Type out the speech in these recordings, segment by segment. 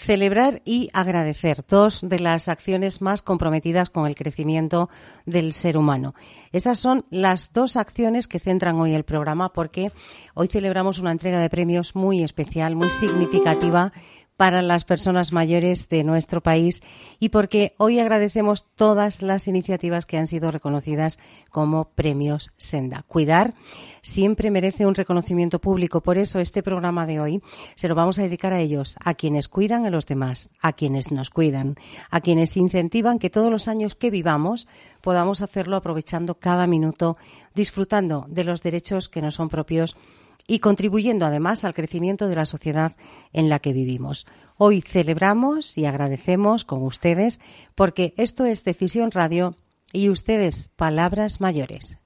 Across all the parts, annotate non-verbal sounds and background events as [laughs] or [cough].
Celebrar y agradecer, dos de las acciones más comprometidas con el crecimiento del ser humano. Esas son las dos acciones que centran hoy el programa porque hoy celebramos una entrega de premios muy especial, muy significativa para las personas mayores de nuestro país y porque hoy agradecemos todas las iniciativas que han sido reconocidas como premios Senda. Cuidar siempre merece un reconocimiento público, por eso este programa de hoy se lo vamos a dedicar a ellos, a quienes cuidan a los demás, a quienes nos cuidan, a quienes incentivan que todos los años que vivamos podamos hacerlo aprovechando cada minuto, disfrutando de los derechos que nos son propios y contribuyendo además al crecimiento de la sociedad en la que vivimos. Hoy celebramos y agradecemos con ustedes porque esto es Decisión Radio y ustedes palabras mayores.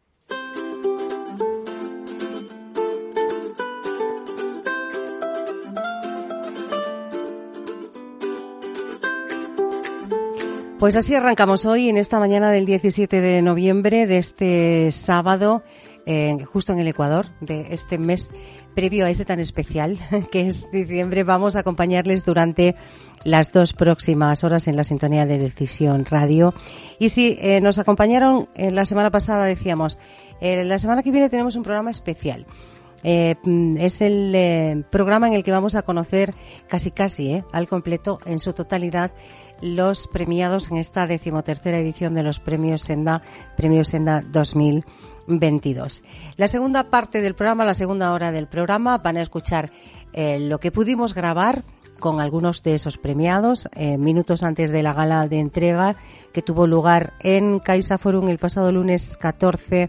Pues así arrancamos hoy en esta mañana del 17 de noviembre de este sábado justo en el Ecuador de este mes previo a ese tan especial [laughs] que es diciembre. Vamos a acompañarles durante las dos próximas horas en la sintonía de Decisión Radio. Y si eh, nos acompañaron eh, la semana pasada, decíamos, eh, la semana que viene tenemos un programa especial. Eh, mm, es el programa en el que vamos a conocer casi casi al completo en su totalidad los premiados en esta decimotercera edición de los premios Senda, Premios Senda 2022. La segunda parte del programa, la segunda hora del programa, van a escuchar eh, lo que pudimos grabar con algunos de esos premiados eh, minutos antes de la gala de entrega que tuvo lugar en Caixa Forum el pasado lunes 14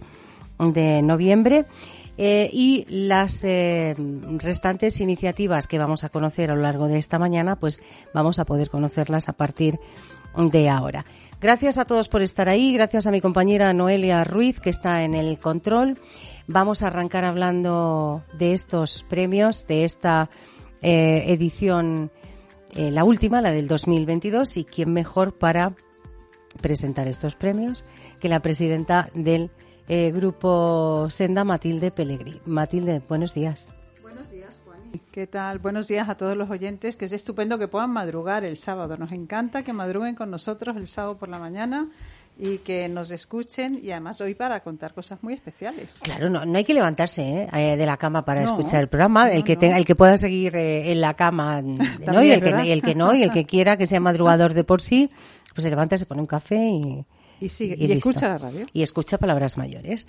de noviembre. Eh, y las restantes iniciativas que vamos a conocer a lo largo de esta mañana, pues vamos a poder conocerlas a partir de ahora. Gracias a todos por estar ahí, gracias a mi compañera Noelia Ruiz que está en el control. Vamos a arrancar hablando de estos premios, de esta eh, edición, eh, la última, la del 2022, y quién mejor para presentar estos premios que la presidenta del eh, grupo Senda, Matilde Pellegrí. Matilde, buenos días. ¿Qué tal? Buenos días a todos los oyentes, que es estupendo que puedan madrugar el sábado. Nos encanta que madruguen con nosotros el sábado por la mañana y que nos escuchen y además hoy para contar cosas muy especiales. Claro, no, no hay que levantarse ¿eh? Eh, de la cama para No, escuchar el programa. el no, que tenga, el que pueda seguir eh, en la cama, [laughs] ¿no? Y, el que, y el que no, y el que [laughs] quiera que sea madrugador de por sí, pues se levanta, se pone un café y, Y sigue- y listo. escucha la radio. Y escucha palabras mayores.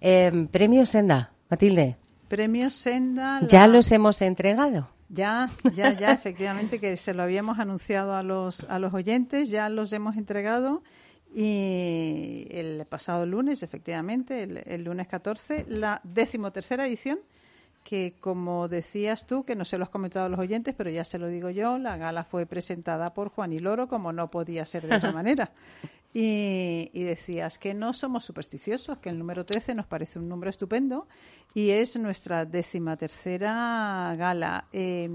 Eh, premio Senda, Matilde, Premios Senda. la- ya los hemos entregado. Ya, ya, ya, efectivamente, que se lo habíamos anunciado a los, a los oyentes, ya los hemos entregado. Y el pasado lunes, efectivamente, el, el lunes 14, la decimotercera edición, que como decías tú, que no se lo has comentado a los oyentes, pero ya se lo digo yo, la gala fue presentada por Juan y Loro, como no podía ser de otra [laughs] manera. Y, y decías que no somos supersticiosos, que el número 13 nos parece un número estupendo y es nuestra décima tercera gala. Eh,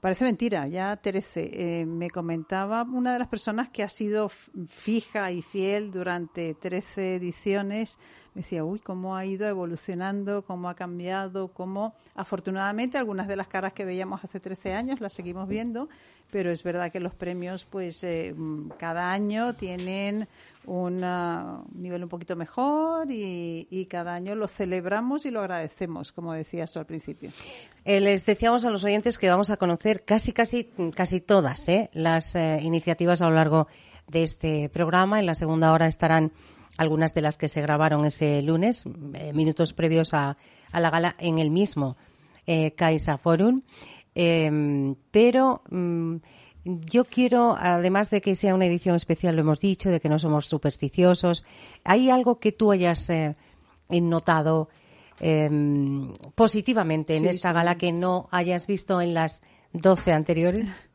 parece mentira, ya 13. Eh, me comentaba una de las personas que ha sido fija y fiel durante 13 ediciones, me decía, uy, cómo ha ido evolucionando, cómo ha cambiado, cómo afortunadamente algunas de las caras que veíamos hace 13 años las seguimos viendo, pero es verdad que los premios pues eh, cada año tienen un nivel un poquito mejor y, cada año lo celebramos y lo agradecemos, como decías al principio. Eh, les decíamos a los oyentes que vamos a conocer casi, casi, casi todas ¿eh? las iniciativas a lo largo de este programa. En la segunda hora estarán algunas de las que se grabaron ese lunes, eh, minutos previos a, la gala en el mismo eh, Caixa Forum. Em, pero mm, yo quiero, además de que sea una edición especial, lo hemos dicho, de que no somos supersticiosos, ¿hay algo que tú hayas eh, notado em, positivamente en esta gala que no hayas visto en las 12 anteriores? [laughs]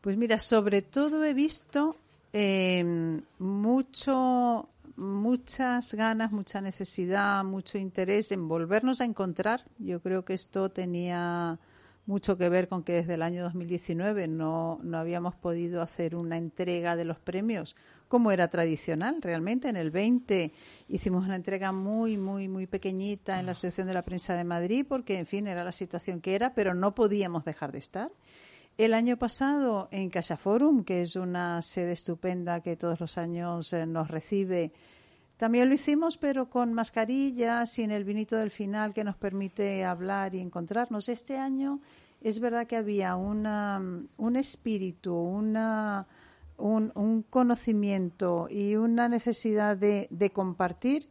Pues mira, sobre todo he visto eh, mucho, muchas ganas, mucha necesidad, mucho interés en volvernos a encontrar. Yo creo que esto tenía mucho que ver con que desde el año 2019 no, no habíamos podido hacer una entrega de los premios como era tradicional realmente. En el 20 hicimos una entrega muy, muy, muy pequeñita en la Asociación de la Prensa de Madrid porque, en fin, era la situación que era, pero no podíamos dejar de estar. El año pasado en Casa Forum, que es una sede estupenda que todos los años eh, nos recibe, también lo hicimos, pero con mascarillas y en el vinito del final que nos permite hablar y encontrarnos. Este año es verdad que había una, un espíritu, una, un, conocimiento y una necesidad de, de compartir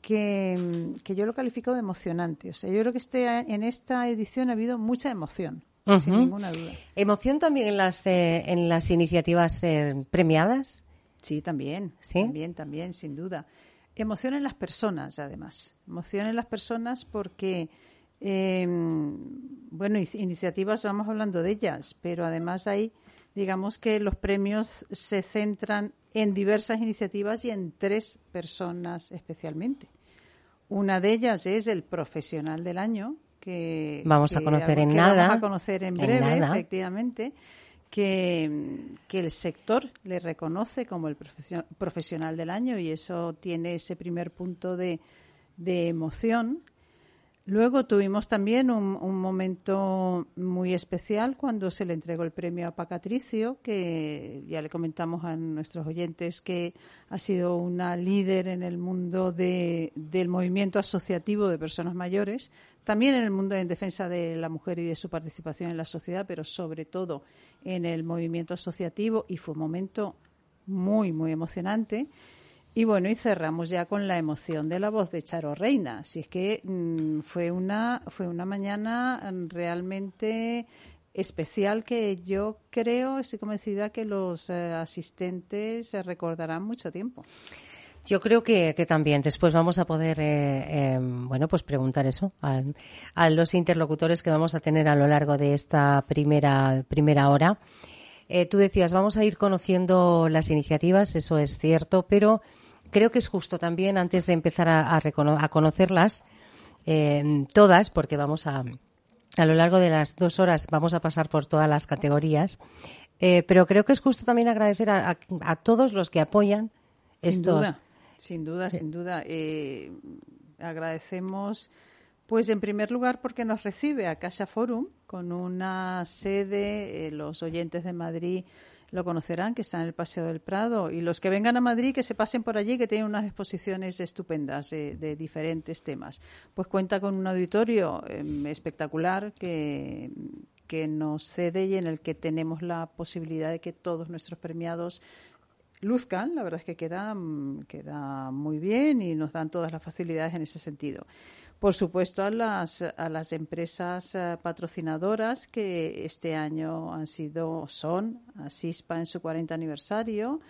que, que, yo lo califico de emocionante. O sea, yo creo que este, en esta edición ha habido mucha emoción sin ninguna duda. ¿Emoción también en las, eh, en las iniciativas eh, premiadas? Sí, también. ¿Sí? También, también, sin duda. Emoción en las personas, además. Emoción en las personas porque, em, bueno, iniciativas, vamos hablando de ellas, pero además hay, digamos que los premios se centran en diversas iniciativas y en tres personas especialmente. Una de ellas es el profesional del año, que vamos a conocer en nada. Vamos a conocer en breve, efectivamente, que, que, el sector le reconoce como el profesional del año y eso tiene ese primer punto de, de emoción Luego tuvimos también un, momento muy especial cuando se le entregó el premio a Pacatricio, que ya le comentamos a nuestros oyentes que ha sido una líder en el mundo del movimiento asociativo de personas mayores, también en el mundo en defensa de la mujer y de su participación en la sociedad, pero sobre todo en el movimiento asociativo y fue un momento muy, muy emocionante. Y bueno, y cerramos ya con la emoción de la voz de Charo Reina. Así es que mm, fue, una, fue una mañana realmente especial que yo creo, estoy convencida que los eh, asistentes se recordarán mucho tiempo. Yo creo que, también después vamos a poder, eh, em, bueno, pues preguntar eso a, a, los interlocutores que vamos a tener a lo largo de esta primera, primera hora. Eh, tú decías, vamos a ir conociendo las iniciativas, eso es cierto, pero creo que es justo también, antes de empezar a, a, conocerlas eh, todas, porque vamos a, a lo largo de las dos horas vamos a pasar por todas las categorías, eh, pero creo que es justo también agradecer a, a todos los que apoyan estos. Sin duda, sin duda, eh, agradecemos, pues en primer lugar, porque nos recibe a Casa Forum con una sede, los oyentes de Madrid lo conocerán, que está en el Paseo del Prado. Y los que vengan a Madrid, que se pasen por allí, que tienen unas exposiciones estupendas de, diferentes temas. Pues cuenta con un auditorio em, espectacular que, que nos cede y en el que tenemos la posibilidad de que todos nuestros premiados luzcan. La verdad es que queda, mm, queda muy bien y nos dan todas las facilidades en ese sentido por supuesto, a las, a las empresas eh, patrocinadoras que este año han sido, son Asispa en su 40 aniversario,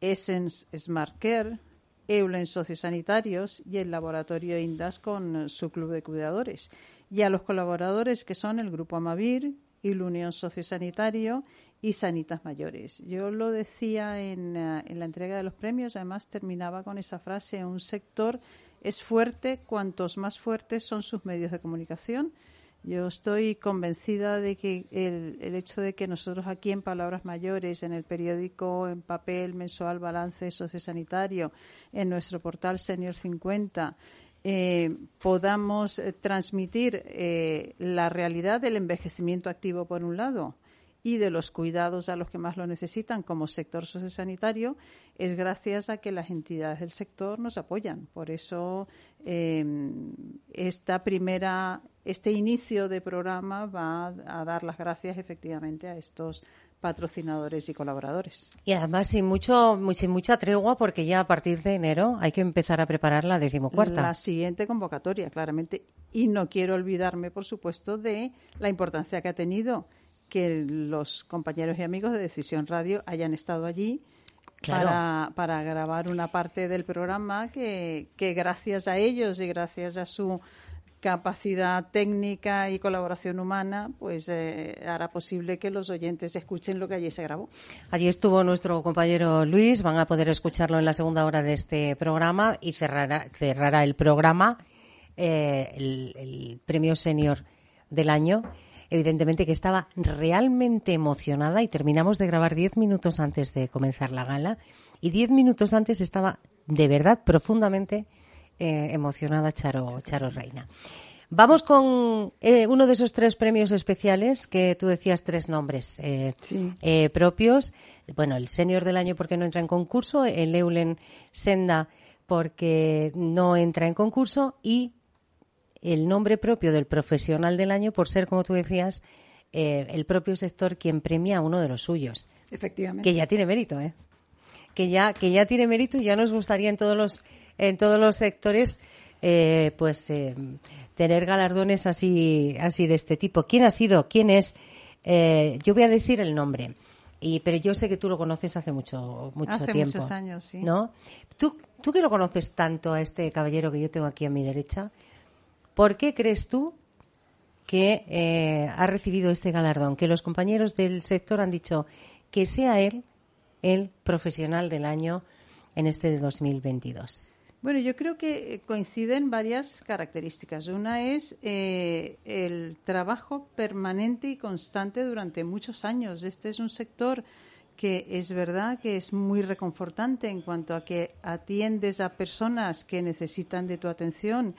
Essence Smart Care, Eulen Sociosanitarios y el Laboratorio Indas con su club de cuidadores. Y a los colaboradores que son el Grupo Amavir y la Unión Sociosanitario y Sanitas Mayores. Yo lo decía en, eh, en la entrega de los premios, además terminaba con esa frase, un sector es fuerte cuantos más fuertes son sus medios de comunicación. Yo estoy convencida de que el, el, hecho de que nosotros aquí en Palabras Mayores, en el periódico en papel mensual Balance Sociosanitario, en nuestro portal Senior 50, eh, podamos eh, transmitir la realidad del envejecimiento activo por un lado y de los cuidados a los que más lo necesitan como sector sociosanitario es gracias a que las entidades del sector nos apoyan. Por eso esta primera, este inicio de programa va a dar las gracias efectivamente a estos patrocinadores y colaboradores. Y además sin mucho sin mucha tregua porque ya a partir de enero hay que empezar a preparar la decimocuarta. La siguiente convocatoria, claramente. Y no quiero olvidarme, por supuesto, de la importancia que ha tenido que los compañeros y amigos de Decisión Radio hayan estado allí para, para grabar una parte del programa que, que gracias a ellos y gracias a su capacidad técnica y colaboración humana, pues eh, hará posible que los oyentes escuchen lo que allí se grabó. Allí estuvo nuestro compañero Luis, van a poder escucharlo en la segunda hora de este programa y cerrará, cerrará el programa eh, el, el premio senior del año. Evidentemente que estaba realmente emocionada y terminamos de grabar diez minutos antes de comenzar la gala y diez minutos antes estaba de verdad profundamente eh, emocionada Charo, Charo Reina. Vamos con eh, uno de esos tres premios especiales que tú decías tres nombres eh, propios. Bueno, el senior del año porque no entra en concurso, el Eulen Senda porque no entra en concurso y el nombre propio del profesional del año por ser, como tú decías, el propio sector quien premia a uno de los suyos. Efectivamente. Que ya tiene mérito, ¿eh? Que ya, que ya tiene mérito y ya nos gustaría en todos los en todos los sectores, eh, pues eh, tener galardones así, así de este tipo. ¿Quién ha sido? ¿Quién es? Eh, yo voy a decir el nombre. Y, pero yo sé que tú lo conoces hace mucho, mucho hace tiempo. muchos años, sí. ¿No? ¿Tú, tú que lo conoces tanto a este caballero que yo tengo aquí a mi derecha, ¿por qué crees tú que ha recibido este galardón? Que los compañeros del sector han dicho que sea él el profesional del año en este de 2022. Bueno, yo creo que eh, coinciden varias características. Una es eh, el trabajo permanente y constante durante muchos años. Este es un sector que es verdad que es muy reconfortante en cuanto a que atiendes a personas que necesitan de tu atención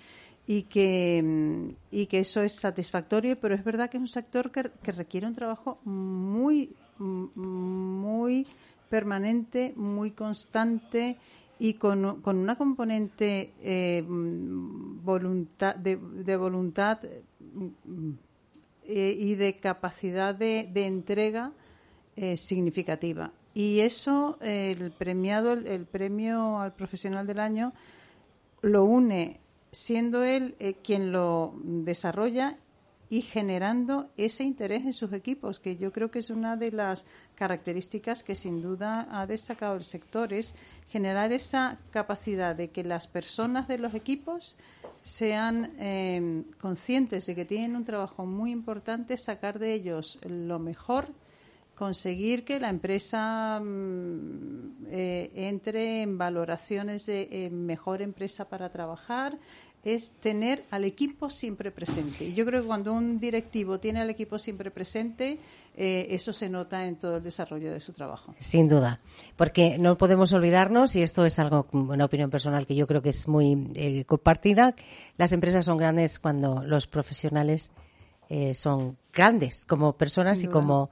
y que, mm, y que eso es satisfactorio, pero es verdad que es un sector que, que requiere un trabajo muy, mm, muy permanente, muy constante y con, con una componente eh, voluntad, de, voluntad eh, y de capacidad de, de entrega eh, significativa. Y eso, el premiado, el, premio al profesional del año, lo une siendo él quien lo desarrolla y generando ese interés en sus equipos, que yo creo que es una de las características que sin duda ha destacado el sector, es generar esa capacidad de que las personas de los equipos sean eh, conscientes de que tienen un trabajo muy importante, sacar de ellos lo mejor, conseguir que la empresa mm, eh, entre en valoraciones de eh, mejor empresa para trabajar, es tener al equipo siempre presente. Y yo creo que cuando un directivo tiene al equipo siempre presente, eh, eso se nota en todo el desarrollo de su trabajo. Sin duda, porque no podemos olvidarnos, y esto es algo, una opinión personal que yo creo que es muy eh, compartida, las empresas son grandes cuando los profesionales eh, son grandes como personas y como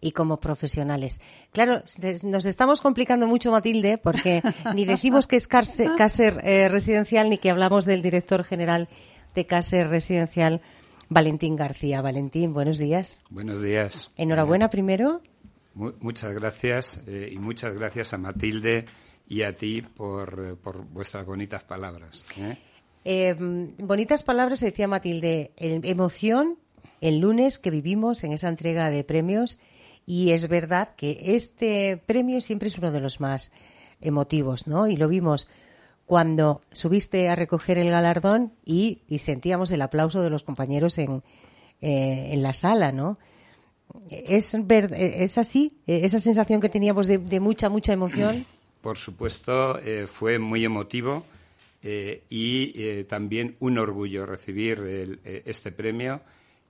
y como profesionales. Claro, nos estamos complicando mucho, Matilde, porque [laughs] ni decimos que es Cáser eh, Residencial ni que hablamos del director general de Cáser Residencial, Valentín García. Valentín, buenos días. Buenos días. Enhorabuena primero. muchas gracias eh, y muchas gracias a Matilde y a ti por, por vuestras bonitas palabras. ¿eh? bonitas palabras, decía Matilde. emoción el lunes que vivimos en esa entrega de premios y es verdad que este premio siempre es uno de los más emotivos, ¿no? Y lo vimos cuando subiste a recoger el galardón y, sentíamos el aplauso de los compañeros en, eh, en la sala, ¿no? ¿Es, ¿Es así? ¿Esa sensación que teníamos de, mucha, mucha emoción? [clears throat] Por supuesto, eh, fue muy emotivo eh, y también un orgullo recibir este premio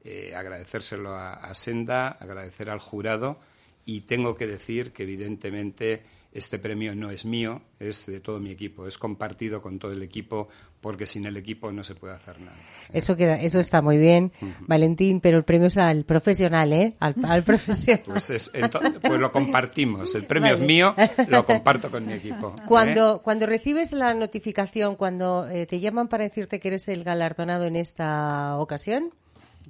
eh, agradecérselo a, Senda, agradecer al jurado y tengo que decir que evidentemente este premio no es mío, es de todo mi equipo, es compartido con todo el equipo porque sin el equipo no se puede hacer nada. Eso queda, eso está muy bien, Valentín, pero el premio es al profesional, ¿eh? Al, profesional. Pues, pues, lo compartimos. El premio es mío, lo comparto con mi equipo. ¿eh? Cuando, cuando recibes la notificación, cuando eh, te llaman para decirte que eres el galardonado en esta ocasión,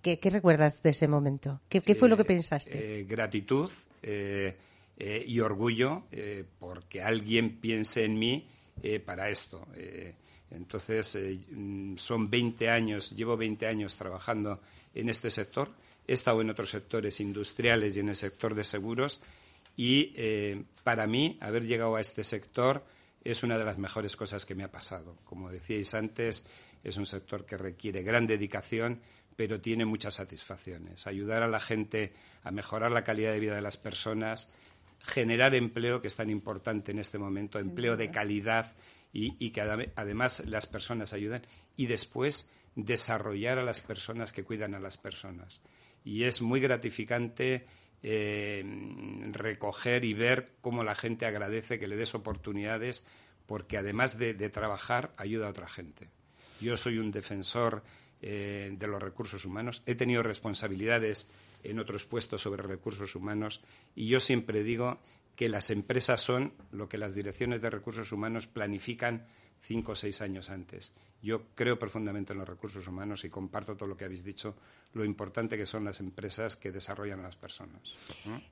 ¿qué, recuerdas de ese momento? ¿Qué, fue lo que eh, pensaste? gratitud y orgullo porque alguien piense en mí para esto. Entonces, eh, mm, son 20 años, llevo 20 años trabajando en este sector. He estado en otros sectores industriales y en el sector de seguros. Y eh, para mí, haber llegado a este sector es una de las mejores cosas que me ha pasado. Como decíais antes, es un sector que requiere gran dedicación, pero tiene muchas satisfacciones. Ayudar a la gente a mejorar la calidad de vida de las personas, generar empleo, que es tan importante en este momento, empleo de calidad y, que además las personas ayudan y después desarrollar a las personas que cuidan a las personas. Y es muy gratificante eh, recoger y ver cómo la gente agradece que le des oportunidades porque además de, trabajar ayuda a otra gente. Yo soy un defensor eh, de los recursos humanos, he tenido responsabilidades en otros puestos sobre recursos humanos y yo siempre digo que las empresas son lo que las direcciones de recursos humanos planifican cinco o seis años antes. Yo creo profundamente en los recursos humanos y comparto todo lo que habéis dicho, lo importante que son las empresas que desarrollan a las personas.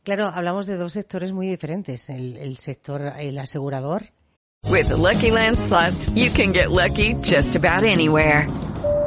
Claro, hablamos de dos sectores muy diferentes, el, sector el asegurador. With Lucky Land you can get lucky just about anywhere.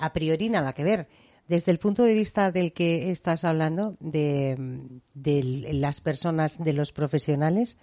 a priori nada que ver. Desde el punto de vista del que estás hablando, de, las personas, de los profesionales,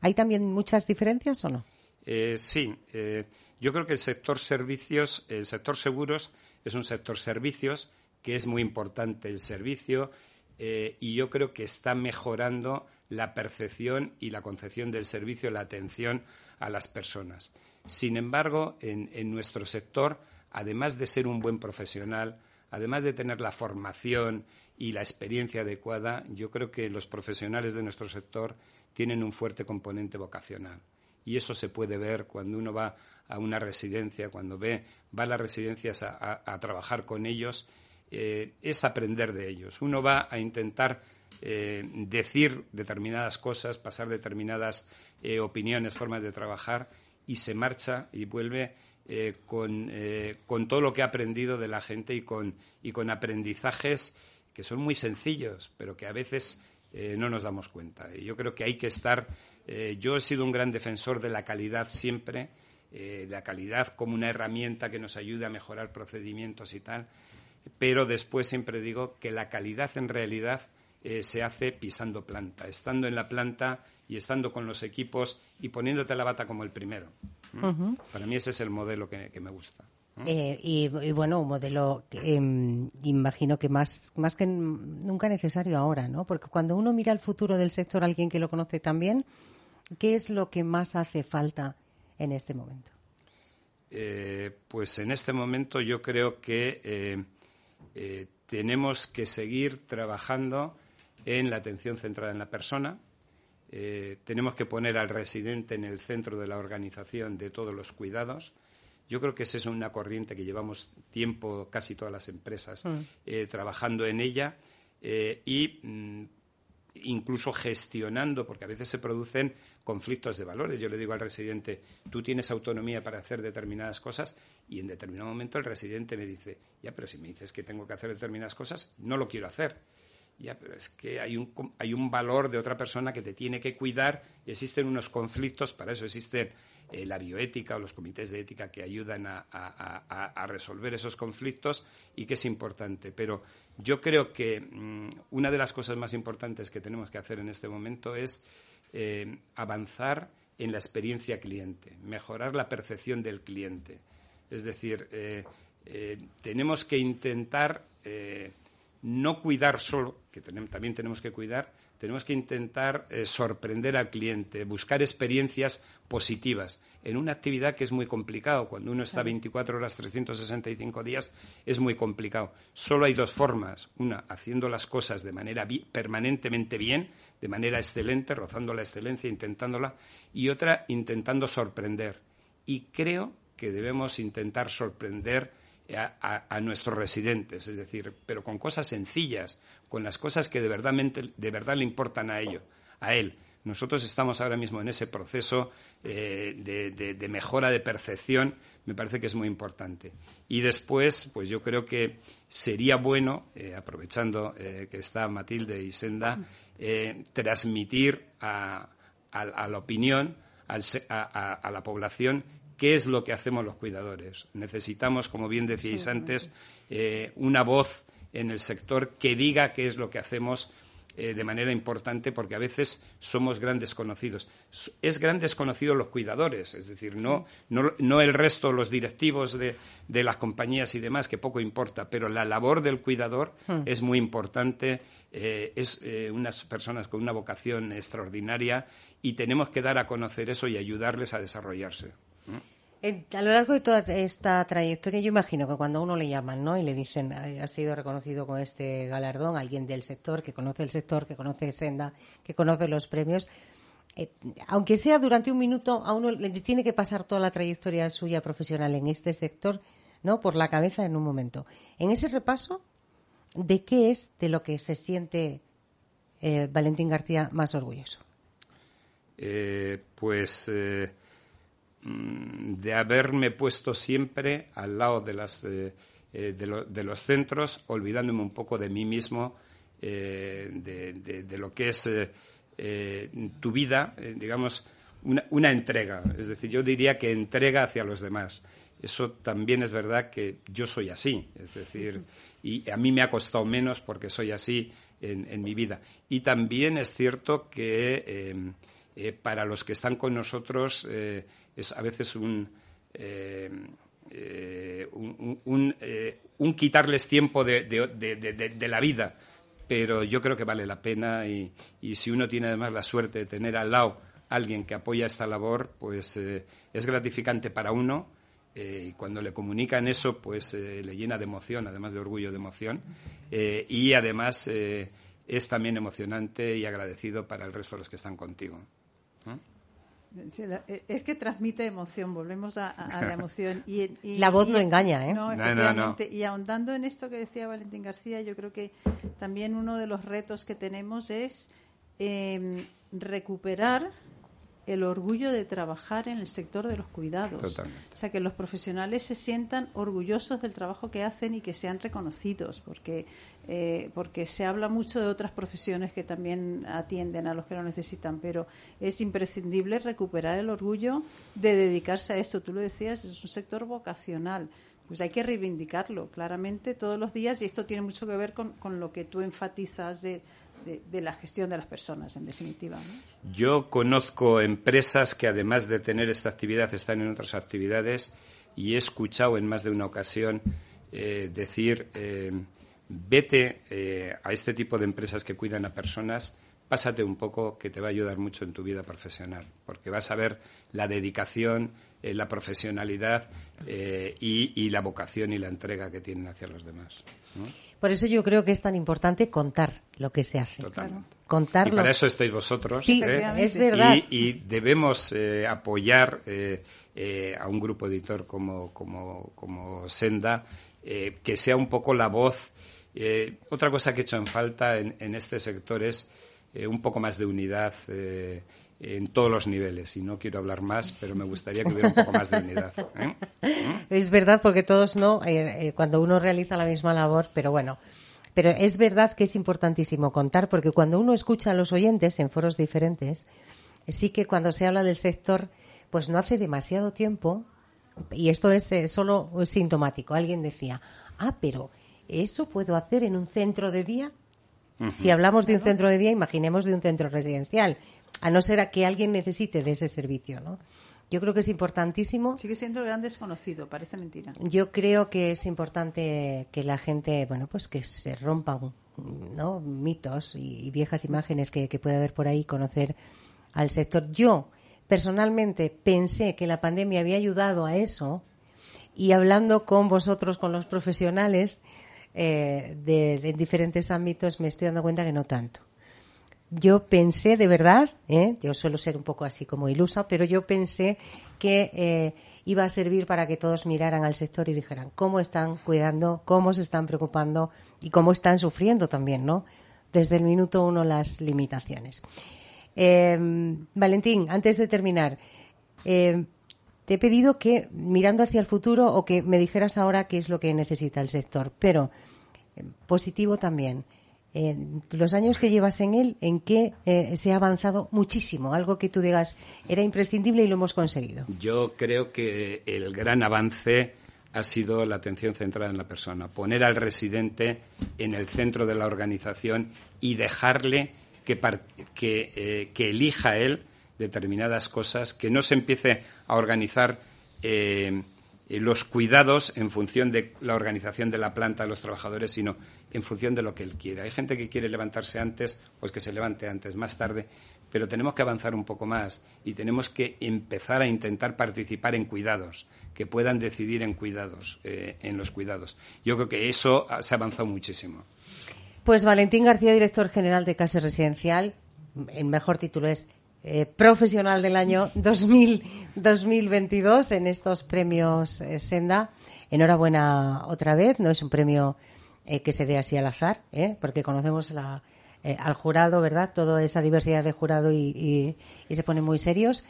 ¿hay también muchas diferencias o no? Eh, sí, eh, yo creo que el sector servicios, el sector seguros es un sector servicios que es muy importante el servicio eh, y yo creo que está mejorando la percepción y la concepción del servicio, la atención a las personas. Sin embargo, en nuestro sector además de ser un buen profesional, además de tener la formación y la experiencia adecuada, yo creo que los profesionales de nuestro sector tienen un fuerte componente vocacional. Y eso se puede ver cuando uno va a una residencia, cuando ve, va a las residencias a, trabajar con ellos, eh, es aprender de ellos. Uno va a intentar eh, decir determinadas cosas, pasar determinadas eh, opiniones, formas de trabajar, y se marcha y vuelve eh, eh, con, todo lo que ha aprendido de la gente y con, y con aprendizajes que son muy sencillos, pero que a veces eh, no nos damos cuenta. Y yo creo que hay que estar. yo he sido un gran defensor de la calidad siempre, de la calidad como una herramienta que nos ayude a mejorar procedimientos y tal, pero después siempre digo que la calidad en realidad se hace pisando planta, estando en la planta y estando con los equipos y poniéndote la bata como el primero. Para mí ese es el modelo que, me gusta. Eh, y, bueno, un modelo que em, imagino que más, más que nunca necesario ahora, ¿no? Porque cuando uno mira el futuro del sector, alguien que lo conoce también, ¿qué es lo que más hace falta en este momento? Eh, pues en este momento yo creo que eh, tenemos que seguir trabajando en la atención centrada en la persona, eh, tenemos que poner al residente en el centro de la organización de todos los cuidados. Yo creo que esa es una corriente que llevamos tiempo, casi todas las empresas, mm. eh, trabajando en ella eh, y mm, incluso gestionando, porque a veces se producen conflictos de valores. Yo le digo al residente, tú tienes autonomía para hacer determinadas cosas y en determinado momento el residente me dice, ya, pero si me dices que tengo que hacer determinadas cosas, no lo quiero hacer ya, pero es que hay un, hay un valor de otra persona que te tiene que cuidar y existen unos conflictos, para eso existen eh, la bioética o los comités de ética que ayudan a, resolver esos conflictos y que es importante. Pero yo creo que mm, una de las cosas más importantes que tenemos que hacer en este momento es eh, avanzar en la experiencia cliente, mejorar la percepción del cliente. Es decir, eh, tenemos que intentar no cuidar solo, que también tenemos que cuidar, tenemos que intentar eh, sorprender al cliente, buscar experiencias positivas en una actividad que es muy complicado. Cuando uno está 24 horas, 365 días, es muy complicado. Solo hay dos formas. Una, haciendo las cosas de manera permanentemente bien, de manera excelente, rozando la excelencia, intentándola, y otra, intentando sorprender. Y creo que debemos intentar sorprender a, nuestros residentes, es decir, pero con cosas sencillas, con las cosas que de verdad, de verdad le importan a ello, a él. Nosotros estamos ahora mismo en ese proceso eh, de, mejora de percepción, me parece que es muy importante. Y después, pues yo creo que sería bueno, eh, aprovechando eh, que está Matilde y Senda, transmitir a, la opinión, a la población, qué es lo que hacemos los cuidadores. Necesitamos, como bien decíais antes, eh, una voz en el sector que diga qué es lo que hacemos eh, de manera importante porque a veces somos grandes conocidos. Es grandes conocidos los cuidadores, es decir, no, no, el resto, los directivos de, las compañías y demás, que poco importa, pero la labor del cuidador hmm. es muy importante, eh, es unas personas con una vocación extraordinaria y tenemos que dar a conocer eso y ayudarles a desarrollarse a lo largo de toda esta trayectoria, yo imagino que cuando a uno le llaman ¿no? y le dicen ha sido reconocido con este galardón, alguien del sector, que conoce el sector, que conoce Senda, que conoce los premios, eh, aunque sea durante un minuto, a uno le tiene que pasar toda la trayectoria suya profesional en este sector ¿no? por la cabeza en un momento. En ese repaso, ¿de qué es de lo que se siente eh, Valentín García más orgulloso? Eh, pues de haberme puesto siempre al lado de, las, eh, de, los centros, olvidándome un poco de mí mismo, eh, de, lo que es eh, tu vida, digamos, una, una, entrega. Es decir, yo diría que entrega hacia los demás. Eso también es verdad que yo soy así, es decir, y a mí me ha costado menos porque soy así en mi vida. Y también es cierto que para los que están con nosotros es a veces un, eh, eh, eh, un, quitarles tiempo de, la vida, pero yo creo que vale la pena y, si uno tiene además la suerte de tener al lado alguien que apoya esta labor, pues es gratificante para uno y cuando le comunican eso, pues le llena de emoción, además de orgullo de emoción, y además es también emocionante y agradecido para el resto de los que están contigo. Es que transmite emoción, volvemos a, la [laughs] emoción. Y, la voz no engaña, ¿eh? No, efectivamente. Y ahondando en esto que decía Valentín García, yo creo que también uno de los retos que tenemos es em, recuperar el orgullo de trabajar en el sector de los cuidados. O sea, que los profesionales se sientan orgullosos del trabajo que hacen y que sean reconocidos, porque, eh, porque se habla mucho de otras profesiones que también atienden a los que lo necesitan, pero es imprescindible recuperar el orgullo de dedicarse a eso. Tú lo decías, es un sector vocacional pues hay que reivindicarlo claramente todos los días y esto tiene mucho que ver con, con lo que tú enfatizas de de, la gestión de las personas, en definitiva. Yo conozco empresas que, además de tener esta actividad, están en otras actividades y he escuchado en más de una ocasión eh, decir, eh, vete eh, a este tipo de empresas que cuidan a personas, pásate un poco que te va a ayudar mucho en tu vida profesional, porque vas a ver la dedicación, la profesionalidad y, la vocación y la entrega que tienen hacia los demás. Por eso yo creo que es tan importante contar lo que se hace. Totalmente. Contarlo. Y para eso estáis vosotros. Sí, ¿eh? es verdad. Y, debemos eh, apoyar eh, a un grupo editor como, como, como Senda, que sea un poco la voz. otra cosa que he hecho en falta en, en este sector es un poco más de unidad en todos los niveles. Y no quiero hablar más, pero me gustaría que hubiera un poco más de unidad. ¿eh? Es verdad, porque todos no, eh, eh, cuando uno realiza la misma labor, pero bueno. Pero es verdad que es importantísimo contar, porque cuando uno escucha a los oyentes en foros diferentes, sí que cuando se habla del sector, pues no hace demasiado tiempo, y esto es solo sintomático. Alguien decía, ah, pero ¿eso puedo hacer en un centro de día? Si hablamos de un centro de día, imaginemos de un centro residencial, a no ser a que alguien necesite de ese servicio, ¿no? Yo creo que es importantísimo. Sigue siendo gran desconocido, parece mentira. Yo creo que es importante que la gente, bueno, pues que se rompan, ¿no? Mitos y, viejas imágenes que, que puede haber por ahí, conocer al sector. Yo, personalmente, pensé que la pandemia había ayudado a eso y hablando con vosotros, con los profesionales eh, de, de diferentes ámbitos, me estoy dando cuenta que no tanto yo pensé de verdad, ¿eh? yo suelo ser un poco así como ilusa, pero yo pensé que eh, iba a servir para que todos miraran al sector y dijeran cómo están cuidando, cómo se están preocupando y cómo están sufriendo también, ¿no? Desde el minuto uno las limitaciones. Em, Valentín, antes de terminar, em, te he pedido que, mirando hacia el futuro, o que me dijeras ahora qué es lo que necesita el sector, pero em, positivo también en los años que llevas en él, en qué eh, se ha avanzado muchísimo, algo que tú digas era imprescindible y lo hemos conseguido. Yo creo que el gran avance ha sido la atención centrada en la persona, poner al residente en el centro de la organización y dejarle que, eh, elija él determinadas cosas, que no se empiece a organizar eh, los cuidados en función de la organización de la planta de los trabajadores, sino en función de lo que él quiera. Hay gente que quiere levantarse antes, pues que se levante antes, más tarde, pero tenemos que avanzar un poco más y tenemos que empezar a intentar participar en cuidados, que puedan decidir en cuidados, eh, en los cuidados. Yo creo que eso se ha avanzado muchísimo. Pues Valentín García, director general de Casa Residencial, el mejor título es eh, profesional del año [laughs] 2022 en estos premios eh, Senda. Enhorabuena otra vez, no es un premio eh, que se dé así al azar, ¿eh? porque conocemos la, eh, al jurado, ¿verdad? Toda esa diversidad de jurado y, y, se ponen muy serios.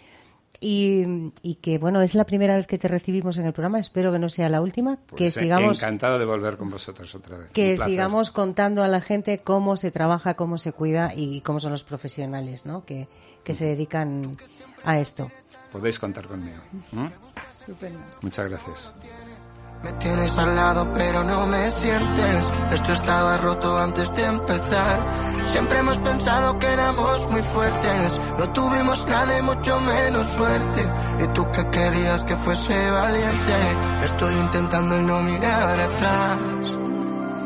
Y, y, que, bueno, es la primera vez que te recibimos en el programa, espero que no sea la última. que pues, sigamos. Encantado de volver con vosotros otra vez. Que sigamos contando a la gente cómo se trabaja, cómo se cuida y cómo son los profesionales, ¿no? Que, que se dedican a esto. Podéis contar conmigo. Muchas gracias. Me tienes al lado pero no me sientes. Esto estaba roto antes de empezar. Siempre hemos pensado que éramos muy fuertes. No tuvimos nada y mucho menos suerte. Y tú que querías que fuese valiente. Estoy intentando no mirar atrás.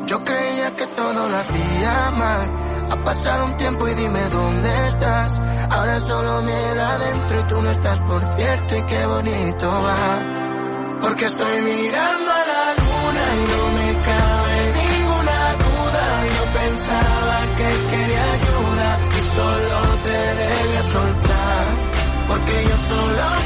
Yo creía que todo lo hacía mal. Ha pasado un tiempo y dime dónde estás. Ahora solo miro adentro y tú no estás por cierto y qué bonito va. Porque estoy mirando a la luna y no me cabe ninguna duda. Yo pensaba que quería ayuda y solo te debía soltar. Porque yo solo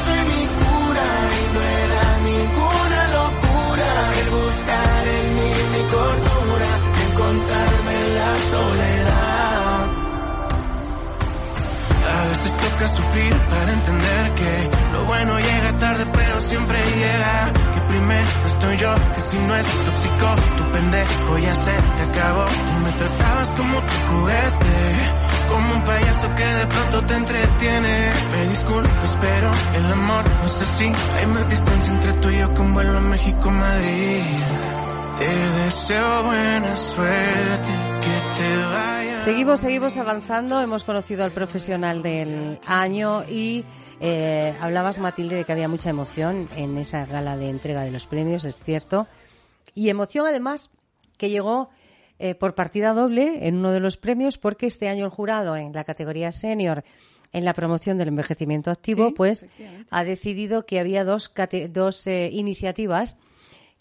toca sufrir para entender que lo bueno llega tarde pero siempre llega. Que primero estoy yo, que si no es tóxico, tu pendejo ya se te acabó. me tratabas como tu juguete, como un payaso que de pronto te entretiene. Me disculpo, pero el amor no es así. Hay más distancia entre tú y yo que un vuelo a México-Madrid. Te deseo buena suerte, que te vaya. Seguimos, seguimos avanzando. Hemos conocido al profesional del año y eh, hablabas, Matilde, de que había mucha emoción en esa gala de entrega de los premios, es cierto. Y emoción, además, que llegó eh, por partida doble en uno de los premios, porque este año el jurado, en la categoría senior, en la promoción del envejecimiento activo, pues ha decidido que había dos, dos eh, iniciativas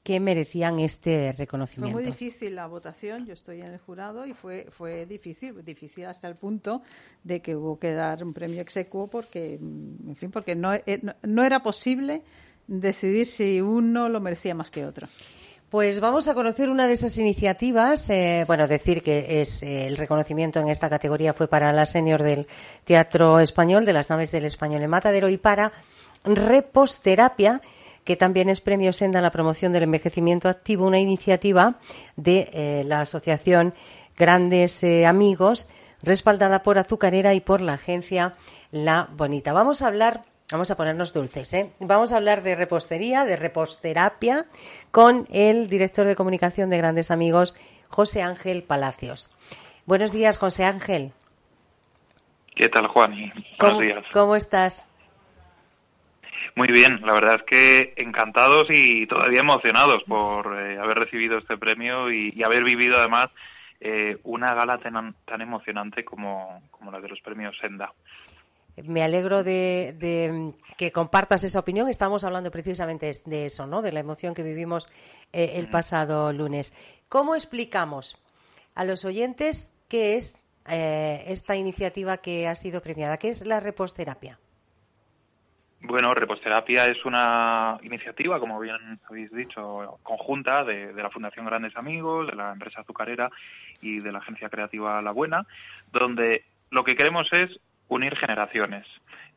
que merecían este reconocimiento. Fue muy difícil la votación, yo estoy en el jurado y fue fue difícil, difícil hasta el punto de que hubo que dar un premio execuo porque, mm, en fin, porque no, eh, no, era posible decidir si uno lo merecía más que otro. Pues vamos a conocer una de esas iniciativas. Eh, bueno, decir que es eh, el reconocimiento en esta categoría fue para la senior del Teatro Español, de las naves del Español en Matadero y para Reposterapia, que también es premio Senda en la promoción del envejecimiento activo, una iniciativa de eh, la Asociación Grandes eh, Amigos, respaldada por Azucarera y por la agencia La Bonita. Vamos a hablar Vamos a ponernos dulces, ¿eh? Vamos a hablar de repostería, de reposterapia, con el director de comunicación de Grandes Amigos, José Ángel Palacios. Buenos días, José Ángel. ¿Qué tal, Juan? ¿Cómo, Buenos días. ¿Cómo estás? Muy bien, la verdad es que encantados y todavía emocionados por eh, haber recibido este premio y, y haber vivido además eh, una gala tan, tan emocionante como, como la de los premios Senda. Me alegro de, de, que compartas esa opinión. Estamos hablando precisamente de eso, ¿no? De la emoción que vivimos eh, el pasado lunes. ¿Cómo explicamos a los oyentes qué es eh, esta iniciativa que ha sido premiada? ¿Qué es la reposterapia? Bueno, Reposterapia es una iniciativa, como bien habéis dicho, conjunta de, la Fundación Grandes Amigos, de la empresa azucarera y de la agencia creativa La Buena, donde lo que queremos es unir generaciones.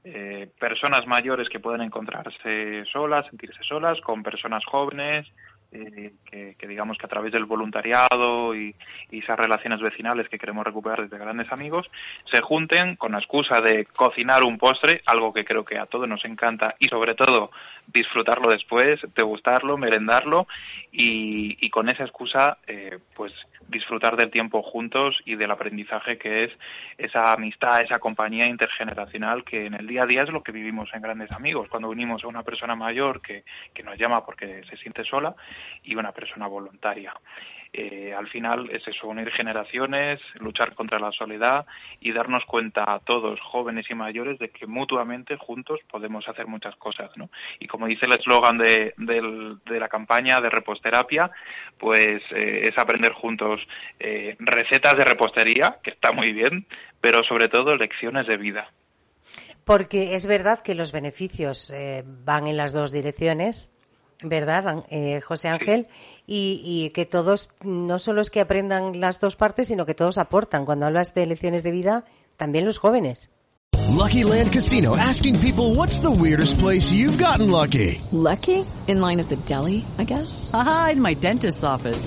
Eh, personas mayores que pueden encontrarse solas, sentirse solas, con personas jóvenes, eh, que, que, digamos que a través del voluntariado y, y, esas relaciones vecinales que queremos recuperar desde grandes amigos, se junten con la excusa de cocinar un postre, algo que creo que a todos nos encanta, y sobre todo disfrutarlo después, degustarlo, merendarlo, y, y con esa excusa, eh, pues disfrutar del tiempo juntos y del aprendizaje que es esa amistad, esa compañía intergeneracional que en el día a día es lo que vivimos en grandes amigos, cuando unimos a una persona mayor que, que nos llama porque se siente sola y una persona voluntaria. Eh, al final es eso, unir generaciones, luchar contra la soledad y darnos cuenta a todos, jóvenes y mayores, de que mutuamente juntos podemos hacer muchas cosas, ¿no? Y como dice el eslogan de, de, la campaña de reposterapia, pues eh, es aprender juntos eh, recetas de repostería, que está muy bien, pero sobre todo lecciones de vida. Porque es verdad que los beneficios van en las dos direcciones, ¿verdad, eh, José Ángel? Y, y, que todos, no solo es que aprendan las dos partes, sino que todos aportan. Cuando hablas de lecciones de vida, también los jóvenes. Lucky Land Casino, asking people what's the weirdest place you've gotten lucky. Lucky? In line at the deli, I guess. Aha, in my dentist's office.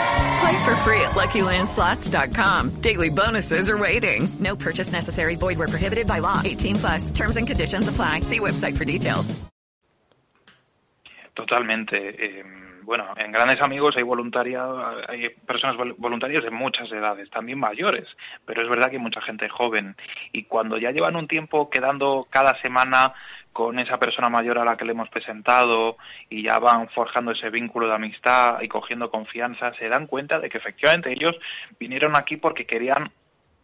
Play for free at LuckyLandSlots.com. Daily bonuses are waiting. No purchase necessary. Void where prohibited by law. 18 plus. Terms and conditions apply. See website for details. Totalmente. Eh, bueno, en Grandes Amigos hay voluntaria, hay personas voluntarias de muchas edades, también mayores, pero es verdad que hay mucha gente joven. Y cuando ya llevan un tiempo quedando cada semana con esa persona mayor a la que le hemos presentado y ya van forjando ese vínculo de amistad y cogiendo confianza, se dan cuenta de que efectivamente ellos vinieron aquí porque querían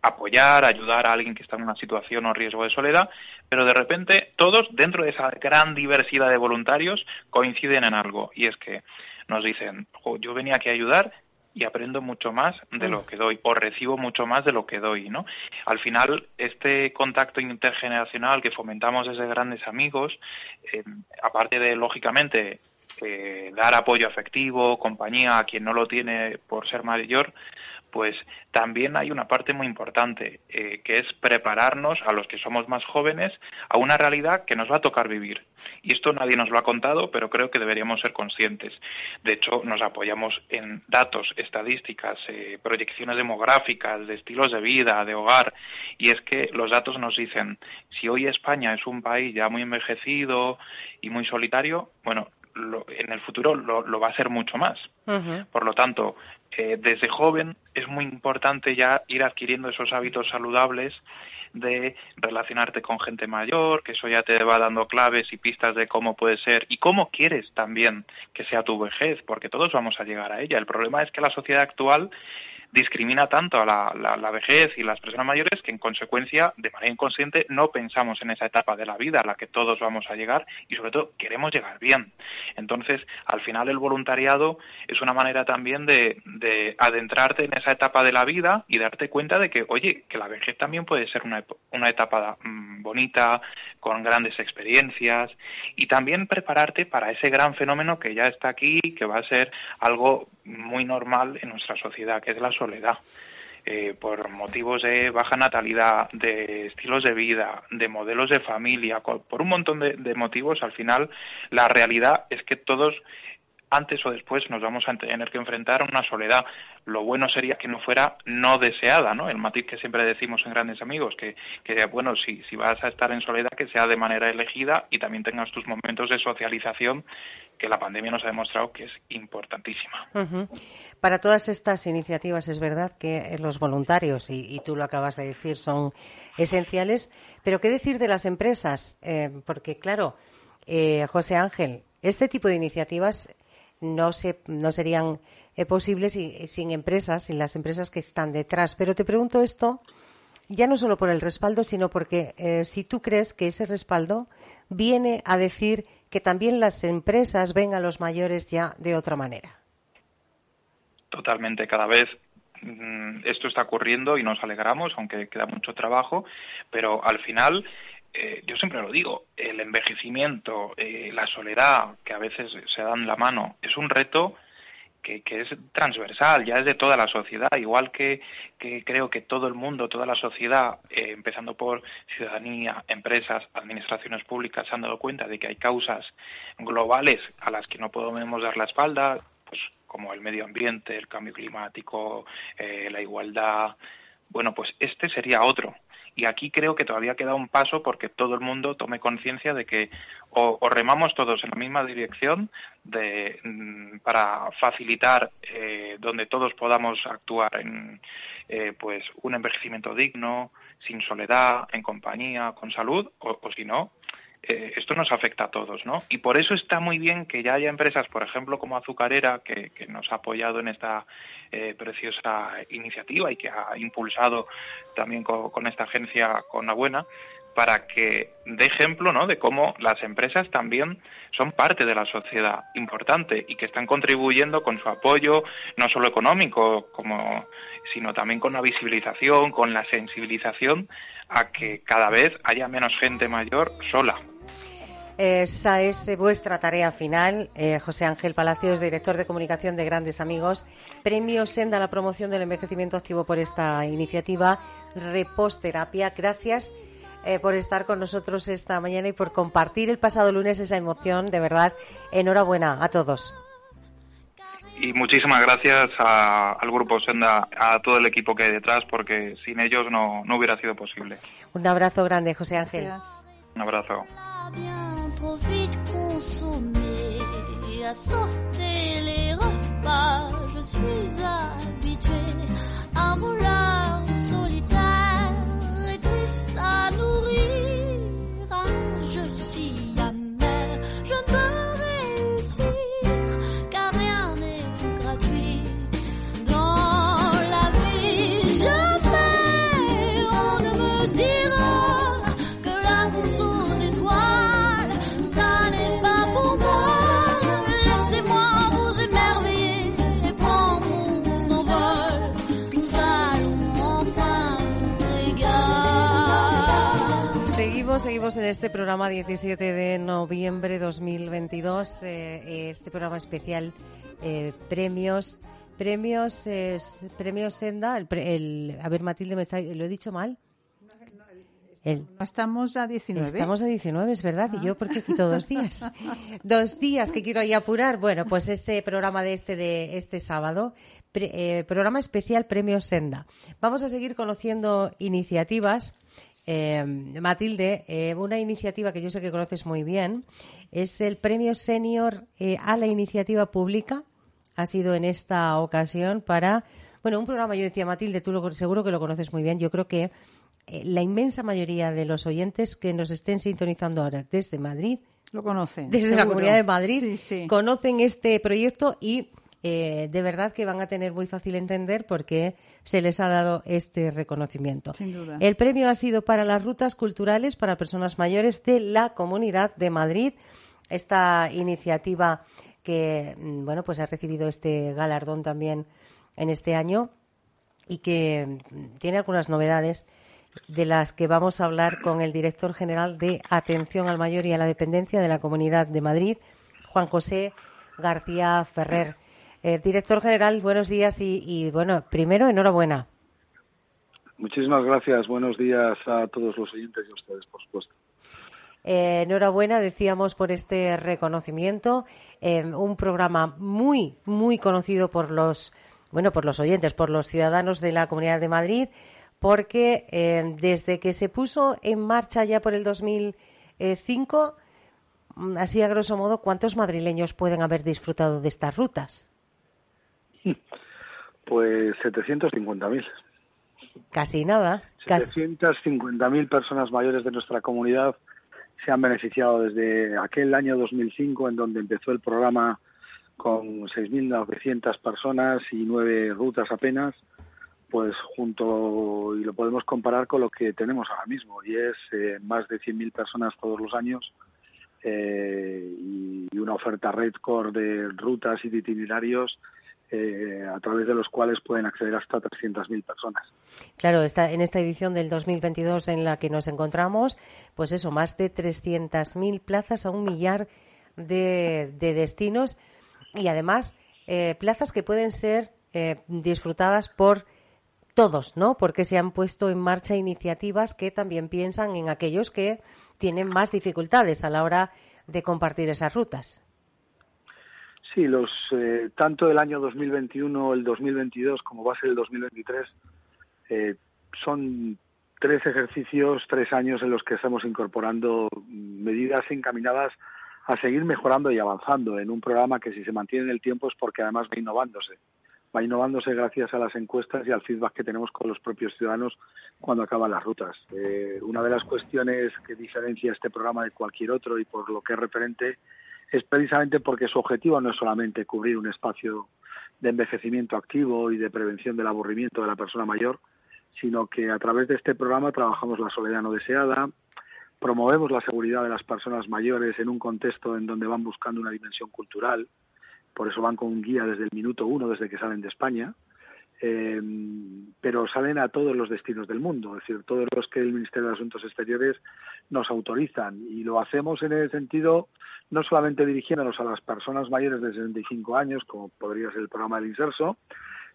apoyar, ayudar a alguien que está en una situación o riesgo de soledad, pero de repente todos, dentro de esa gran diversidad de voluntarios, coinciden en algo, y es que nos dicen, yo venía aquí a ayudar y aprendo mucho más de lo que doy o recibo mucho más de lo que doy, ¿no? Al final, este contacto intergeneracional que fomentamos desde grandes amigos, eh, aparte de, lógicamente, eh, dar apoyo afectivo, compañía a quien no lo tiene por ser mayor, pues también hay una parte muy importante, eh, que es prepararnos a los que somos más jóvenes a una realidad que nos va a tocar vivir. Y esto nadie nos lo ha contado, pero creo que deberíamos ser conscientes. De hecho, nos apoyamos en datos, estadísticas, eh, proyecciones demográficas, de estilos de vida, de hogar. Y es que los datos nos dicen, si hoy España es un país ya muy envejecido y muy solitario, bueno, lo, en el futuro lo, lo, va a ser mucho más. Uh -huh. Por lo tanto, eh, desde joven es muy importante ya ir adquiriendo esos hábitos saludables de relacionarte con gente mayor, que eso ya te va dando claves y pistas de cómo puede ser y cómo quieres también que sea tu vejez, porque todos vamos a llegar a ella. El problema es que la sociedad actual discrimina tanto a la, la, vejez y las personas mayores que en consecuencia, de manera inconsciente, no pensamos en esa etapa de la vida a la que todos vamos a llegar y sobre todo queremos llegar bien. Entonces, al final el voluntariado es una manera también de, de adentrarte en esa etapa de la vida y darte cuenta de que, oye, que la vejez también puede ser una, una etapa mm, bonita, con grandes experiencias y también prepararte para ese gran fenómeno que ya está aquí, que va a ser algo muy normal en nuestra sociedad, que es la soledad. Eh, por motivos de baja natalidad, de estilos de vida, de modelos de familia, por un montón de motivos, al final la realidad es que todos antes o después nos vamos a tener que enfrentar a una soledad. Lo bueno sería que no fuera no deseada, ¿no? El matiz que siempre decimos en Grandes Amigos, que, que bueno, si, si vas a estar en soledad, que sea de manera elegida y también tengas tus momentos de socialización, que la pandemia nos ha demostrado que es importantísima. Para todas estas iniciativas es verdad que los voluntarios, y, tú lo acabas de decir, son esenciales, pero ¿qué decir de las empresas? Eh, porque, claro, eh, José Ángel, este tipo de iniciativas no, se, no serían eh, posibles sin empresas, sin las empresas que están detrás. Pero te pregunto esto ya no solo por el respaldo, sino porque eh, si tú crees que ese respaldo viene a decir que también las empresas ven a los mayores ya de otra manera. Totalmente, cada vez mm, esto está ocurriendo y nos alegramos, aunque queda mucho trabajo, pero al final eh, yo siempre lo digo, el envejecimiento, eh, la soledad, que a veces se dan la mano, es un reto que, es transversal, ya es de toda la sociedad, igual que, creo que todo el mundo, toda la sociedad, eh, empezando por ciudadanía, empresas, administraciones públicas, se han dado cuenta de que hay causas globales a las que no podemos dar la espalda, pues como el medio ambiente, el cambio climático, la igualdad. Bueno, pues este sería otro, y aquí creo que todavía queda un paso porque todo el mundo tome conciencia de que o, remamos todos en la misma dirección de, mm, para facilitar eh, donde todos podamos actuar en eh, pues un envejecimiento digno, sin soledad, en compañía, con salud, o, o si no, eh, esto nos afecta a todos, ¿no? Y por eso está muy bien que ya haya empresas, por ejemplo, como Azucarera, que, nos ha apoyado en esta eh, preciosa iniciativa y que ha impulsado también con, esta agencia con la buena, para que dé ejemplo ¿no? de cómo las empresas también son parte de la sociedad importante y que están contribuyendo con su apoyo, no solo económico, como, sino también con la visibilización, con la sensibilización a que cada vez haya menos gente mayor sola. Esa es vuestra tarea final. Eh, José Ángel Palacios, director de comunicación de Grandes Amigos. Premio Senda a la promoción del envejecimiento activo por esta iniciativa. Reposterapia. Gracias eh, por estar con nosotros esta mañana y por compartir el pasado lunes esa emoción. De verdad, enhorabuena a todos. Y muchísimas gracias al Grupo Senda, a todo el equipo que hay detrás, porque sin ellos no, no hubiera sido posible. Un abrazo grande, José Ángel. Un abrazo. À les repas, je suis habitué. Un voleur seguimos en este programa 17 de noviembre 2022, eh, este programa especial eh, premios, premios, premios Senda, el, a ver Matilde, me está, ¿lo he dicho mal? estamos a 19. Estamos a 19, es verdad. Y yo, porque quito dos [laughs] días? dos días que quiero ahí apurar. Bueno, pues este programa de este, de este sábado, eh, programa especial Premios Senda. Vamos a seguir conociendo iniciativas eh, Matilde, eh, una iniciativa que yo sé que conoces muy bien es el premio senior eh, a la iniciativa pública. Ha sido en esta ocasión para, bueno, un programa, yo decía Matilde, tú lo, seguro que lo conoces muy bien. Yo creo que la inmensa mayoría de los oyentes que nos estén sintonizando ahora desde Madrid, lo conocen. Desde la Comunidad de Madrid, conocen este proyecto y eh, de verdad que van a tener muy fácil entender por qué se les ha dado este reconocimiento. Sin duda. El premio ha sido para las rutas culturales para personas mayores de la Comunidad de Madrid. Esta iniciativa que mm, bueno pues ha recibido este galardón también en este año y que mm, tiene algunas novedades de las que vamos a hablar con el director general de Atención al Mayor y a la Dependencia de la Comunidad de Madrid, Juan José García Ferrer. Eh, director general, buenos días y, y, bueno, primero enhorabuena. Muchísimas gracias. Buenos días a todos los oyentes y a ustedes, por supuesto. Eh, enhorabuena, decíamos, por este reconocimiento. Eh, un programa muy, muy conocido por los, bueno, por los oyentes, por los ciudadanos de la Comunidad de Madrid, porque eh, desde que se puso en marcha ya por el 2005, mm, así a grosso modo, ¿cuántos madrileños pueden haber disfrutado de estas rutas? Pues 750.000. Casi nada. 750.000 personas mayores de nuestra comunidad se han beneficiado desde aquel año 2005 en donde empezó el programa con 6.900 personas y nueve rutas apenas, pues junto, y lo podemos comparar con lo que tenemos ahora mismo, y es eh, más de 100.000 personas todos los años eh, y, una oferta récord de rutas y de itinerarios eh, a través de los cuales pueden acceder hasta 300.000 personas. Claro, está en esta edición del 2022 en la que nos encontramos, pues eso, más de 300.000 plazas a un millar de, de destinos y además eh, plazas que pueden ser eh, disfrutadas por todos, ¿no? Porque se han puesto en marcha iniciativas que también piensan en aquellos que tienen más dificultades a la hora de compartir esas rutas. Sí, los, eh, tanto el año 2021, el 2022 como va a ser el 2023, eh, son tres ejercicios, tres años en los que estamos incorporando medidas encaminadas a seguir mejorando y avanzando en un programa que si se mantiene en el tiempo es porque además va innovándose. Va innovándose gracias a las encuestas y al feedback que tenemos con los propios ciudadanos cuando acaban las rutas. Eh, una de las cuestiones que diferencia este programa de cualquier otro y por lo que es referente es precisamente porque su objetivo no es solamente cubrir un espacio de envejecimiento activo y de prevención del aburrimiento de la persona mayor, sino que a través de este programa trabajamos la soledad no deseada, promovemos la seguridad de las personas mayores en un contexto en donde van buscando una dimensión cultural, por eso van con un guía desde el minuto uno, desde que salen de España, eh, pero salen a todos los destinos del mundo, es decir, todos los que el Ministerio de Asuntos Exteriores nos autorizan y lo hacemos en el sentido no solamente dirigiéndonos a las personas mayores de 65 años, como podría ser el programa del Inserso,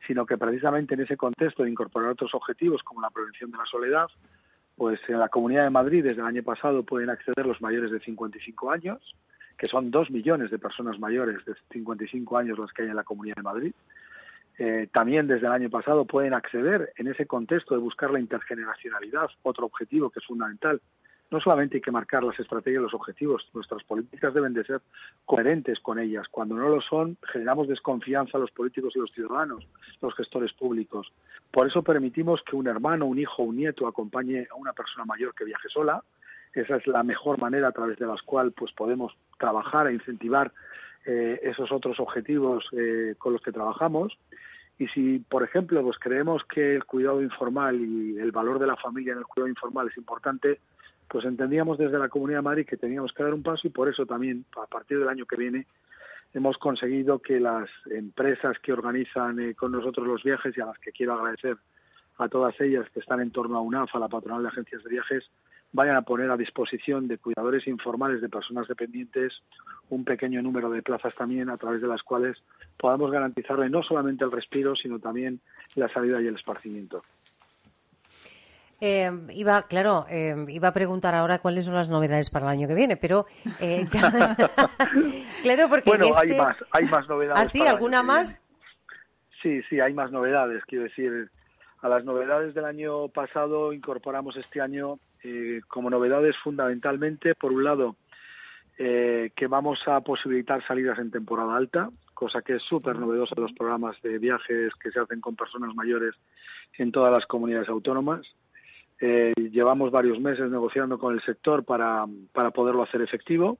sino que precisamente en ese contexto de incorporar otros objetivos como la prevención de la soledad, pues en la Comunidad de Madrid desde el año pasado pueden acceder los mayores de 55 años, que son dos millones de personas mayores de 55 años las que hay en la Comunidad de Madrid. Eh, también desde el año pasado pueden acceder en ese contexto de buscar la intergeneracionalidad, otro objetivo que es fundamental no solamente hay que marcar las estrategias y los objetivos, nuestras políticas deben de ser coherentes con ellas. Cuando no lo son, generamos desconfianza a los políticos y los ciudadanos, los gestores públicos. Por eso permitimos que un hermano, un hijo, un nieto acompañe a una persona mayor que viaje sola. Esa es la mejor manera a través de la cual pues, podemos trabajar e incentivar eh, esos otros objetivos eh, con los que trabajamos. Y si, por ejemplo, pues creemos que el cuidado informal y el valor de la familia en el cuidado informal es importante, pues entendíamos desde la Comunidad de Madrid que teníamos que dar un paso y por eso también, a partir del año que viene, hemos conseguido que las empresas que organizan eh, con nosotros los viajes y a las que quiero agradecer a todas ellas que están en torno a UNAF, a la patronal de agencias de viajes, vayan a poner a disposición de cuidadores informales de personas dependientes un pequeño número de plazas también a través de las cuales podamos garantizarle no solamente el respiro, sino también la salida y el esparcimiento. Eh, iba, claro, eh, iba a preguntar ahora cuáles son las novedades para el año que viene, pero eh, ya... [laughs] claro, porque bueno, este... hay más, hay más novedades. ¿Ah, sí? ¿Alguna más? Sí, sí, hay más novedades. Quiero decir, a las novedades del año pasado incorporamos este año eh, como novedades fundamentalmente, por un lado, eh, que vamos a posibilitar salidas en temporada alta, cosa que es súper novedosa los programas de viajes que se hacen con personas mayores en todas las comunidades autónomas. Eh, llevamos varios meses negociando con el sector para, para poderlo hacer efectivo.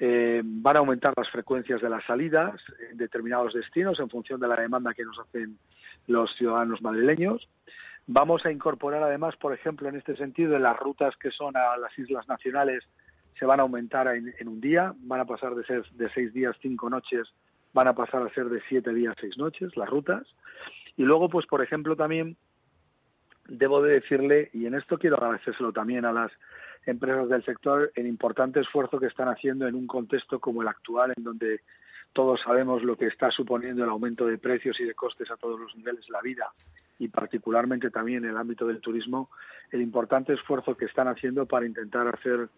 Van a aumentar las frecuencias de las salidas en determinados destinos en función de la demanda que nos hacen los ciudadanos madrileños. Vamos a incorporar además, por ejemplo, en este sentido, las rutas que son a las islas nacionales se van a aumentar en, en un día, van a pasar de ser de seis días, cinco noches, van a pasar a ser de siete días, seis noches, las rutas. Y luego, pues, por ejemplo, también debo de decirle, y en esto quiero agradecérselo también a las empresas del sector, el importante esfuerzo que están haciendo en un contexto como el actual, en donde todos sabemos lo que está suponiendo el aumento de precios y de costes a todos los niveles la vida y particularmente también en el ámbito del turismo, el importante esfuerzo que están haciendo para intentar hacer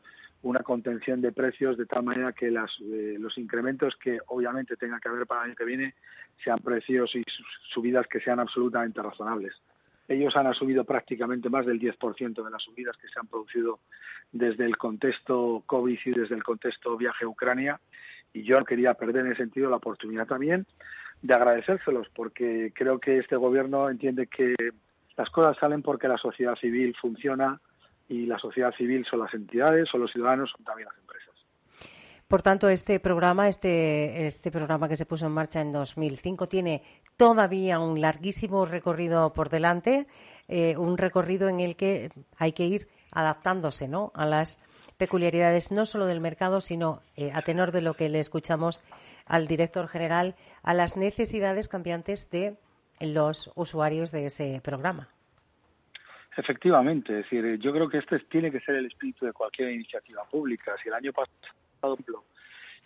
una contención de precios de tal manera que eh, los incrementos que obviamente tenga que haber para el año que viene sean precios y subidas que sean absolutamente razonables. Ellos han asumido prácticamente más del 10% de las subidas que se han producido desde el contexto COVID y desde el contexto viaje a Ucrania. Y yo quería perder en ese sentido la oportunidad también de agradecérselos, porque creo que este gobierno entiende que las cosas salen porque la sociedad civil funciona y la sociedad civil son las entidades, son los ciudadanos, son también las empresas. Por tanto, este programa, este, este programa que se puso en marcha en 2005, tiene todavía un larguísimo recorrido por delante, eh, un recorrido en el que hay que ir adaptándose ¿no? a las peculiaridades no solo del mercado, sino eh, a tenor de lo que le escuchamos al director general, a las necesidades cambiantes de los usuarios de ese programa. Efectivamente, es decir, yo creo que este tiene que ser el espíritu de cualquier iniciativa pública. Si el año pasado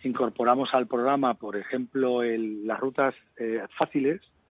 incorporamos al programa, por ejemplo, el, las rutas eh, fáciles.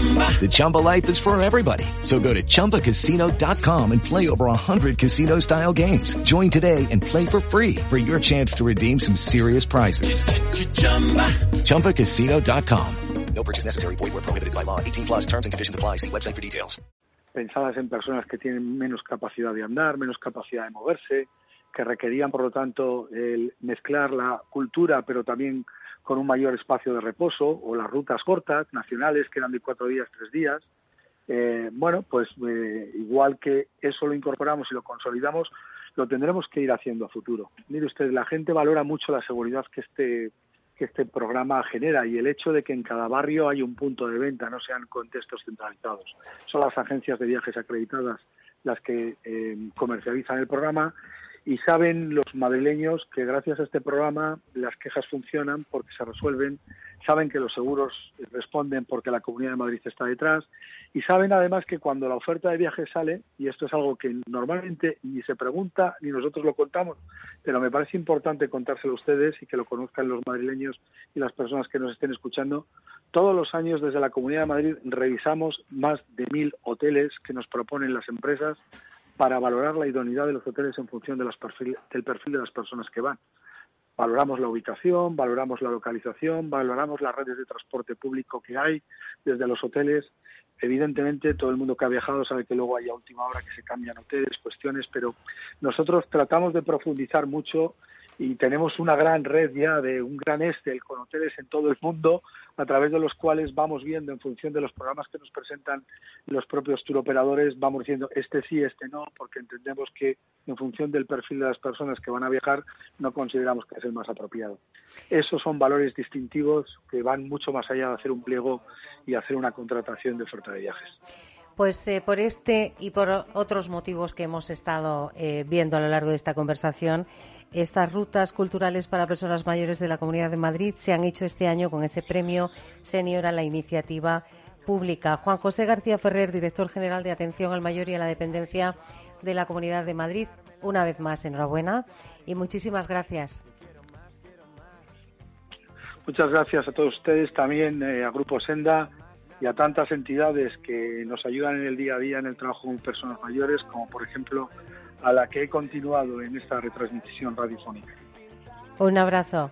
The Chumba life is for everybody. So go to ChumbaCasino.com and play over 100 casino style games. Join today and play for free for your chance to redeem some serious prizes. ChumbaCasino.com. No purchase necessary. Void where prohibited by law. 18 plus terms and conditions apply. See website for details. Pensadas en personas que tienen menos capacidad de andar, menos capacidad de moverse, que requerían, por lo tanto, el mezclar la cultura, pero también con un mayor espacio de reposo, o las rutas cortas, nacionales, que eran de cuatro días, tres días. Eh, bueno, pues eh, igual que eso lo incorporamos y lo consolidamos, lo tendremos que ir haciendo a futuro. Mire usted, la gente valora mucho la seguridad que este, que este programa genera y el hecho de que en cada barrio hay un punto de venta, no sean contextos centralizados. Son las agencias de viajes acreditadas las que eh, comercializan el programa y saben los madrileños que gracias a este programa las quejas funcionan porque se resuelven, saben que los seguros responden porque la Comunidad de Madrid está detrás y saben además que cuando la oferta de viaje sale, y esto es algo que normalmente ni se pregunta ni nosotros lo contamos, pero me parece importante contárselo a ustedes y que lo conozcan los madrileños y las personas que nos estén escuchando, todos los años desde la Comunidad de Madrid revisamos más de mil hoteles que nos proponen las empresas para valorar la idoneidad de los hoteles en función perfil, del perfil de las personas que van. Valoramos la ubicación, valoramos la localización, valoramos las redes de transporte público que hay desde los hoteles. Evidentemente, todo el mundo que ha viajado sabe que luego hay a última hora que se cambian hoteles, cuestiones, pero nosotros tratamos de profundizar mucho y tenemos una gran red ya de un gran este con hoteles en todo el mundo a través de los cuales vamos viendo en función de los programas que nos presentan los propios turoperadores, vamos diciendo este sí, este no, porque entendemos que en función del perfil de las personas que van a viajar no consideramos que es el más apropiado. Esos son valores distintivos que van mucho más allá de hacer un pliego y hacer una contratación de oferta de viajes. Pues eh, por este y por otros motivos que hemos estado eh, viendo a lo largo de esta conversación, estas rutas culturales para personas mayores de la Comunidad de Madrid se han hecho este año con ese premio senior a la iniciativa pública. Juan José García Ferrer, director general de Atención al Mayor y a la Dependencia de la Comunidad de Madrid, una vez más enhorabuena y muchísimas gracias. Muchas gracias a todos ustedes, también eh, a Grupo Senda y a tantas entidades que nos ayudan en el día a día en el trabajo con personas mayores, como por ejemplo a la que he continuado en esta retransmisión radiofónica. Un abrazo.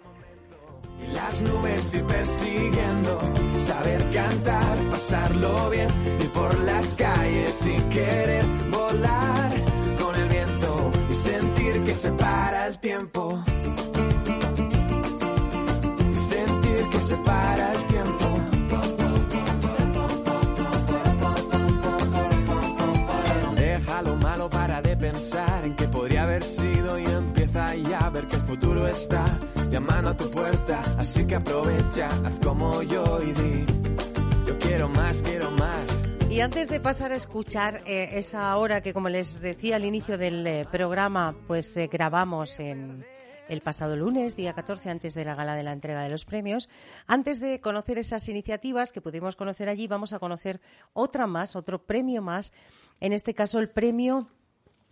las nubes y persiguiendo, saber cantar, pasarlo bien, ir por las calles y querer volar con el viento y sentir que se para el tiempo. Y sentir que se para el tiempo. Que el futuro está llamando a tu puerta. Así que aprovecha, haz como yo y di, yo quiero más, quiero más. Y antes de pasar a escuchar eh, esa hora que, como les decía al inicio del eh, programa, pues eh, grabamos en el pasado lunes, día 14, antes de la gala de la entrega de los premios, antes de conocer esas iniciativas que pudimos conocer allí, vamos a conocer otra más, otro premio más, en este caso el premio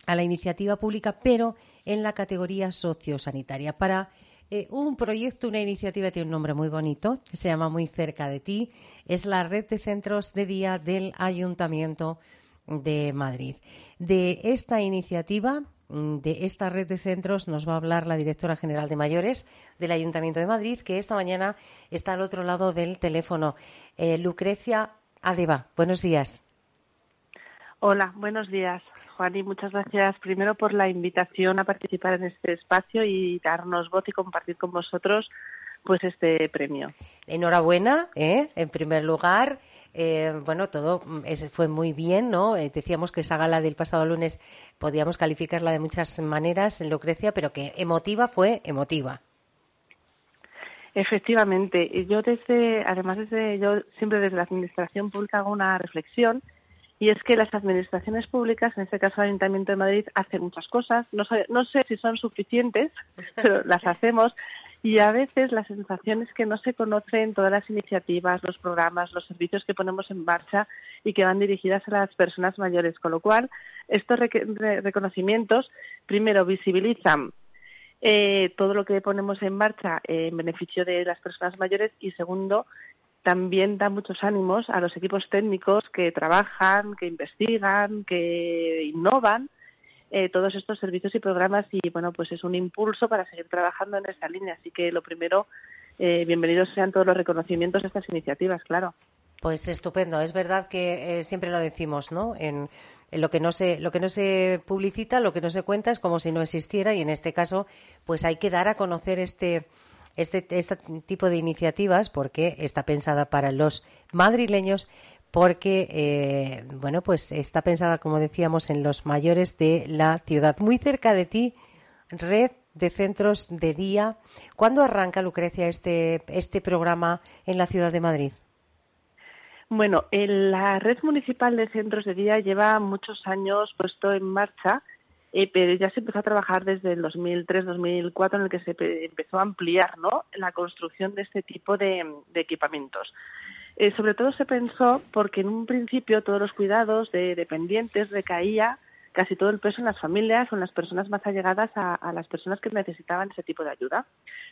a la iniciativa pública, pero en la categoría sociosanitaria, para eh, un proyecto, una iniciativa, tiene un nombre muy bonito, se llama Muy cerca de ti, es la red de centros de día del Ayuntamiento de Madrid. De esta iniciativa, mm, de esta red de centros, nos va a hablar la directora general de mayores del Ayuntamiento de Madrid, que esta mañana está al otro lado del teléfono. Eh, Lucrecia Adeba, buenos días. Hola, buenos días. Juan, y muchas gracias primero por la invitación a participar en este espacio y darnos voz y compartir con vosotros pues este premio. Enhorabuena, ¿eh? en primer lugar. Eh, bueno, todo es- fue muy bien, ¿no? Eh, decíamos que esa gala del pasado lunes podíamos calificarla de muchas maneras, Lucrecia, pero que emotiva fue emotiva. Efectivamente, y yo desde, además desde, yo siempre desde la administración pública hago una reflexión y es que las administraciones públicas, en este caso el Ayuntamiento de Madrid, hacen muchas cosas. No sé, no sé si son suficientes, [laughs] pero las hacemos. Y a veces la sensación es que no se conocen todas las iniciativas, los programas, los servicios que ponemos en marcha y que van dirigidas a las personas mayores. Con lo cual, estos re- reconocimientos, primero, visibilizan eh, todo lo que ponemos en marcha eh, en beneficio de las personas mayores y segundo, también da muchos ánimos a los equipos técnicos que trabajan, que investigan, que innovan eh, todos estos servicios y programas y bueno, pues es un impulso para seguir trabajando en esta línea. Así que lo primero, eh, bienvenidos sean todos los reconocimientos a estas iniciativas, claro. Pues estupendo. Es verdad que eh, siempre lo decimos, ¿no? En, en lo que no se lo que no se publicita, lo que no se cuenta es como si no existiera y en este caso, pues hay que dar a conocer este este este tipo de iniciativas porque está pensada para los madrileños porque eh, bueno pues está pensada como decíamos en los mayores de la ciudad muy cerca de ti red de centros de día ¿cuándo arranca Lucrecia este este programa en la ciudad de Madrid? Bueno, la red municipal de centros de día lleva muchos años puesto en marcha, eh, pero ya se empezó a trabajar desde el 2003-2004 en el que se pe- empezó a ampliar ¿no? la construcción de este tipo de, equipamientos. Eh, sobre todo se pensó porque en un principio todos los cuidados de dependientes recaía casi todo el peso en las familias o en las personas más allegadas a las personas que necesitaban ese tipo de ayuda.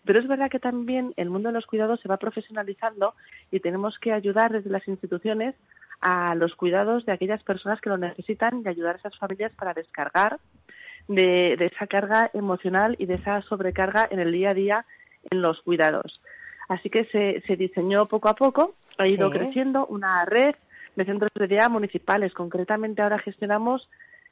Pero es verdad que también el mundo de los cuidados se va profesionalizando y tenemos que ayudar desde las instituciones a los cuidados de aquellas personas que lo necesitan y ayudar a esas familias para descargar de, de esa carga emocional y de esa sobrecarga en el día a día en los cuidados. Así que se, se diseñó poco a poco, ha ido Sí. creciendo una red de centros de día municipales. Concretamente ahora gestionamos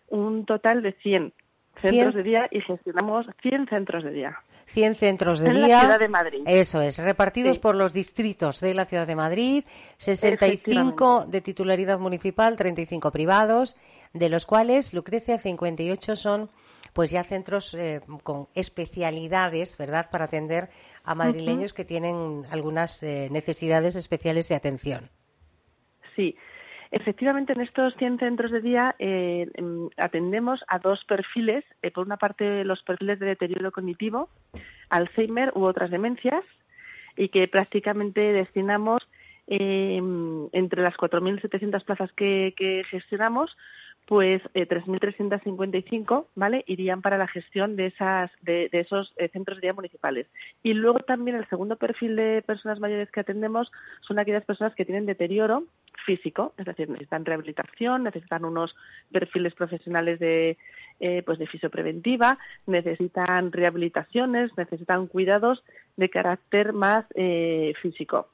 un total de 100 centros de día y gestionamos 100 centros de día. 100 centros de En la día. ciudad de Madrid. Eso es, repartidos Sí. por los distritos de la ciudad de Madrid, 65 de titularidad municipal, 35 privados, de los cuales, Lucrecia, 58 son pues ya centros eh, con especialidades, ¿verdad?, para atender a madrileños que tienen algunas eh, necesidades especiales de atención. Sí, efectivamente en estos 100 centros de día eh, em, atendemos a dos perfiles. Eh, por una parte, los perfiles de deterioro cognitivo, Alzheimer u otras demencias, y que prácticamente destinamos eh, entre las 4.700 plazas que gestionamos, pues eh, 3.355, ¿vale? Irían para la gestión de esas de, esos eh, centros de día municipales. Y luego también el segundo perfil de personas mayores que atendemos son aquellas personas que tienen deterioro físico, es decir, necesitan rehabilitación, necesitan unos perfiles profesionales de eh, pues de fisiopreventiva, necesitan rehabilitaciones, necesitan cuidados de carácter más eh, físico.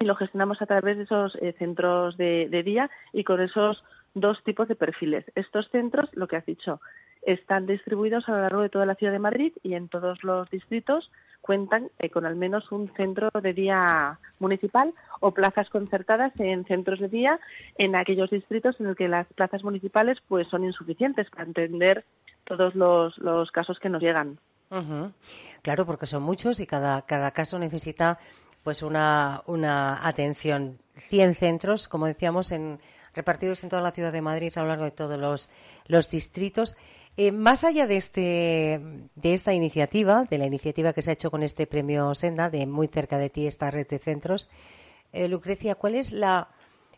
Y lo gestionamos a través de esos centros de día y con esos dos tipos de perfiles. Estos centros, lo que has dicho, están distribuidos a lo largo de toda la ciudad de Madrid y en todos los distritos cuentan eh, con al menos un centro de día municipal o plazas concertadas en centros de día en aquellos distritos en los que las plazas municipales pues son insuficientes para atender todos los, los casos que nos llegan. Claro, porque son muchos y cada, cada caso necesita pues una, una atención. 100 centros, como decíamos, en, repartidos en toda la ciudad de Madrid a lo largo de todos los, distritos. Eh, más allá de, este, de esta iniciativa, de la iniciativa que se ha hecho con este premio Senda, de muy cerca de ti, esta red de centros, eh, Lucrecia, ¿cuál es la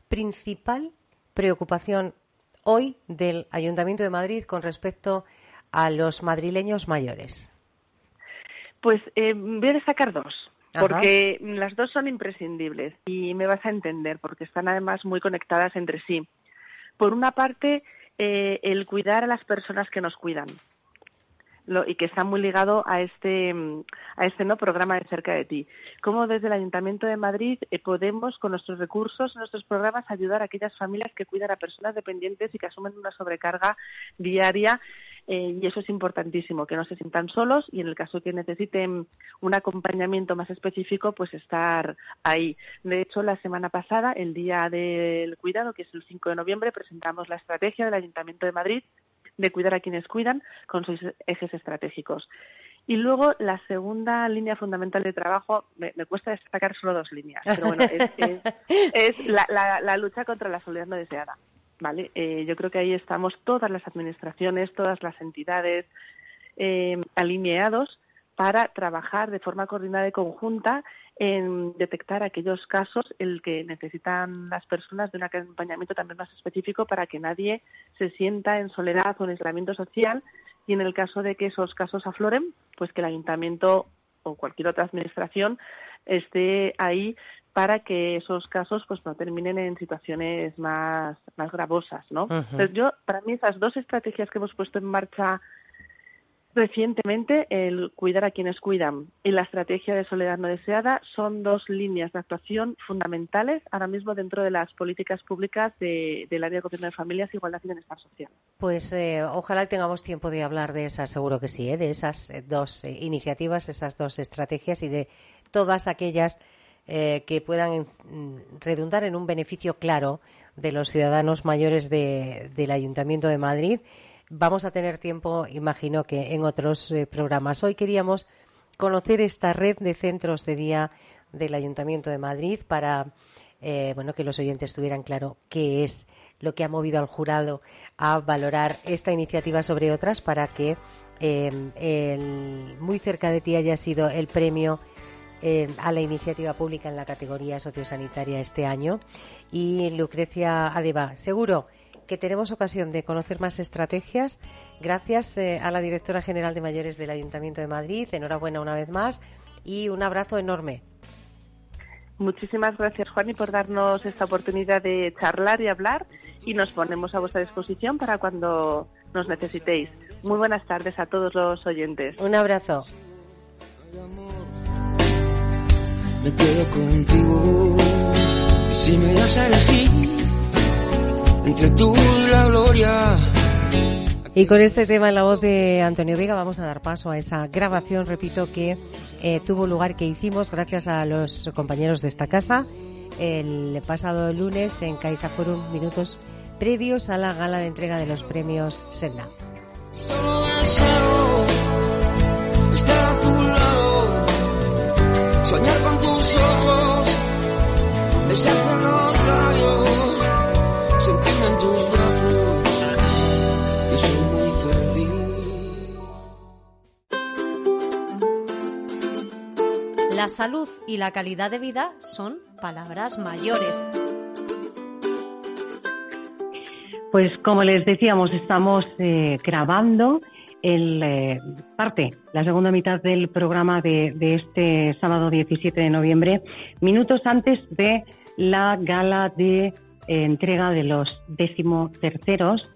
principal preocupación hoy del Ayuntamiento de Madrid con respecto a los madrileños mayores? Pues eh, voy a destacar dos, Porque las dos son imprescindibles y me vas a entender, porque están además muy conectadas entre sí. Por una parte, eh, el cuidar a las personas que nos cuidan. Y que está muy ligado a este a este no programa de cerca de ti. Cómo desde el Ayuntamiento de Madrid eh, podemos con nuestros recursos, nuestros programas ayudar a aquellas familias que cuidan a personas dependientes y que asumen una sobrecarga diaria eh, y eso es importantísimo, que no se sientan solos y en el caso que necesiten un acompañamiento más específico, pues estar ahí. De hecho, la semana pasada, el Día del Cuidado, que es el 5 de noviembre, presentamos la estrategia del Ayuntamiento de Madrid de cuidar a quienes cuidan con sus ejes estratégicos. Y luego la segunda línea fundamental de trabajo, me, me cuesta destacar solo dos líneas, pero bueno, es, es- [laughs] es la, la- la lucha contra la soledad no deseada. ¿Vale? Eh, yo creo que ahí estamos todas las administraciones, todas las entidades eh, alineados para trabajar de forma coordinada y conjunta en detectar aquellos casos en el que necesitan las personas de un acompañamiento también más específico para que nadie se sienta en soledad o en aislamiento social y en el caso de que esos casos afloren, pues que el ayuntamiento o cualquier otra administración esté ahí para que esos casos pues no terminen en situaciones más, más gravosas, ¿no? Entonces yo, para mí esas dos estrategias que hemos puesto en marcha recientemente, el cuidar a quienes cuidan y la estrategia de soledad no deseada, son dos líneas de actuación fundamentales ahora mismo dentro de las políticas públicas de- del área de gobierno de familias, igualdad y bienestar social. Pues eh, ojalá tengamos tiempo de hablar de esas, seguro que sí, ¿eh? de esas eh, dos eh, iniciativas, esas dos estrategias y de todas aquellas eh, que puedan mm, redundar en un beneficio claro de los ciudadanos mayores de- del Ayuntamiento de Madrid. Vamos a tener tiempo, imagino que en otros eh, programas. Hoy queríamos conocer esta red de centros de día del Ayuntamiento de Madrid para eh, bueno que los oyentes tuvieran claro qué es lo que ha movido al jurado a valorar esta iniciativa sobre otras para que eh, el muy cerca de ti haya sido el premio eh, a la iniciativa pública en la categoría sociosanitaria este año. Y Lucrecia Adeba, seguro que tenemos ocasión de conocer más estrategias. Gracias eh, a la directora general de mayores del Ayuntamiento de Madrid. Enhorabuena una vez más y un abrazo enorme. Muchísimas gracias, Juan, y por darnos esta oportunidad de charlar y hablar y nos ponemos a vuestra disposición para cuando nos necesitéis. Muy buenas tardes a todos los oyentes. Un abrazo. Me quedo contigo. Y si me das a elegir entre tú y la gloria, Y con este tema en la voz de Antonio Vega vamos a dar paso a esa grabación, repito, que eh, tuvo lugar, que hicimos gracias a los compañeros de esta casa el pasado lunes en Caixa Forum, minutos previos a la gala de entrega de los premios Senda. solo deseo estar a tu lado, soñar con tus ojos, besarte en los labios, sentirme en tus brazos. Yo soy muy feliz. La salud y la calidad de vida son palabras mayores. Pues como les decíamos, estamos eh, grabando el eh, parte, la segunda mitad del programa de, este sábado 17 de noviembre, minutos antes de la gala de eh, entrega de los decimoterceros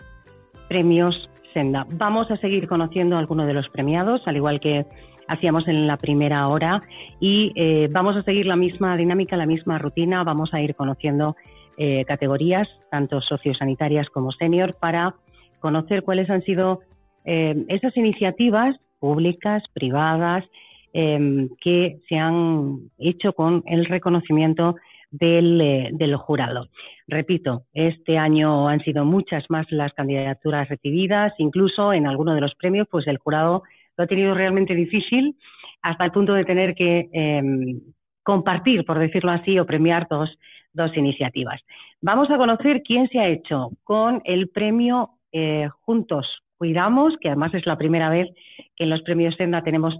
premios Senda. Vamos a seguir conociendo a algunos de los premiados, al igual que hacíamos en la primera hora, y eh, vamos a seguir la misma dinámica, la misma rutina. Vamos a ir conociendo categorías, tanto sociosanitarias como senior, para conocer cuáles han sido eh, esas iniciativas públicas, privadas, eh, que se han hecho con el reconocimiento del, eh, del, jurado. Repito, este año han sido muchas más las candidaturas recibidas, incluso en algunos de los premios, pues el jurado lo ha tenido realmente difícil hasta el punto de tener que eh, compartir, por decirlo así, o premiar dos iniciativas. Vamos a conocer quién se ha hecho con el premio eh, Juntos Cuidamos, que además es la primera vez que en los premios Senda tenemos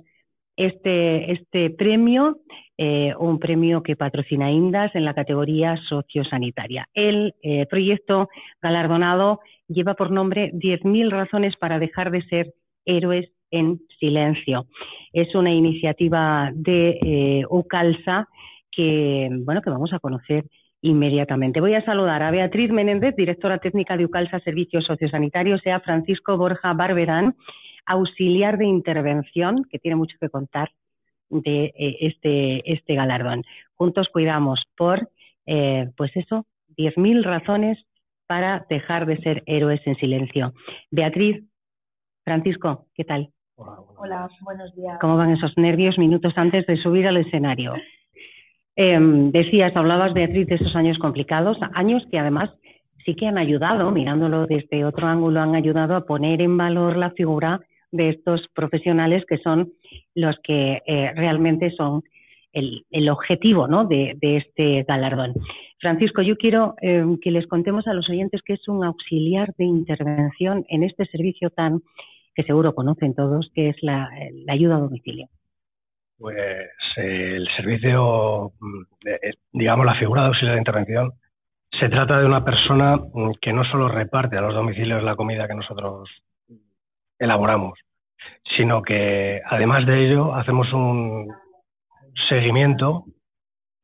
este, este premio, eh, un premio que patrocina INDAS en la categoría sociosanitaria. El eh, proyecto galardonado lleva por nombre 10.000 razones para dejar de ser héroes en silencio. Es una iniciativa de eh, UCALSA que, bueno, que vamos a conocer inmediatamente. Voy a saludar a Beatriz Menéndez, directora técnica de UCALSA Servicios Sociosanitarios, y a Francisco Borja Barberán, auxiliar de intervención, que tiene mucho que contar de eh, este, este galardón. Juntos cuidamos por, eh, pues eso, 10.000 razones para dejar de ser héroes en silencio. Beatriz, Francisco, ¿qué tal? Hola, buenos días. ¿Cómo van esos nervios minutos antes de subir al escenario? Eh, decías, hablabas, Beatriz, de esos años complicados, años que además sí que han ayudado, mirándolo desde otro ángulo, han ayudado a poner en valor la figura de estos profesionales que son los que eh, realmente son el, objetivo ¿no? de, este galardón. Francisco, yo quiero eh, que les contemos a los oyentes que es un auxiliar de intervención en este servicio tan que seguro conocen todos, que es la, la ayuda a domicilio. Pues eh, el servicio, digamos, la figura de auxiliar de intervención, se trata de una persona que no solo reparte a los domicilios la comida que nosotros elaboramos, sino que además de ello hacemos un seguimiento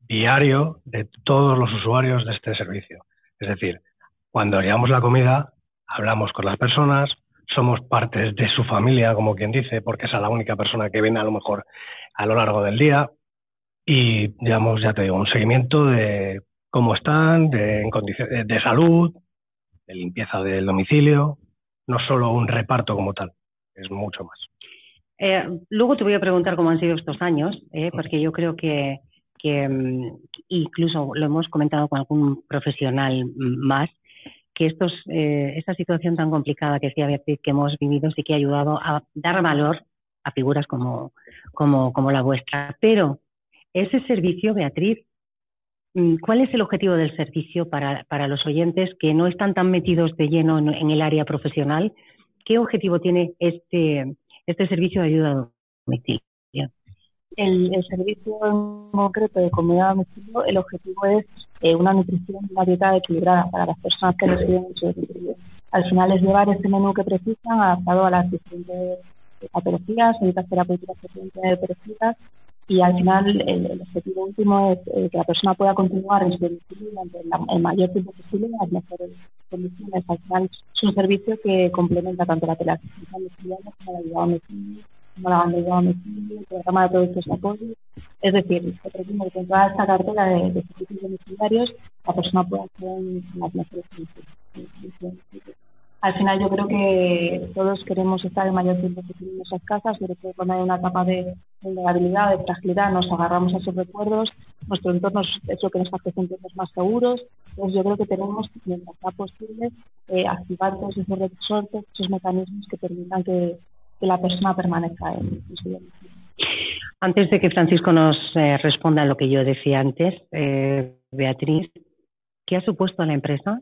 diario de todos los usuarios de este servicio. Es decir, cuando llevamos la comida, hablamos con las personas, somos partes de su familia, como quien dice, porque es la única persona que viene a lo mejor a lo largo del día. Y, digamos, ya te digo, un seguimiento de cómo están, de, en condiciones de salud, de limpieza del domicilio, no solo un reparto como tal, es mucho más. Eh, luego te voy a preguntar cómo han sido estos años, eh, porque yo creo que, que um, incluso lo hemos comentado con algún profesional más, que estos, eh, esta situación tan complicada que decía Beatriz que hemos vivido sí que ha ayudado a dar valor figuras como, como, como la vuestra. Pero ese servicio, Beatriz, mm, ¿cuál es el objetivo del servicio para, para los oyentes que no están tan metidos de lleno en, el área profesional? ¿Qué objetivo tiene este, este servicio de ayuda a? El, el, servicio en concreto de comida a domicilio, el objetivo es eh, una nutrición una dieta equilibrada para las personas que residen en su domicilio. Al final es llevar ese menú que precisan adaptado a las diferentes patologías, medidas terapéuticas que pueden tener precitas y al final el, el objetivo último es eh, que la persona pueda continuar en su domicilio durante la, el mayor tiempo posible en las mejores condiciones. Al final es un servicio que complementa tanto la teleasistencia domiciliaria como la ayuda a domicilio, como la bandeja a domicilio, el programa de productos de apoyo. Es decir, se pretende que toda esta cartera de, de servicios domiciliarios la persona pueda estar en las mejores condiciones al final yo creo que todos queremos estar el mayor tiempo posible en nuestras casas, sobre todo cuando hay una etapa de vulnerabilidad, de fragilidad, nos agarramos a esos recuerdos, nuestro entorno es lo que nos hace sentirnos más seguros, entonces yo creo que tenemos, mientras sea posible, eh, activar todos esos resortes, esos mecanismos que permitan que, la persona permanezca en, su domicilio. Antes de que Francisco nos eh, responda a lo que yo decía antes, eh, Beatriz, ¿qué ha supuesto a la empresa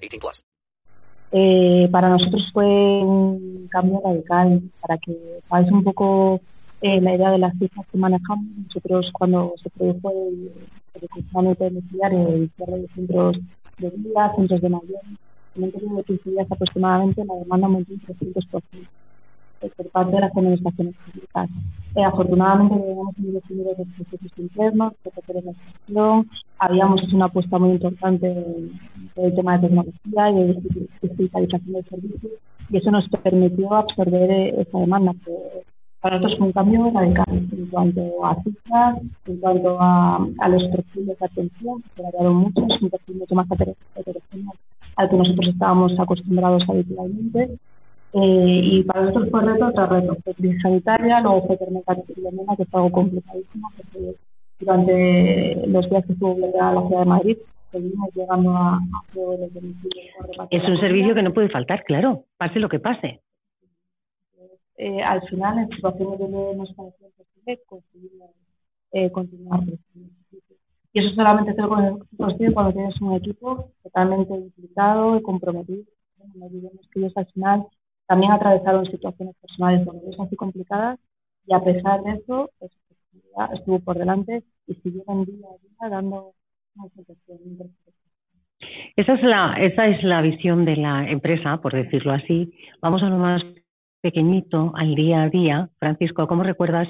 18 plus. Eh, para nosotros fue un cambio radical. Para que pagáis un poco eh, la idea de las cifras que manejamos, nosotros cuando se produjo el, el confinamiento domiciliario, el cierre de centros de día, centros de mayor, en un periodo de 15 días aproximadamente la demanda aumentó un 300% eh, por parte de las administraciones públicas. Eh, afortunadamente habíamos tenido los procesos internos, protocolos de gestión, habíamos hecho una apuesta muy importante todo el tema de tecnología y de digitalización del servicio y eso nos permitió absorber eh, esa demanda. Que para nosotros fue un cambio radical en cuanto a cifras, en cuanto a, a los perfiles de atención, que variaron mucho, un perfil mucho más heterogéneo al que nosotros estábamos acostumbrados habitualmente. Eh, y para nosotros fue reto tras reto. Fue crisis sanitaria, luego fue Filomena, que fue algo complicadísimo, porque durante los días que estuvo bloqueada la ciudad de Madrid, seguimos llegando a, a los domicilios. Es un servicio que no puede faltar, claro, pase lo que pase. Eh, al final, en situaciones donde nos parecía imposible, conseguimos eh, continuar. Y eso solamente se lo consigue cuando tienes un equipo totalmente implicado y comprometido. No olvidemos que ellos al final también atravesaron situaciones personales dolorosas y complicadas y a pesar de eso, pues, estuvo por delante y siguieron día a día dando una esa es la esa es la visión de la empresa, por decirlo así. Vamos a lo más pequeñito, al día a día. Francisco, ¿cómo recuerdas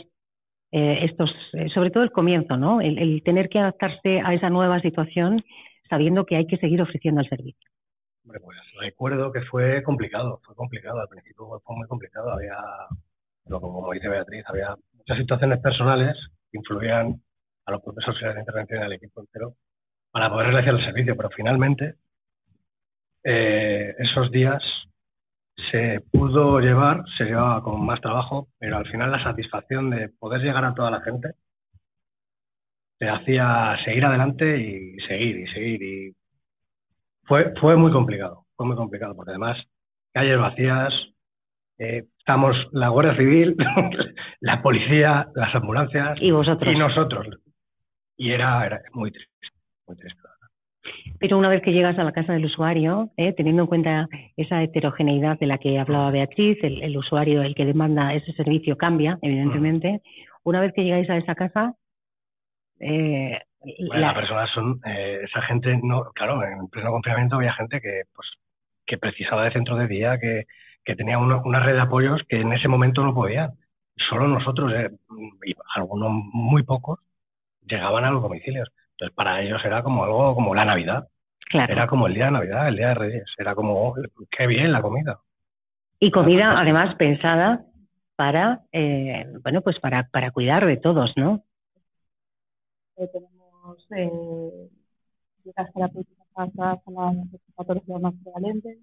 eh, estos, eh, sobre todo el comienzo, ¿no? El, el, tener que adaptarse a esa nueva situación sabiendo que hay que seguir ofreciendo el servicio. Pues recuerdo que fue complicado, fue complicado, al principio fue muy complicado, había, como dice Beatriz, había muchas situaciones personales que influían a los auxiliares de intervención y al equipo entero para poder realizar el servicio, pero finalmente eh, esos días se pudo llevar, se llevaba con más trabajo, pero al final la satisfacción de poder llegar a toda la gente te hacía seguir adelante y seguir y seguir y fue fue muy complicado, fue muy complicado porque además calles vacías, eh, estamos la Guardia Civil, [laughs] la policía, las ambulancias y vosotros y nosotros y era, era muy triste, muy triste. Pero una vez que llegas a la casa del usuario, ¿eh? teniendo en cuenta esa heterogeneidad de la que hablaba Beatriz, el, el, usuario, el que demanda ese servicio cambia, evidentemente. Una vez que llegáis a esa casa, eh, bueno, las personas son, eh, esa gente, no, claro, en pleno confinamiento había gente que, pues, que precisaba de centro de día, que, que tenía una, una red de apoyos que en ese momento no podían. Solo nosotros, eh, y algunos muy pocos, llegaban a los domicilios. Entonces, para ellos era como algo como la Navidad. Claro. Era como el día de Navidad, el día de Reyes. Era como, oh, qué bien la comida. Y comida, además, pensada para, eh, bueno, pues para, para cuidar de todos, ¿no? Eh, tenemos eh, dietas terapéuticas adaptadas a las patologías más prevalentes.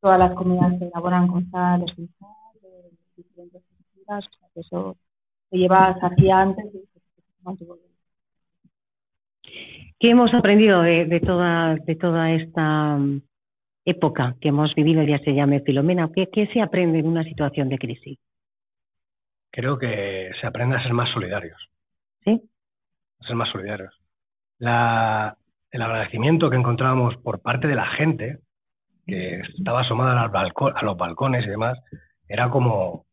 Todas las comidas se elaboran con sal, sin sal, de diferentes texturas. O sea, que eso se lleva y se mantuvo bien. ¿Qué hemos aprendido de, de, toda, de toda esta época que hemos vivido, ya se llame Filomena? ¿Qué, ¿Qué se aprende en una situación de crisis? Creo que se aprende a ser más solidarios. ¿Sí? A ser más solidarios. La, el agradecimiento que encontrábamos por parte de la gente, que estaba asomada al balcón, a los balcones y demás, era como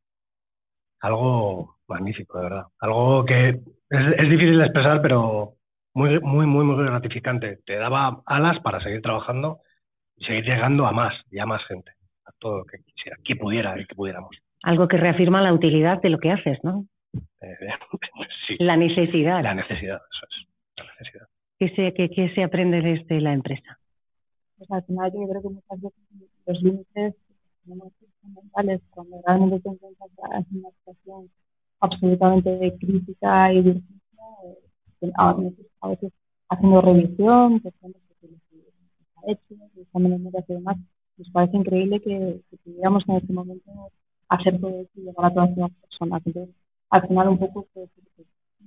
algo magnífico, de verdad. Algo que es, es difícil de expresar, pero muy, muy, muy, muy gratificante. Te daba alas para seguir trabajando y seguir llegando a más y a más gente, a todo lo que quisiera, que pudiera y que pudiéramos. Algo que reafirma la utilidad de lo que haces, ¿no? Eh, [laughs] sí. La necesidad. La necesidad, eso es. La necesidad. ¿Qué se, qué, qué se aprende desde la empresa? Pues al final yo creo que muchas veces los límites tenemos fundamentales cuando realmente te encuentras en una situación absolutamente crítica y difícil, eh, a veces, a veces haciendo revisión, pensando que que está hecho, exámenes médicos y demás, nos parece increíble que, que pudiéramos en este momento hacer todo esto y llegar a todas las personas. Entonces, al final un poco pues,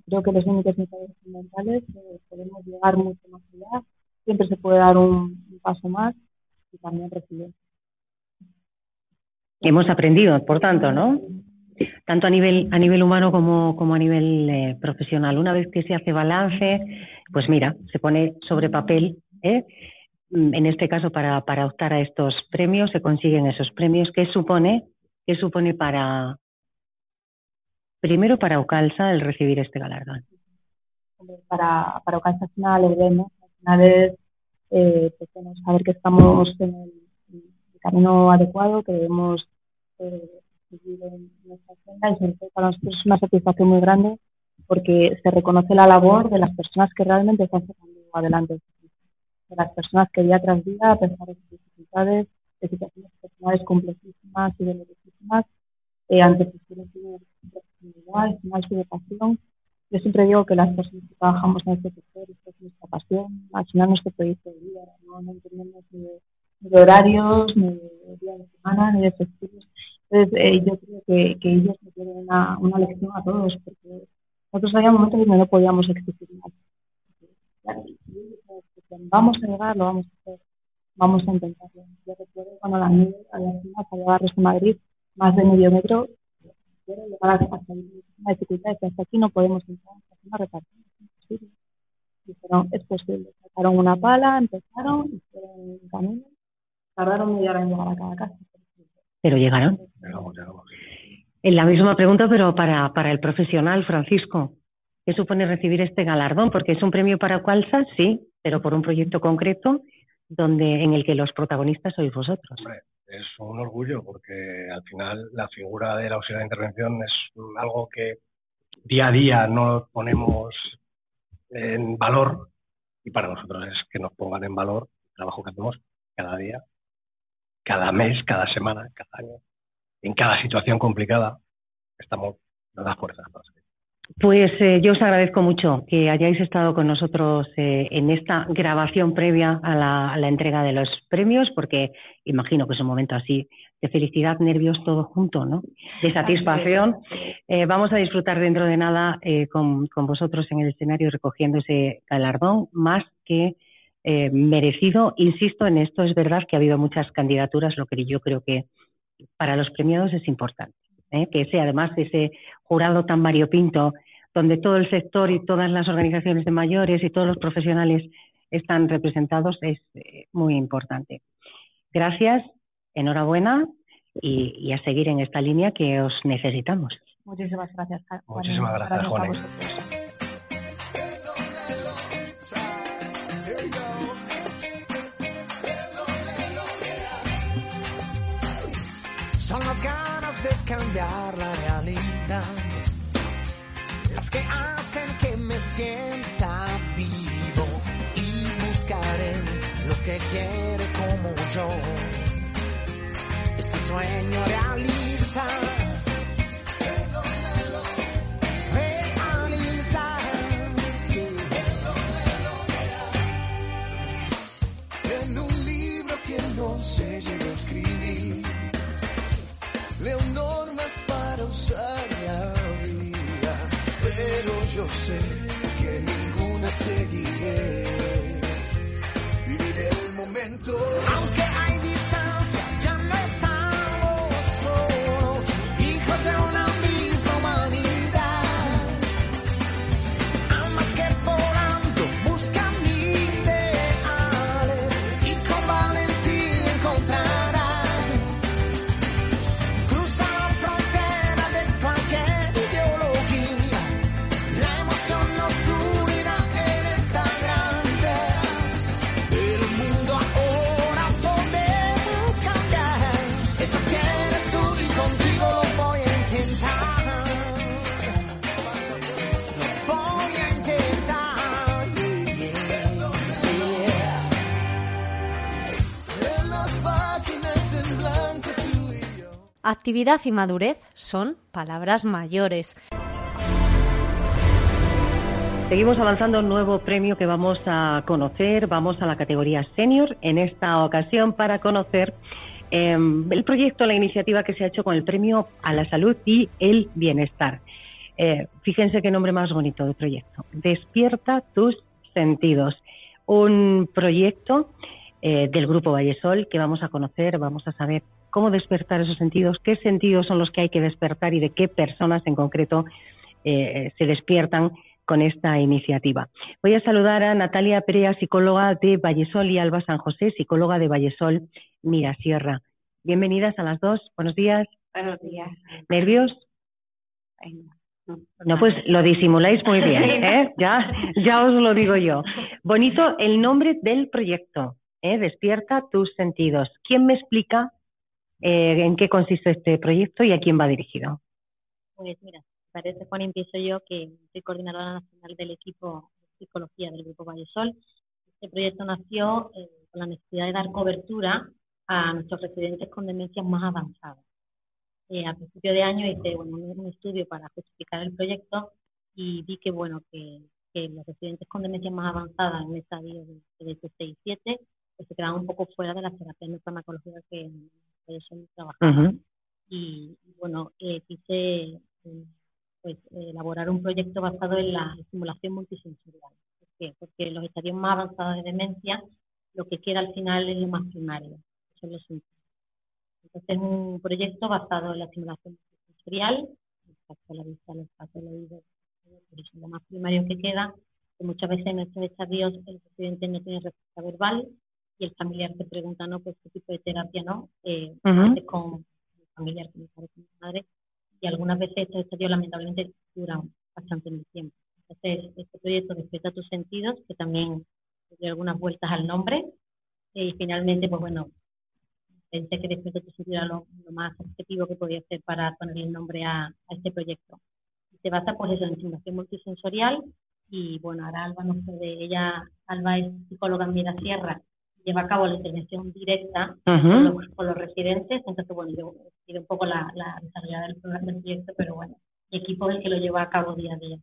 creo que los límites fundamentales eh, podemos llegar mucho más allá, siempre se puede dar un, paso más y también recibir. Hemos aprendido, por tanto, ¿no? Tanto a nivel a nivel humano como, como a nivel eh, profesional. Una vez que se hace balance, pues mira, se pone sobre papel, ¿eh? Mm, en este caso para, para optar a estos premios, se consiguen esos premios. ¿Qué supone? ¿Qué supone para, primero para Ocalsa el recibir este galardón? Para, para Ocalsa es una alegría, ¿no? Al final es eh, pues, saber que estamos en el, camino adecuado, que debemos eh, seguir en nuestra agenda y para nosotros es una satisfacción muy grande porque se reconoce la labor de las personas que realmente están sacando adelante de las personas que día tras día, a pesar de sus dificultades, de situaciones personales complejísimas y dolorosísimas, eh, ante final su vocación. Yo siempre digo que las personas que trabajamos en este sector, esto es nuestra pasión, al final nuestro proyecto de vida, no, no entendemos ni de, ni de horarios, ni de día de semana, ni de festivos. Entonces, eh, yo creo que, que ellos me tienen una, una lección a todos, porque nosotros había momentos en que no podíamos existir más. Vamos a llegar, lo vamos a hacer, vamos a intentarlo. Yo recuerdo cuando la nieve había sido a llegar de Madrid más de medio metro, quiero llegar hasta una dificultad, que hasta aquí no podemos entrar, hasta una repartición, es imposible. Dijeron, es posible. Sacaron una pala, empezaron, hicieron un camino, tardaron media hora en llegar a cada casa. Pero llegaron. Llegamos, llegamos. En la misma pregunta, pero para, para el profesional, Francisco. ¿Qué supone recibir este galardón? Porque es un premio para Cualsa, sí, pero por un proyecto concreto donde en el que los protagonistas sois vosotros. Hombre, es un orgullo porque al final la figura del auxiliar de intervención es algo que día a día no ponemos en valor y para nosotros es que nos pongan en valor el trabajo que hacemos cada día, cada mes, cada semana, cada año, en cada situación complicada. Estamos nos da fuerzas para seguir. Pues eh, yo os agradezco mucho que hayáis estado con nosotros eh, en esta grabación previa a la, a la, entrega de los premios, porque imagino que es un momento así de felicidad, nervios, todo junto, ¿no? De satisfacción. Eh, vamos a disfrutar dentro de nada eh, con, con, vosotros en el escenario recogiendo ese galardón, más que merecido. Insisto en esto, es verdad que ha habido muchas candidaturas, lo que yo creo que para los premiados es importante. ¿Eh? que ese además ese jurado tan variopinto donde todo el sector y todas las organizaciones de mayores y todos los profesionales están representados es eh, muy importante. Gracias, enhorabuena y, y, a seguir en esta línea que os necesitamos. Muchísimas gracias. Muchísimas gracias, Juan. Son las ganas de cambiar la realidad. Las que hacen que me sienta vivo y buscaré los que quieren como yo. Este sueño realiza. Realiza. En un libro que no se llegó a escribir vida, pero yo sé que ninguna seguiré. Viviré el momento, aunque hay Actividad y madurez son palabras mayores. Seguimos avanzando un nuevo premio que vamos a conocer. Vamos a la categoría senior en esta ocasión para conocer eh, el proyecto, la iniciativa que se ha hecho con el premio a la salud y el bienestar. Eh, fíjense qué nombre más bonito de proyecto. Despierta tus sentidos. Un proyecto eh, del Grupo Vallesol que vamos a conocer, vamos a saber cómo despertar esos sentidos, qué sentidos son los que hay que despertar y de qué personas en concreto eh, se despiertan con esta iniciativa. Voy a saludar a Natalia Perea, psicóloga de Vallesol, y Alba San José, psicóloga de Vallesol Mirasierra. Bienvenidas a las dos. Buenos días. Buenos días. ¿Nervios? No, pues lo disimuláis muy bien, [laughs] ¿eh? Ya, ya os lo digo yo. Bonito el nombre del proyecto, ¿eh? Despierta tus sentidos. ¿Quién me explica eh, en qué consiste este proyecto y a quién va dirigido? Pues mira, parece Juan, empiezo yo, que soy coordinadora nacional del equipo de psicología del Grupo Vallesol. Este proyecto nació eh, con la necesidad de dar cobertura a nuestros residentes con demencias más avanzadas. Eh, a principio de año hice bueno, un, estudio para justificar el proyecto y vi que bueno que, que los residentes con demencias más avanzadas en el estadio de, de 6 y 7 pues, se quedaban un poco fuera de las terapias no farmacológicas que son trabajadas. y, bueno, eh, quise eh, pues elaborar un proyecto basado en la estimulación multisensorial. ¿Por qué? Porque los estadios más avanzados de demencia lo que queda al final es lo más primario, son los síntomas. Entonces es un proyecto basado en la estimulación sensorial, el tacto, la vista, el olfato, el oído, es lo más primario que queda, que muchas veces en estos estadios el paciente no tiene respuesta verbal y el familiar te pregunta, ¿no? Pues qué tipo de terapia, ¿no? Eh, con el familiar, con mi padre, con mi madre, y algunas veces estos estadios lamentablemente duran bastante tiempo. Entonces, este proyecto despierta tus sentidos, que también dio algunas vueltas al nombre, y finalmente, pues bueno, pensé que después de tu era lo, más objetivo que podía hacer para poner el nombre a, este proyecto. Se basa pues eso, en estimulación multisensorial y bueno, ahora Alba nos puede, ella, Alba es psicóloga en Mira Sierra, lleva a cabo la intervención directa con, los, residentes, entonces bueno, yo sigo un poco la, la del, del proyecto, pero bueno, mi equipo es el que lo lleva a cabo día a día.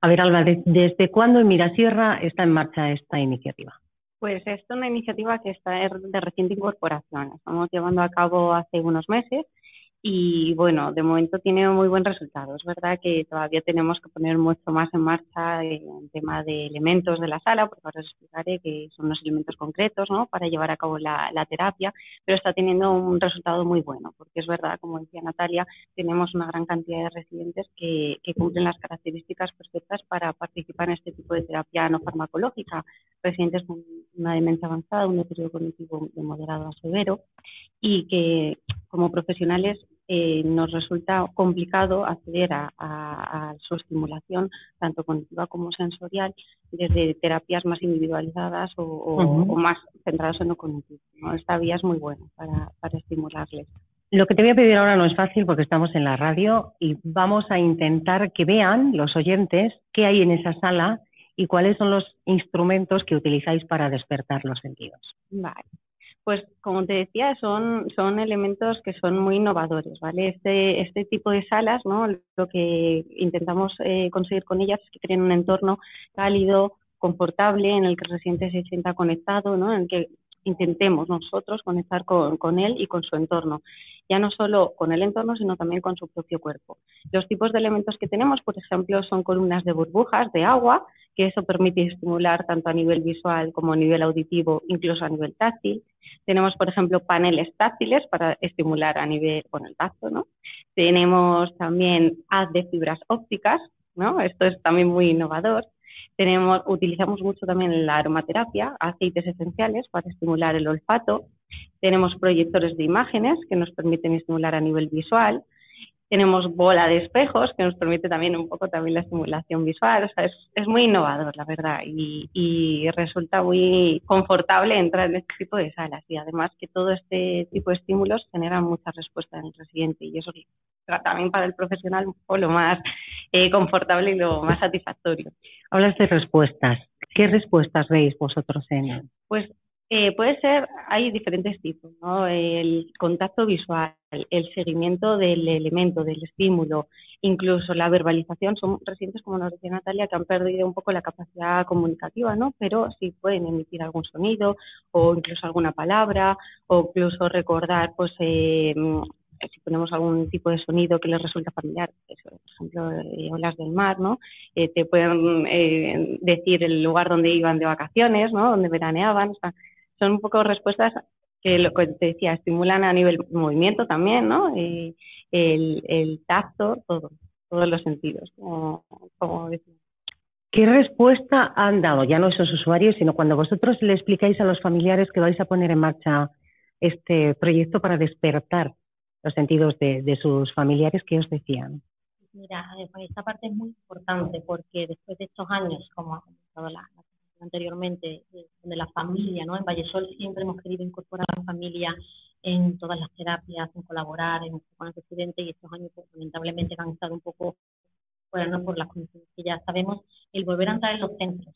A ver, Alba, ¿desde cuándo en Mirasierra está en marcha esta iniciativa? Pues es una iniciativa que está de reciente incorporación. Estamos llevando a cabo hace unos meses y bueno, de momento tiene muy buen resultado. Es verdad que todavía tenemos que poner mucho más en marcha el tema de elementos de la sala, porque ahora os explicaré que son unos elementos concretos ¿no? para llevar a cabo la, terapia, pero está teniendo un resultado muy bueno, porque es verdad, como decía Natalia, tenemos una gran cantidad de residentes que, que cumplen las características perfectas para participar en este tipo de terapia no farmacológica. Residentes con una demencia avanzada, un deterioro cognitivo de moderado a severo y que como profesionales eh, nos resulta complicado acceder a, su estimulación, tanto cognitiva como sensorial, desde terapias más individualizadas o, más centradas en lo cognitivo. Esta vía es muy buena para, para estimularles. Lo que te voy a pedir ahora no es fácil porque estamos en la radio y vamos a intentar que vean los oyentes qué hay en esa sala y cuáles son los instrumentos que utilizáis para despertar los sentidos. Vale pues como te decía, son, son elementos que son muy innovadores, ¿vale? Este, este tipo de salas, ¿no? Lo que intentamos eh, conseguir con ellas es que creen un entorno cálido, confortable, en el que el residente se sienta conectado, ¿no? En el que intentemos nosotros conectar con, con, él y con su entorno. Ya no solo con el entorno, sino también con su propio cuerpo. Los tipos de elementos que tenemos, por ejemplo, son columnas de burbujas de agua, que eso permite estimular tanto a nivel visual como a nivel auditivo, incluso a nivel táctil. Tenemos, por ejemplo, paneles táctiles para estimular a nivel con el tacto. Tenemos también haz de fibras ópticas, ¿no? Esto es también muy innovador. Tenemos, utilizamos mucho también la aromaterapia, aceites esenciales para estimular el olfato. Tenemos proyectores de imágenes que nos permiten estimular a nivel visual tenemos bola de espejos que nos permite también un poco también la estimulación visual, o sea, es, es muy innovador, la verdad, y, y, resulta muy confortable entrar en este tipo de salas y además que todo este tipo de estímulos generan mucha respuesta en el residente y eso también para el profesional lo más eh, confortable y lo más satisfactorio. Hablas de respuestas. ¿Qué respuestas veis vosotros en él? Pues Eh, puede ser, hay diferentes tipos, ¿no? El contacto visual, el seguimiento del elemento, del estímulo, incluso la verbalización. Son residentes, como nos decía Natalia, que han perdido un poco la capacidad comunicativa, ¿no? Pero sí pueden emitir algún sonido o incluso alguna palabra o incluso recordar, pues, eh, si ponemos algún tipo de sonido que les resulta familiar, por ejemplo, eh, olas del mar, ¿no? Eh, te pueden eh, decir el lugar donde iban de vacaciones, ¿no? Donde veraneaban. O sea, son un poco respuestas que lo que te decía, estimulan a nivel movimiento también, ¿no? el, el tacto, todo, todos los sentidos, como, como decía. ¿Qué respuesta han dado, ya no esos usuarios, sino cuando vosotros le explicáis a los familiares que vais a poner en marcha este proyecto para despertar los sentidos de, de sus familiares, ¿qué os decían? Mira, eh, pues esta parte es muy importante porque después de estos años, como ha comentado la, la anteriormente, de, de la familia, ¿no? En Vallesol siempre hemos querido incorporar a la familia en todas las terapias, en colaborar, en con el presidente y estos años pues, lamentablemente han estado un poco fuera, ¿no? Por las condiciones que ya sabemos, el volver a entrar en los centros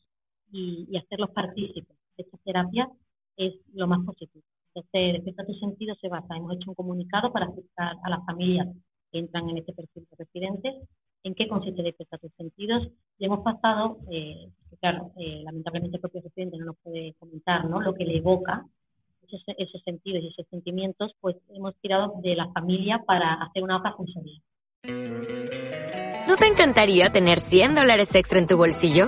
y, y hacerlos partícipes de estas terapias es lo más positivo. Entonces, Despierta tu sentido se basa, hemos hecho un comunicado para aceptar a las familias que entran en este perfil de residentes, en qué consiste Despierta tus sentidos, y hemos pasado, eh, claro, eh, lamentablemente el propio residente no nos puede comentar, ¿no? Lo que le evoca esos, sentidos y esos sentimientos, pues hemos tirado de la familia para hacer una hoja funcional. ¿No te encantaría tener 100 dólares extra en tu bolsillo?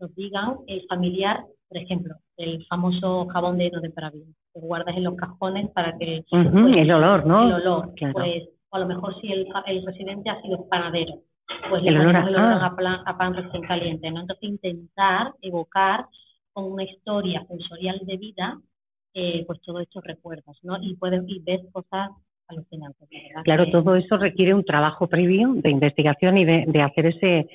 nos digan el familiar, por ejemplo, el famoso jabón de heno de parabién, que guardas en los cajones para que... Uh -huh, pues, el olor, ¿no? El olor, claro. pues a lo mejor si el, el residente ha sido panadero, pues el le olor, ponemos el olor ah. a, plan, a pan recién caliente, ¿no? Entonces intentar evocar con una historia sensorial de vida, eh, pues todos estos recuerdos, ¿no? Y puedes y ves cosas alucinantes. Claro, Que- todo eso requiere un trabajo previo de investigación y de, de hacer ese,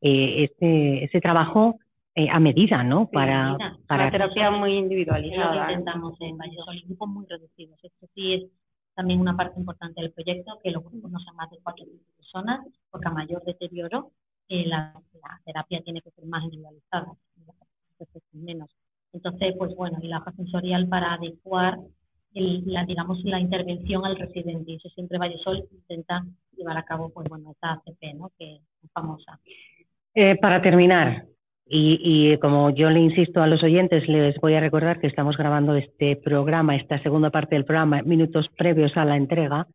eh, ese, ese trabajo eh, a medida, ¿no? Para, Mira, para Una terapia muy es lo que individualizada. ¿eh? intentamos en Valladolid, grupos muy reducidos. Esto sí es también una parte importante del proyecto, que los grupos no sean más de cuatro personas, porque a mayor deterioro eh, la, la terapia tiene que ser más individualizada, entonces menos. Entonces, pues bueno, y la hoja sensorial para adecuar el- la, digamos, la intervención al residente. Y eso siempre Vallesol intenta llevar a cabo, pues bueno, esta ACP, ¿no? Que es famosa. Eh, para terminar, y, y como yo le insisto a los oyentes, les voy a recordar que estamos grabando este programa, esta segunda parte del programa, minutos previos a la entrega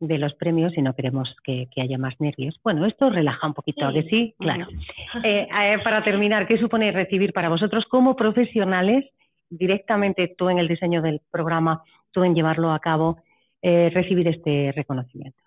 de los premios y no queremos que, que haya más nervios. Bueno, esto relaja un poquito, ¿a que sí? Claro. Eh, eh, para terminar, ¿qué supone recibir para vosotros como profesionales, directamente tú en el diseño del programa, tú en llevarlo a cabo, eh, recibir este reconocimiento?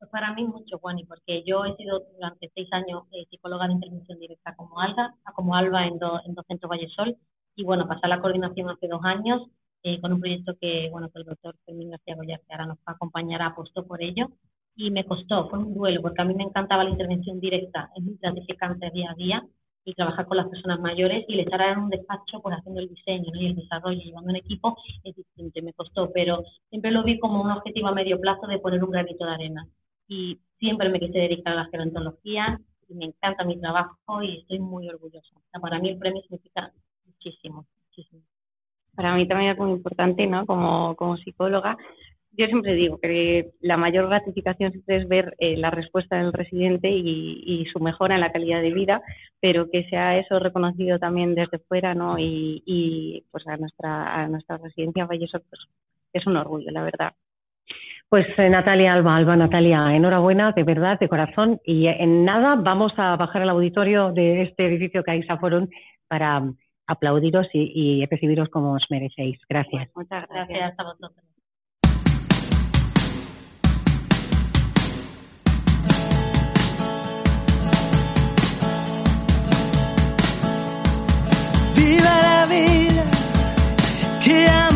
Pues para mí mucho, Juani, porque yo he sido durante seis años eh, psicóloga de intervención directa como Alba, como Alba en, do- en dos centros Vallesol, y bueno, pasé a la coordinación hace dos años eh, con un proyecto que, bueno, que el doctor Fermín García Goya, que ahora nos va a acompañar, apostó por ello, y me costó, fue un duelo, porque a mí me encantaba la intervención directa, es muy gratificante día a día, y trabajar con las personas mayores y el estar en un despacho pues haciendo el diseño y el desarrollo llevando un equipo es distinto me costó, pero siempre lo vi como un objetivo a medio plazo de poner un granito de arena y siempre me quise dedicar a la gerontología y me encanta mi trabajo y estoy muy orgullosa. Para mí el premio significa muchísimo, muchísimo. Para mí también es muy importante, ¿no? Como, como psicóloga, yo siempre digo que la mayor gratificación siempre es ver eh, la respuesta del residente y, y su mejora en la calidad de vida, pero que sea eso reconocido también desde fuera, ¿no? Y, y pues a nuestra, a nuestra residencia Vallesol, pues es un orgullo, la verdad. Pues eh, Natalia Alba, Alba Natalia, enhorabuena, de verdad, de corazón. Y eh, en nada vamos a bajar al auditorio de este edificio Caixa Forum para mm, aplaudiros y, y recibiros como os merecéis. Gracias. Muchas Gracias a vosotros. Viva la vida que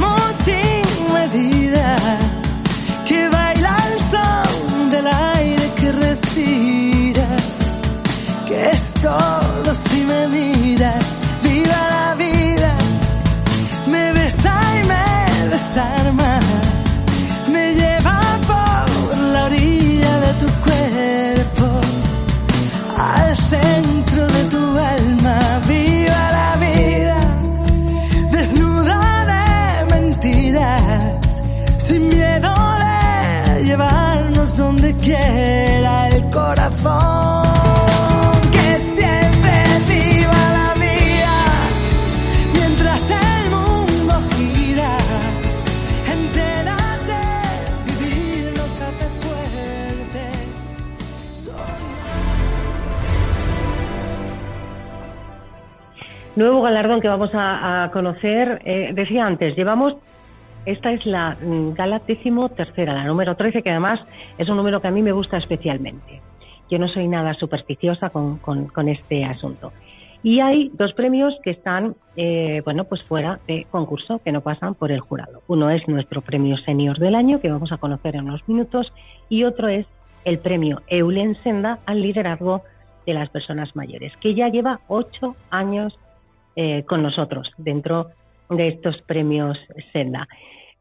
Nuevo galardón que vamos a, conocer. eh, decía antes, llevamos. Esta es la mm, gala tercera, la número 13, que además es un número que a mí me gusta especialmente. Yo no soy nada supersticiosa con, con- este asunto. Y hay dos premios que están, eh, bueno, pues fuera de concurso, que no pasan por el jurado. Uno es nuestro premio senior del año, que vamos a conocer en unos minutos, y otro es el premio Eulen Senda al liderazgo de las personas mayores, que ya lleva ocho años eh, con nosotros dentro de estos premios Senda.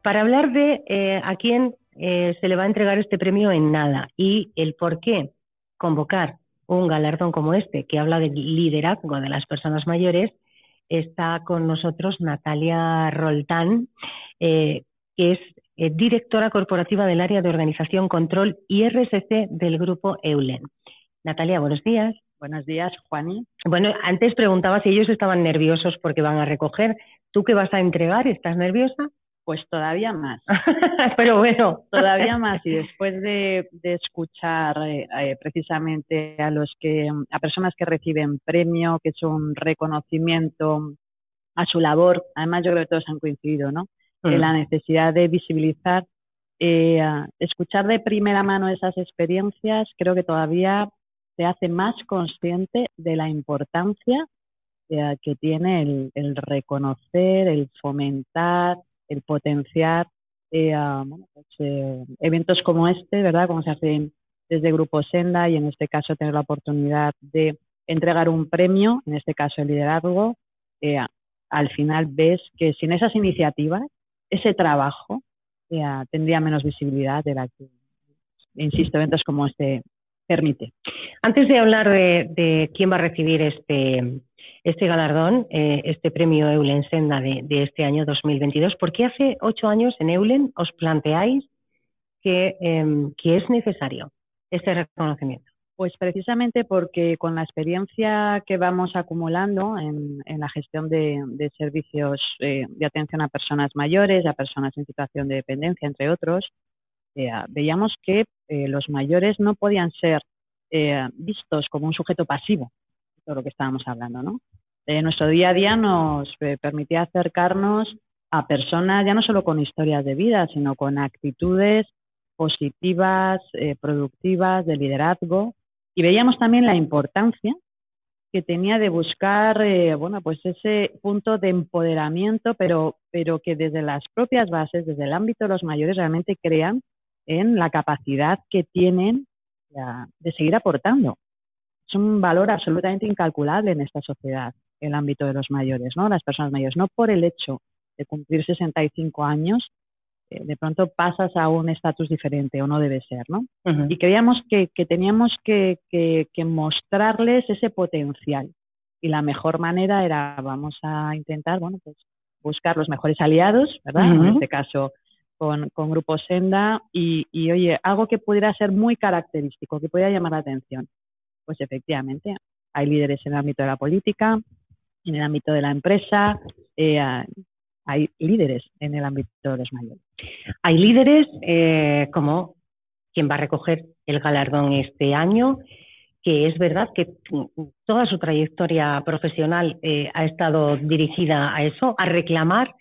Para hablar de eh, a quién eh, se le va a entregar este premio en nada y el por qué convocar un galardón como este, que habla del liderazgo de las personas mayores, está con nosotros Natalia Roltán, eh, que es eh, directora corporativa del área de organización, control y RSC del grupo Eulen. Natalia, buenos días. Buenos días, Juani. Bueno, antes preguntaba si ellos estaban nerviosos porque van a recoger. ¿Tú qué vas a entregar? ¿Estás nerviosa? Pues todavía más. [laughs] Pero bueno. Todavía más. Y después de, de escuchar eh, eh, precisamente a los que, a personas que reciben premio, que es un reconocimiento a su labor, además yo creo que todos han coincidido, ¿no? En Mm. la necesidad de visibilizar, eh, escuchar de primera mano esas experiencias, creo que todavía te hace más consciente de la importancia eh, que tiene el, el reconocer, el fomentar, el potenciar eh, bueno, pues, eh, eventos como este, ¿verdad? Como se hacen desde Grupo Senda y en este caso tener la oportunidad de entregar un premio, en este caso el liderazgo, eh, al final ves que sin esas iniciativas, ese trabajo eh, tendría menos visibilidad de la que, insisto, eventos como este permite. Antes de hablar de, de quién va a recibir este, este galardón, eh, este premio Eulen Senda de, este año 2022, ¿por qué hace ocho años en Eulen os planteáis que, em, que es necesario este reconocimiento? Pues precisamente porque con la experiencia que vamos acumulando en, la gestión de, servicios eh, de atención a personas mayores, a personas en situación de dependencia, entre otros, eh, veíamos que los mayores no podían ser vistos como un sujeto pasivo, de lo que estábamos hablando, ¿no? Eh, nuestro día a día nos eh, permitía acercarnos a personas ya no solo con historias de vida, sino con actitudes positivas, eh, productivas, de liderazgo, y veíamos también la importancia que tenía de buscar, eh, bueno, pues ese punto de empoderamiento, pero, pero que desde las propias bases, desde el ámbito de los mayores, realmente crean en la capacidad que tienen de seguir aportando. Es un valor absolutamente incalculable en esta sociedad, el ámbito de los mayores, ¿no? Las personas mayores, no por el hecho de cumplir 65 años, eh, de pronto pasas a un estatus diferente o no debe ser, ¿no? Y creíamos que, que teníamos que, que- que mostrarles ese potencial. Y la mejor manera era, vamos a intentar, bueno, pues buscar los mejores aliados, ¿verdad? En este caso, con, con Grupo Senda y, y, oye, algo que pudiera ser muy característico, que pudiera llamar la atención. Pues efectivamente, hay líderes en el ámbito de la política, en el ámbito de la empresa, eh, hay líderes en el ámbito de los mayores. Hay líderes eh, como quien va a recoger el galardón este año, que es verdad que toda su trayectoria profesional eh, ha estado dirigida a eso, a reclamar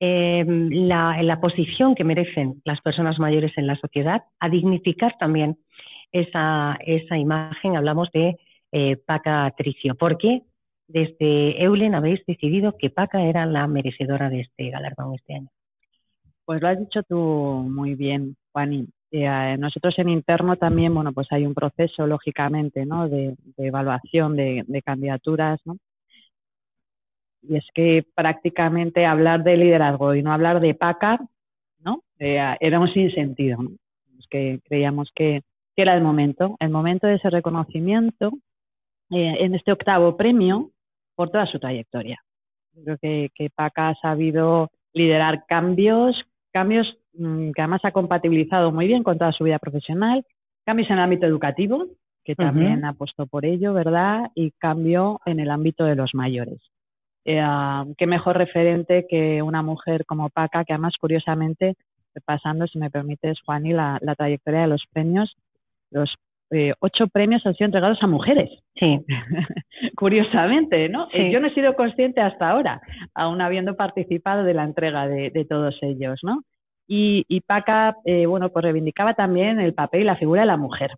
eh, la, la posición que merecen las personas mayores en la sociedad, a dignificar también esa, esa imagen. Hablamos de eh, Paca Tricio. ¿Por qué desde Eulen habéis decidido que Paca era la merecedora de este galardón este año? Pues lo has dicho tú muy bien, Juani. Eh, nosotros en interno también, bueno, pues hay un proceso, lógicamente, ¿no? De, evaluación de, candidaturas, ¿no? Y es que prácticamente hablar de liderazgo y no hablar de PACAR, ¿no? Eh, era un sinsentido, ¿no? Es que creíamos que, que, era el momento, el momento de ese reconocimiento eh, en este octavo premio por toda su trayectoria. Creo que, que PACA ha sabido liderar cambios, cambios mmm, que además ha compatibilizado muy bien con toda su vida profesional, cambios en el ámbito educativo, que también uh -huh. ha puesto por ello, ¿verdad? Y cambio en el ámbito de los mayores. Eh, uh, qué mejor referente que una mujer como Paca, que además, curiosamente, pasando, si me permites, Juani, la, la trayectoria de los premios, los eh, ocho premios han sido entregados a mujeres. Sí. [laughs] Curiosamente, ¿no? Sí. Yo no he sido consciente hasta ahora, aún habiendo participado de la entrega de, de todos ellos, ¿no? Y, y Paca, eh, bueno, pues reivindicaba también el papel y la figura de la mujer.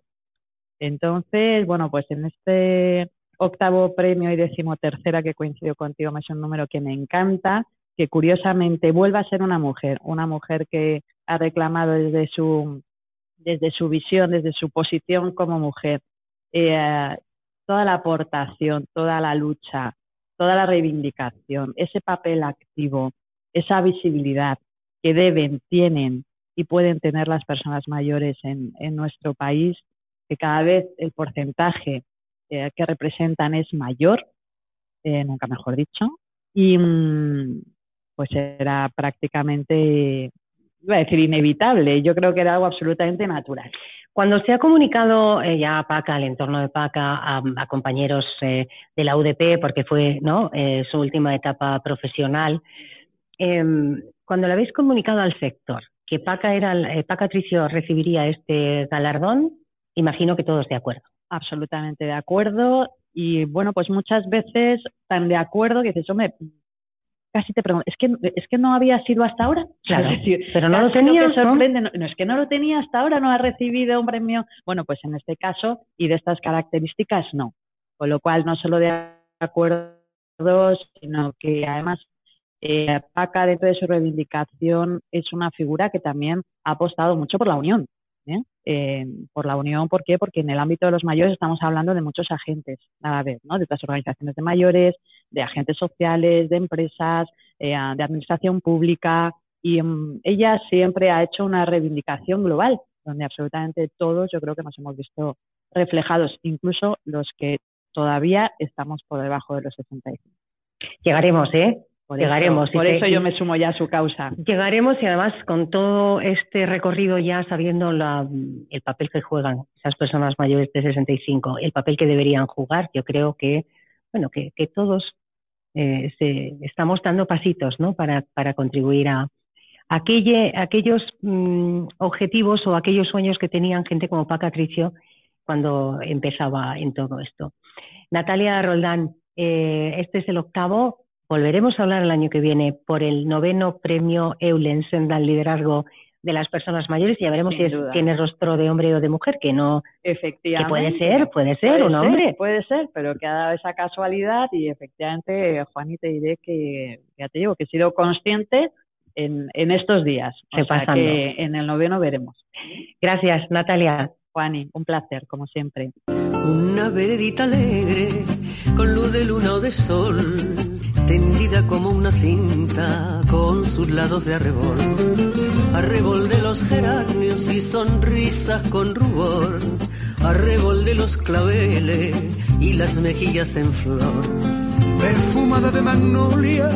Entonces, bueno, pues en este octavo premio y decimotercera que coincido contigo, es un número que me encanta, que curiosamente vuelva a ser una mujer, una mujer que ha reclamado desde su desde su visión, desde su posición como mujer, eh, toda la aportación, toda la lucha, toda la reivindicación, ese papel activo, esa visibilidad que deben, tienen y pueden tener las personas mayores en, nuestro país, que cada vez el porcentaje eh, que representan es mayor, eh, nunca mejor dicho, y mm, pues era prácticamente iba a decir inevitable, yo creo que era algo absolutamente natural. Cuando se ha comunicado eh, ya a PACA, al entorno de PACA, a, compañeros eh, de la UDP, porque fue ¿no? Eh, su última etapa profesional, em, cuando le habéis comunicado al sector que PACA, era, PACA Tricio recibiría este galardón, imagino que todos de acuerdo. Absolutamente de acuerdo. Y bueno, pues muchas veces tan de acuerdo que dices, hombre, casi te pregunto, ¿es que, es que no había sido hasta ahora? [laughs] Claro, es decir, pero no lo tenía. Lo sorprende, ¿no? No, es que no lo tenía hasta ahora, no ha recibido un premio. Bueno, pues en este caso y de estas características no. Con lo cual, no solo de acuerdo, sino que además eh, Paca, dentro de su reivindicación, es una figura que también ha apostado mucho por la unión. ¿Eh? Eh, por la unión, ¿por qué? Porque en el ámbito de los mayores estamos hablando de muchos agentes a la vez. De otras organizaciones de mayores, de agentes sociales, de empresas, eh, de administración pública, y um, ella siempre ha hecho una reivindicación global, donde absolutamente todos yo creo que nos hemos visto reflejados, incluso los que todavía estamos por debajo de los 65. Llegaremos, ¿eh? Por llegaremos. Eso, por eso yo me sumo ya a su causa. Llegaremos y además con todo este recorrido ya sabiendo la, el papel que juegan esas personas mayores de 65, el papel que deberían jugar, yo creo que, bueno, que, que todos eh, se, estamos dando pasitos, ¿no? Para, para contribuir a, aquelle, aquellos mmm, objetivos o aquellos sueños que tenían gente como Paca Tricio cuando empezaba en todo esto. Natalia Roldán, eh, este es el octavo Volveremos a hablar el año que viene por el noveno premio Eulen Sendal Liderazgo de las personas mayores y ya veremos Sin si duda. tiene rostro de hombre o de mujer, que no. Efectivamente. Que puede ser, puede ser puede un hombre. Puede ser, pero que ha dado esa casualidad y efectivamente, Juan, y te diré que, ya te digo, que he sido consciente en, en estos días. O sea que en el noveno veremos. Gracias, Natalia. Juani, un placer, como siempre. Una veredita alegre, con luz de luna o de sol, tendida como una cinta, con sus lados de arrebol. Arrebol de los geranios y sonrisas con rubor, arrebol de los claveles y las mejillas en flor. Perfumada de magnolia,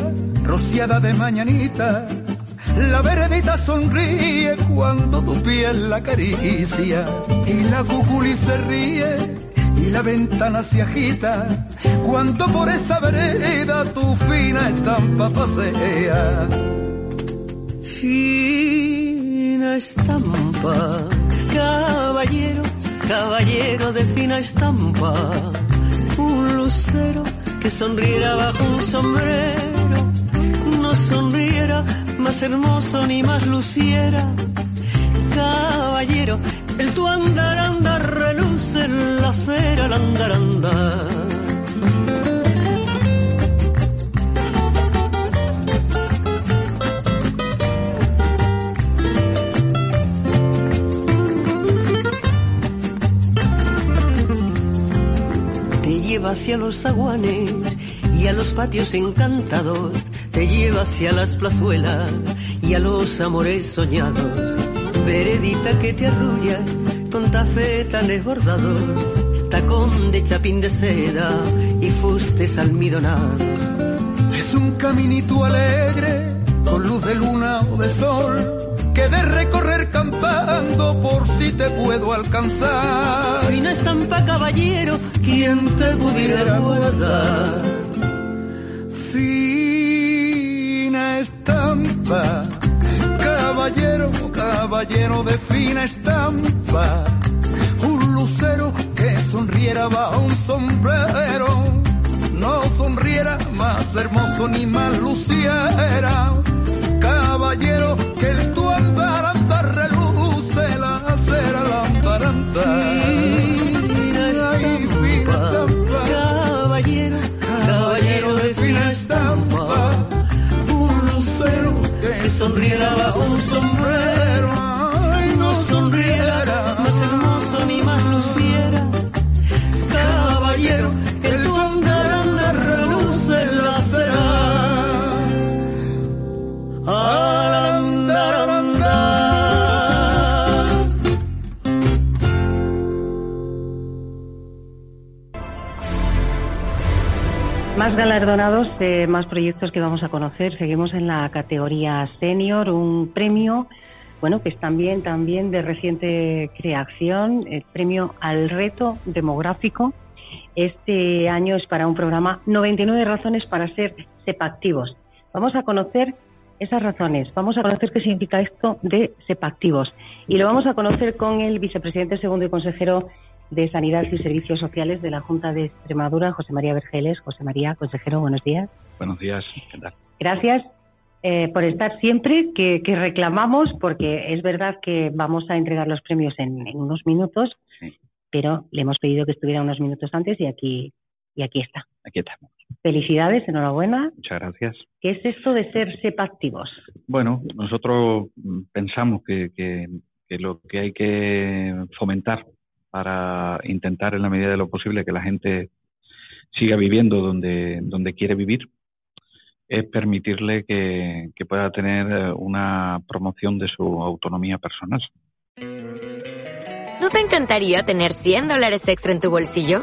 rociada de mañanita, la veredita sonríe cuando tu piel la acaricia y la cuculi se ríe y la ventana se agita cuando por esa vereda tu fina estampa pasea. Fina estampa, caballero, caballero de fina estampa, un lucero que sonriera bajo un sombrero, no sonriera más hermoso ni más luciera. Caballero, el tu andar reluce en la cera, el andar. Te lleva hacia los aguanes y a los patios encantados, te lleva hacia las plazuelas y a los amores soñados Veredita que te arrullas con tafetanes bordados, tacón de chapín de seda y fustes almidonados. Es un caminito alegre, con luz de luna o de sol, que de recorrer cantando por si te puedo alcanzar. Fina estampa, caballero, quien te pudiera guardar. Fina estampa, caballero, caballero de fina estampa. Un lucero que sonriera bajo un sombrero. No sonriera más hermoso ni más luciera. Caballero, que el tu reluce la acera lamparanta. Que sonriera bajo un sombrero. Eh, más proyectos que vamos a conocer. Seguimos en la categoría senior, un premio, bueno, que es también, también de reciente creación, el premio al reto demográfico. Este año es para un programa 99 razones para ser sepactivos. Vamos a conocer esas razones, vamos a conocer qué significa esto de sepactivos. Y lo vamos a conocer con el vicepresidente segundo y consejero de Sanidad y Servicios Sociales de la Junta de Extremadura, José María Vergeles. José María, consejero, buenos días. Buenos días, ¿qué tal? Gracias eh, por estar siempre, que, que reclamamos, porque es verdad que vamos a entregar los premios en, en unos minutos, pero le hemos pedido que estuviera unos minutos antes y aquí, y aquí está. Aquí estamos. Felicidades, enhorabuena. Muchas gracias. ¿Qué es esto de ser SEPA activos? Bueno, nosotros mm, pensamos que, que, que lo que hay que fomentar para intentar en la medida de lo posible que la gente siga viviendo donde, donde quiere vivir es permitirle que, que pueda tener eh, una promoción de su autonomía personal. ¿No te encantaría tener 100 dólares extra en tu bolsillo?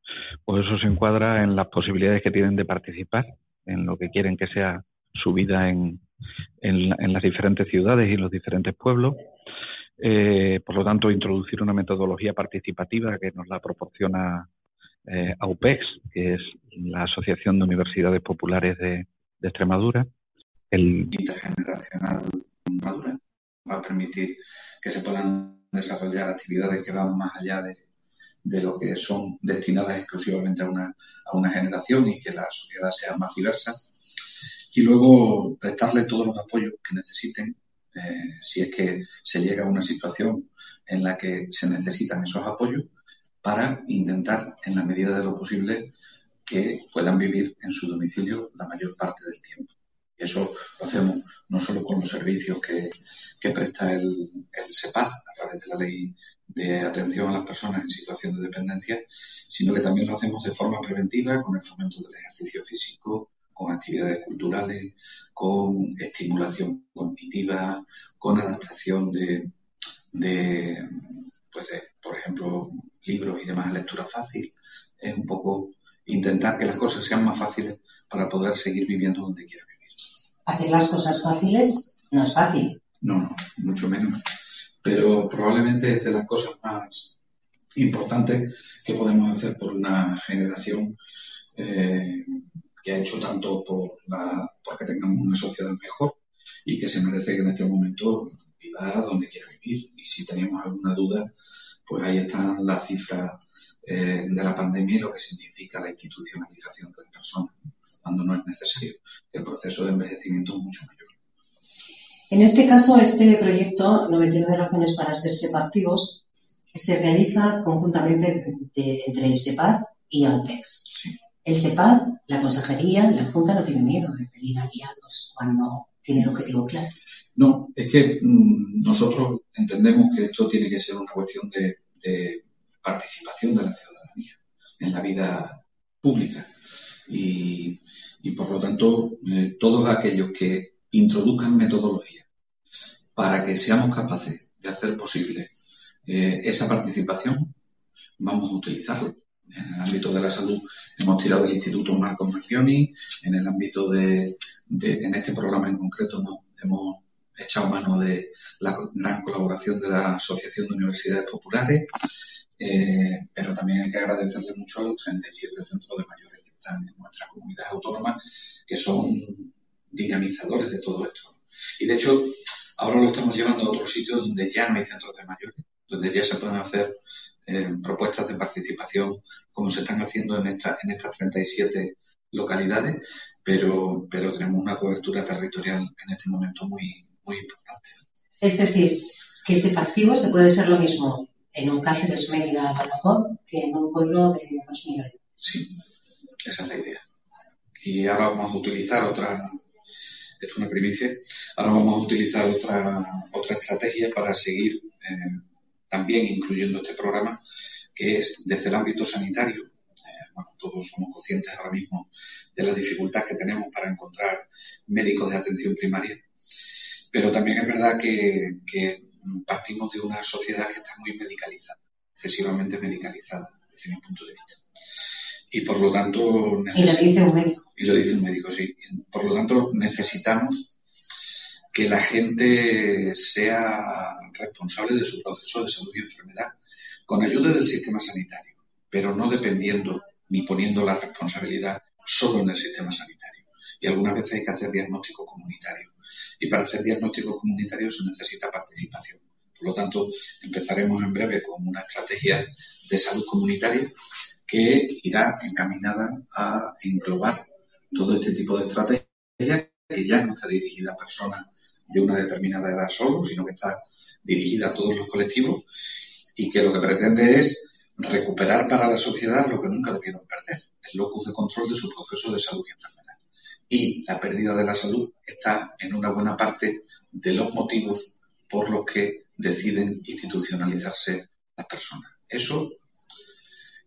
Pues eso se encuadra en las posibilidades que tienen de participar, en lo que quieren que sea su vida en, en, en las diferentes ciudades y los diferentes pueblos. Eh, por lo tanto, introducir una metodología participativa que nos la proporciona eh, AUPEX, que es la Asociación de Universidades Populares de, de Extremadura. El, intergeneracional madura va a permitir que se puedan desarrollar actividades que van más allá de, de lo que son destinadas exclusivamente a una, a una generación y que la sociedad sea más diversa. Y luego prestarle todos los apoyos que necesiten eh, si es que se llega a una situación en la que se necesitan esos apoyos para intentar, en la medida de lo posible, que puedan vivir en su domicilio la mayor parte del tiempo. Y eso lo hacemos no solo con los servicios que, que presta el, el SEPAZ a través de la ley de atención a las personas en situación de dependencia, sino que también lo hacemos de forma preventiva con el fomento del ejercicio físico, con actividades culturales, con estimulación cognitiva, con adaptación de, de, pues de, por ejemplo, libros y demás, lectura fácil. Es un poco intentar que las cosas sean más fáciles para poder seguir viviendo donde quiera vivir. Hacer las cosas fáciles no es fácil. No, no, mucho menos. Pero probablemente es de las cosas más importantes que podemos hacer por una generación eh, que ha hecho tanto por la, porque tengamos una sociedad mejor y que se merece que en este momento viva donde quiera vivir. Y si tenemos alguna duda, pues ahí están las cifras eh, de la pandemia y lo que significa la institucionalización de la persona cuando no es necesario. El proceso de envejecimiento es mucho mayor. En este caso, este proyecto, 99 razones para ser separtivos, se realiza conjuntamente de- entre el SEPAD y AUPEX. El SEPAD, la consejería, la Junta no tiene miedo de pedir aliados cuando tiene el objetivo claro. No, es que mm, nosotros entendemos que esto tiene que ser una cuestión de, participación de la ciudadanía en la vida pública. Y, y, por lo tanto, eh, todos aquellos que introduzcan metodología para que seamos capaces de hacer posible eh, esa participación, vamos a utilizarlo. En el ámbito de la salud hemos tirado del Instituto Marcos Marchioni, en el ámbito de, en este programa en concreto hemos, hemos echado mano de la gran colaboración de la Asociación de Universidades Populares, eh, pero también hay que agradecerle mucho a los 37 centros de mayores que están en nuestra comunidad autónoma, que son dinamizadores de todo esto. Y de hecho, ahora lo estamos llevando a otros sitios donde ya no hay centros de mayores, donde ya se pueden hacer eh, propuestas de participación como se están haciendo en, esta, en estas 37 localidades, pero, pero tenemos una cobertura territorial en este momento muy, muy importante. Es decir, que ese activo se puede ser lo mismo en un Cáceres, Mérida, Badajoz, que en un pueblo de 2.000 habitantes. Sí, esa es la idea. Y ahora vamos a utilizar otra, es una primicia, ahora vamos a utilizar otra, otra estrategia para seguir eh, también incluyendo este programa, que es desde el ámbito sanitario. Eh, bueno, todos somos conscientes ahora mismo de la dificultad que tenemos para encontrar médicos de atención primaria, pero también es verdad que, que partimos de una sociedad que está muy medicalizada, excesivamente medicalizada desde mi punto de vista. Y por lo tanto, Y lo dice un médico. Y lo dice un médico, sí. Por lo tanto, necesitamos que la gente sea responsable de su proceso de salud y enfermedad, con ayuda del sistema sanitario, pero no dependiendo ni poniendo la responsabilidad solo en el sistema sanitario. Y algunas veces hay que hacer diagnóstico comunitario. Y para hacer diagnóstico comunitario se necesita participación. Por lo tanto, empezaremos en breve con una estrategia de salud comunitaria que irá encaminada a englobar todo este tipo de estrategias que ya no está dirigida a personas de una determinada edad solo, sino que está dirigida a todos los colectivos y que lo que pretende es recuperar para la sociedad lo que nunca debieron perder, el locus de control de su proceso de salud y enfermedad. Y la pérdida de la salud está en una buena parte de los motivos por los que deciden institucionalizarse las personas. Eso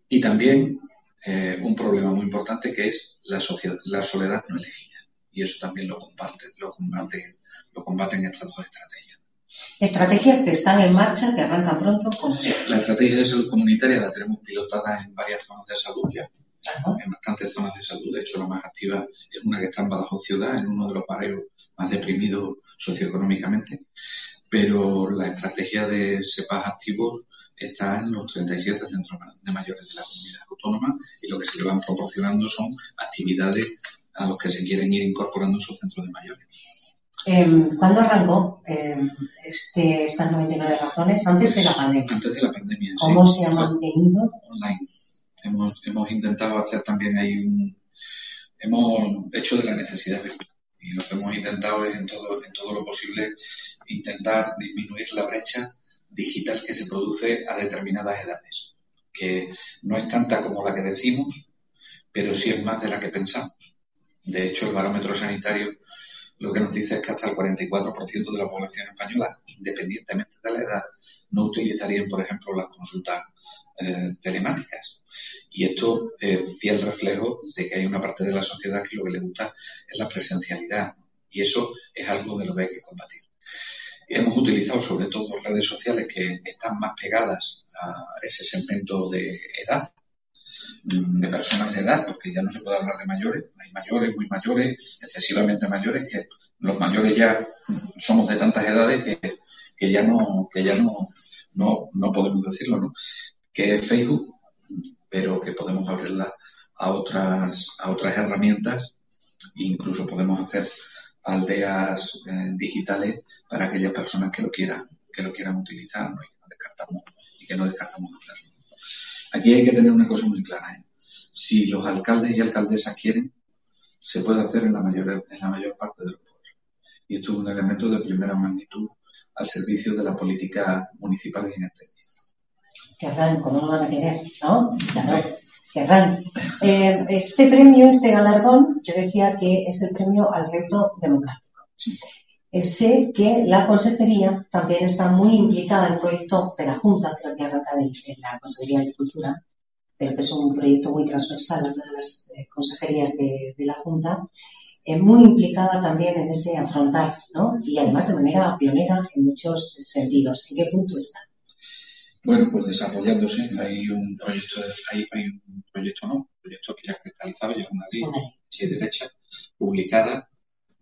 y también eh, un problema muy importante que es la, sociedad, la soledad no elegida. Y eso también lo comparte, lo combate, lo combaten estas dos estrategias. Estrategias que están en marcha, que arrancan pronto, La estrategia de salud comunitaria la tenemos pilotada en varias zonas de salud ya, en bastantes zonas de salud. De hecho, la más activa es una que está en Badajoz Ciudad, en uno de los barrios más deprimidos socioeconómicamente. Pero la estrategia de SEPAS activos está en los 37 centros de mayores de la comunidad autónoma y lo que se le van proporcionando son actividades a los que se quieren ir incorporando esos centros de mayores. Eh, ¿Cuándo arrancó eh, este, estas 99 razones? Antes de la pandemia. Antes de la pandemia. sí. ¿Cómo se ha mantenido? online. Hemos, hemos intentado hacer también ahí un... Hemos hecho de la necesidad. Y lo que hemos intentado es en todo, en todo lo posible intentar disminuir la brecha digital que se produce a determinadas edades. Que no es tanta como la que decimos, pero sí es más de la que pensamos. De hecho, el barómetro sanitario lo que nos dice es que hasta el 44% de la población española, independientemente de la edad, no utilizarían, por ejemplo, las consultas eh, telemáticas. Y esto es fiel reflejo de que hay una parte de la sociedad que lo que le gusta es la presencialidad. Y eso es algo de lo que hay que combatir. Hemos utilizado sobre todo redes sociales que están más pegadas a ese segmento de edad, mm, de personas de edad, porque ya no se puede hablar de mayores. Hay mayores, muy mayores, excesivamente mayores, que los mayores ya somos de tantas edades que, que ya no, que ya no, no, no podemos decirlo, ¿no? Que es Facebook, pero que podemos abrirla a otras, a otras herramientas, incluso podemos hacer aldeas eh, digitales para aquellas personas que lo quieran, que lo quieran utilizar, y que no descartamos, y que. Aquí hay que tener una cosa muy clara. ¿eh? Si los alcaldes y alcaldesas quieren, se puede hacer en la mayor, en la mayor parte de los pueblos. Y esto es un elemento de primera magnitud al servicio de la política municipal y en este. Querrán, ¿cómo no van a querer? ¿No? Querrán. Eh, este premio, este galardón, yo decía que es el premio al reto democrático. Sé que la Consejería también está muy implicada en el proyecto de la Junta, creo que arranca de, la Consejería de Agricultura, pero que es un proyecto muy transversal a todas las eh, consejerías de, de la Junta, eh, muy implicada también en ese afrontar, ¿no? Y además de manera pionera en muchos sentidos. ¿En qué punto está? Bueno, pues desarrollándose, hay un proyecto, de, hay, hay un proyecto, no, un proyecto que ya cristalizado, ya es una ley, sí, derecha, publicada,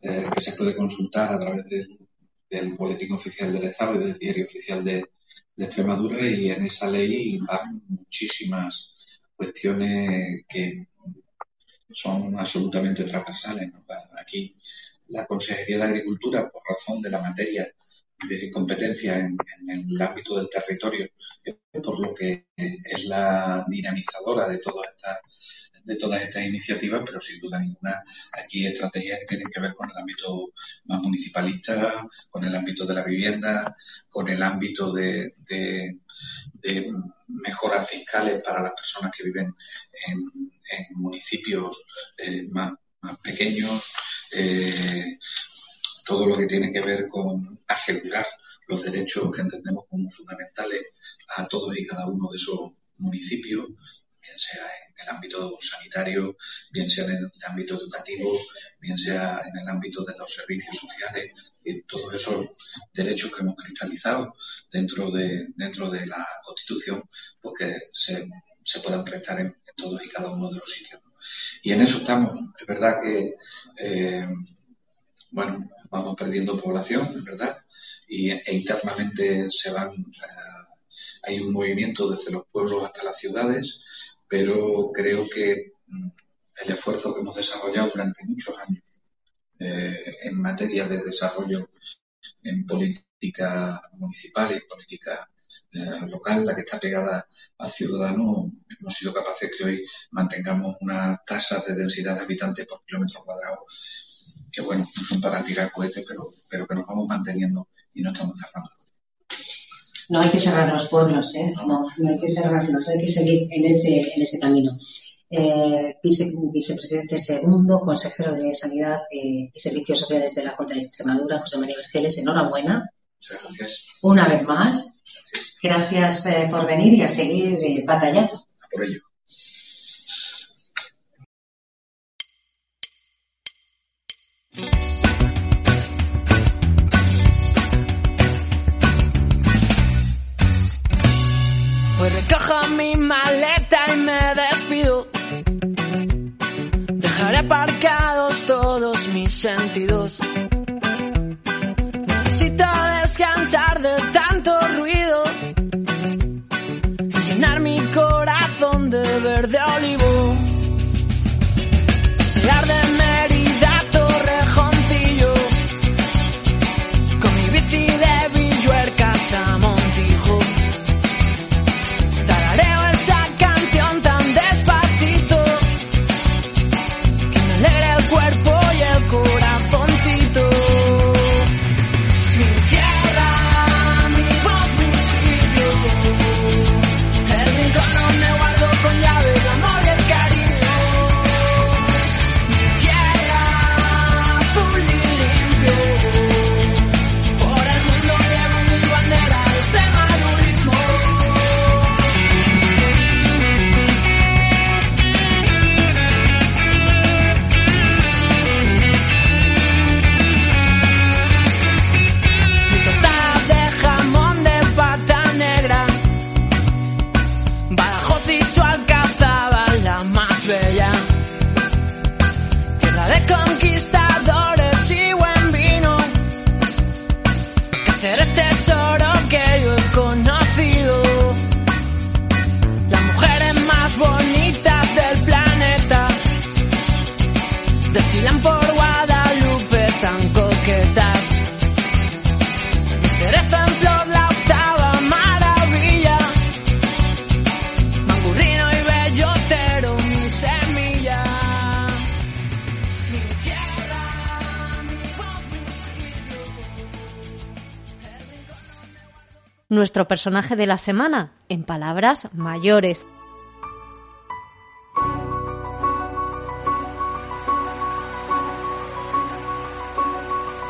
eh, que se puede consultar a través del, del Boletín Oficial del Estado y del Diario Oficial de, de Extremadura y en esa ley van muchísimas cuestiones que son absolutamente transversales. ¿no? Aquí la Consejería de Agricultura, por razón de la materia de competencia en, el ámbito del territorio, por lo que es la dinamizadora de todas estas iniciativas, pero sin duda ninguna aquí estrategias que tienen que ver con el ámbito más municipalista, con el ámbito de la vivienda, con el ámbito de, mejoras fiscales para las personas que viven en, municipios eh, más, más, pequeños, eh, todo lo que tiene que ver con asegurar los derechos que entendemos como fundamentales a todos y cada uno de esos municipios, bien sea en el ámbito sanitario, bien sea en el ámbito educativo, bien sea en el ámbito de los servicios sociales, y todos esos derechos que hemos cristalizado dentro de, dentro de la Constitución, porque se, se puedan prestar en, en, todos y cada uno de los sitios. Y en eso estamos. Es verdad que, eh, bueno, vamos perdiendo población, es verdad, y, e internamente se van, eh, hay un movimiento desde los pueblos hasta las ciudades, pero creo que mm, el esfuerzo que hemos desarrollado durante muchos años eh, en materia de desarrollo en política municipal y política eh, local, la que está pegada al ciudadano, hemos sido capaces que hoy mantengamos una tasa de densidad de habitantes por kilómetro cuadrado que, bueno, no son para tirar cohetes, pero, pero que nos vamos manteniendo y no estamos cerrando. No hay que cerrar los pueblos, ¿eh? No, no hay que cerrarlos, hay que seguir en ese, en ese camino. Eh, vice, vicepresidente segundo, consejero de Sanidad eh, y Servicios Sociales de la Junta de Extremadura, José María Vergeles, enhorabuena. Muchas gracias. Una vez más. Gracias eh, por venir y a seguir eh, batallando. Por ello. Personaje de la semana, en palabras mayores.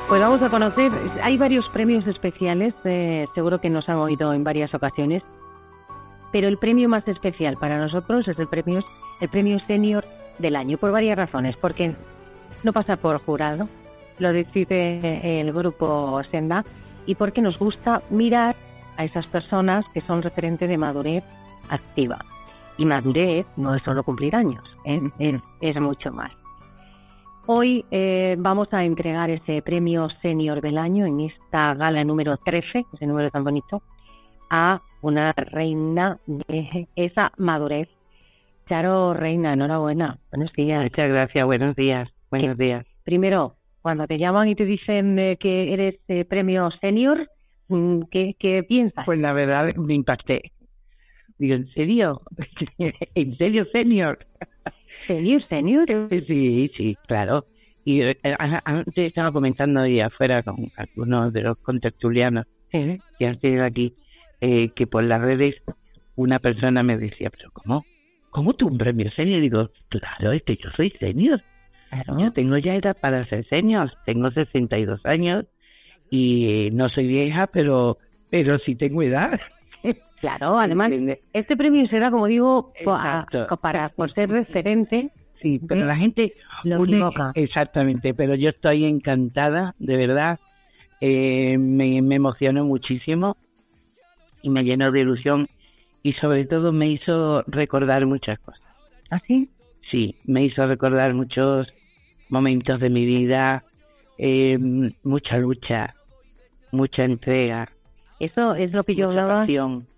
Pues vamos a conocer, hay varios premios especiales, eh, seguro que nos han oído en varias ocasiones, pero el premio más especial para nosotros es el premio, el premio senior del año, por varias razones, porque no pasa por jurado, lo decide el grupo Senda, y porque nos gusta mirar a esas personas que son referentes de madurez activa. Y madurez no es solo cumplir años, ¿eh? es mucho más. Hoy eh, vamos a entregar ese premio senior del año en esta gala número 13, ese número tan bonito, a una reina de esa madurez. Charo Reina, enhorabuena. Buenos días. Muchas gracias, buenos días. Buenos días. Primero, cuando te llaman y te dicen eh, que eres eh, premio senior, ¿qué, ¿qué piensas? Pues la verdad me impacté. Digo, ¿en serio? [laughs] ¿En serio senior? ¿Senior, senior? Sí, sí, claro. Y eh, antes estaba comentando ahí afuera con algunos de los contertulianos que han tenido aquí, eh, que por las redes una persona me decía, pero ¿cómo? ¿Cómo tú un premio senior? Y digo, claro, es que yo soy senior. Yo tengo ya edad para ser senior, tengo 62 años y no soy vieja, pero pero sí tengo edad. [laughs] Claro, además, este premio será, como digo, pa- para por ser referente. Sí, pero la gente lo une-. Exactamente, pero yo estoy encantada, de verdad. Eh, me, me emocionó muchísimo y me llenó de ilusión y sobre todo me hizo recordar muchas cosas. ¿Ah, sí? Sí, me hizo recordar muchos momentos de mi vida, eh, mucha lucha, mucha entrega. Eso es lo que yo Mucha hablaba.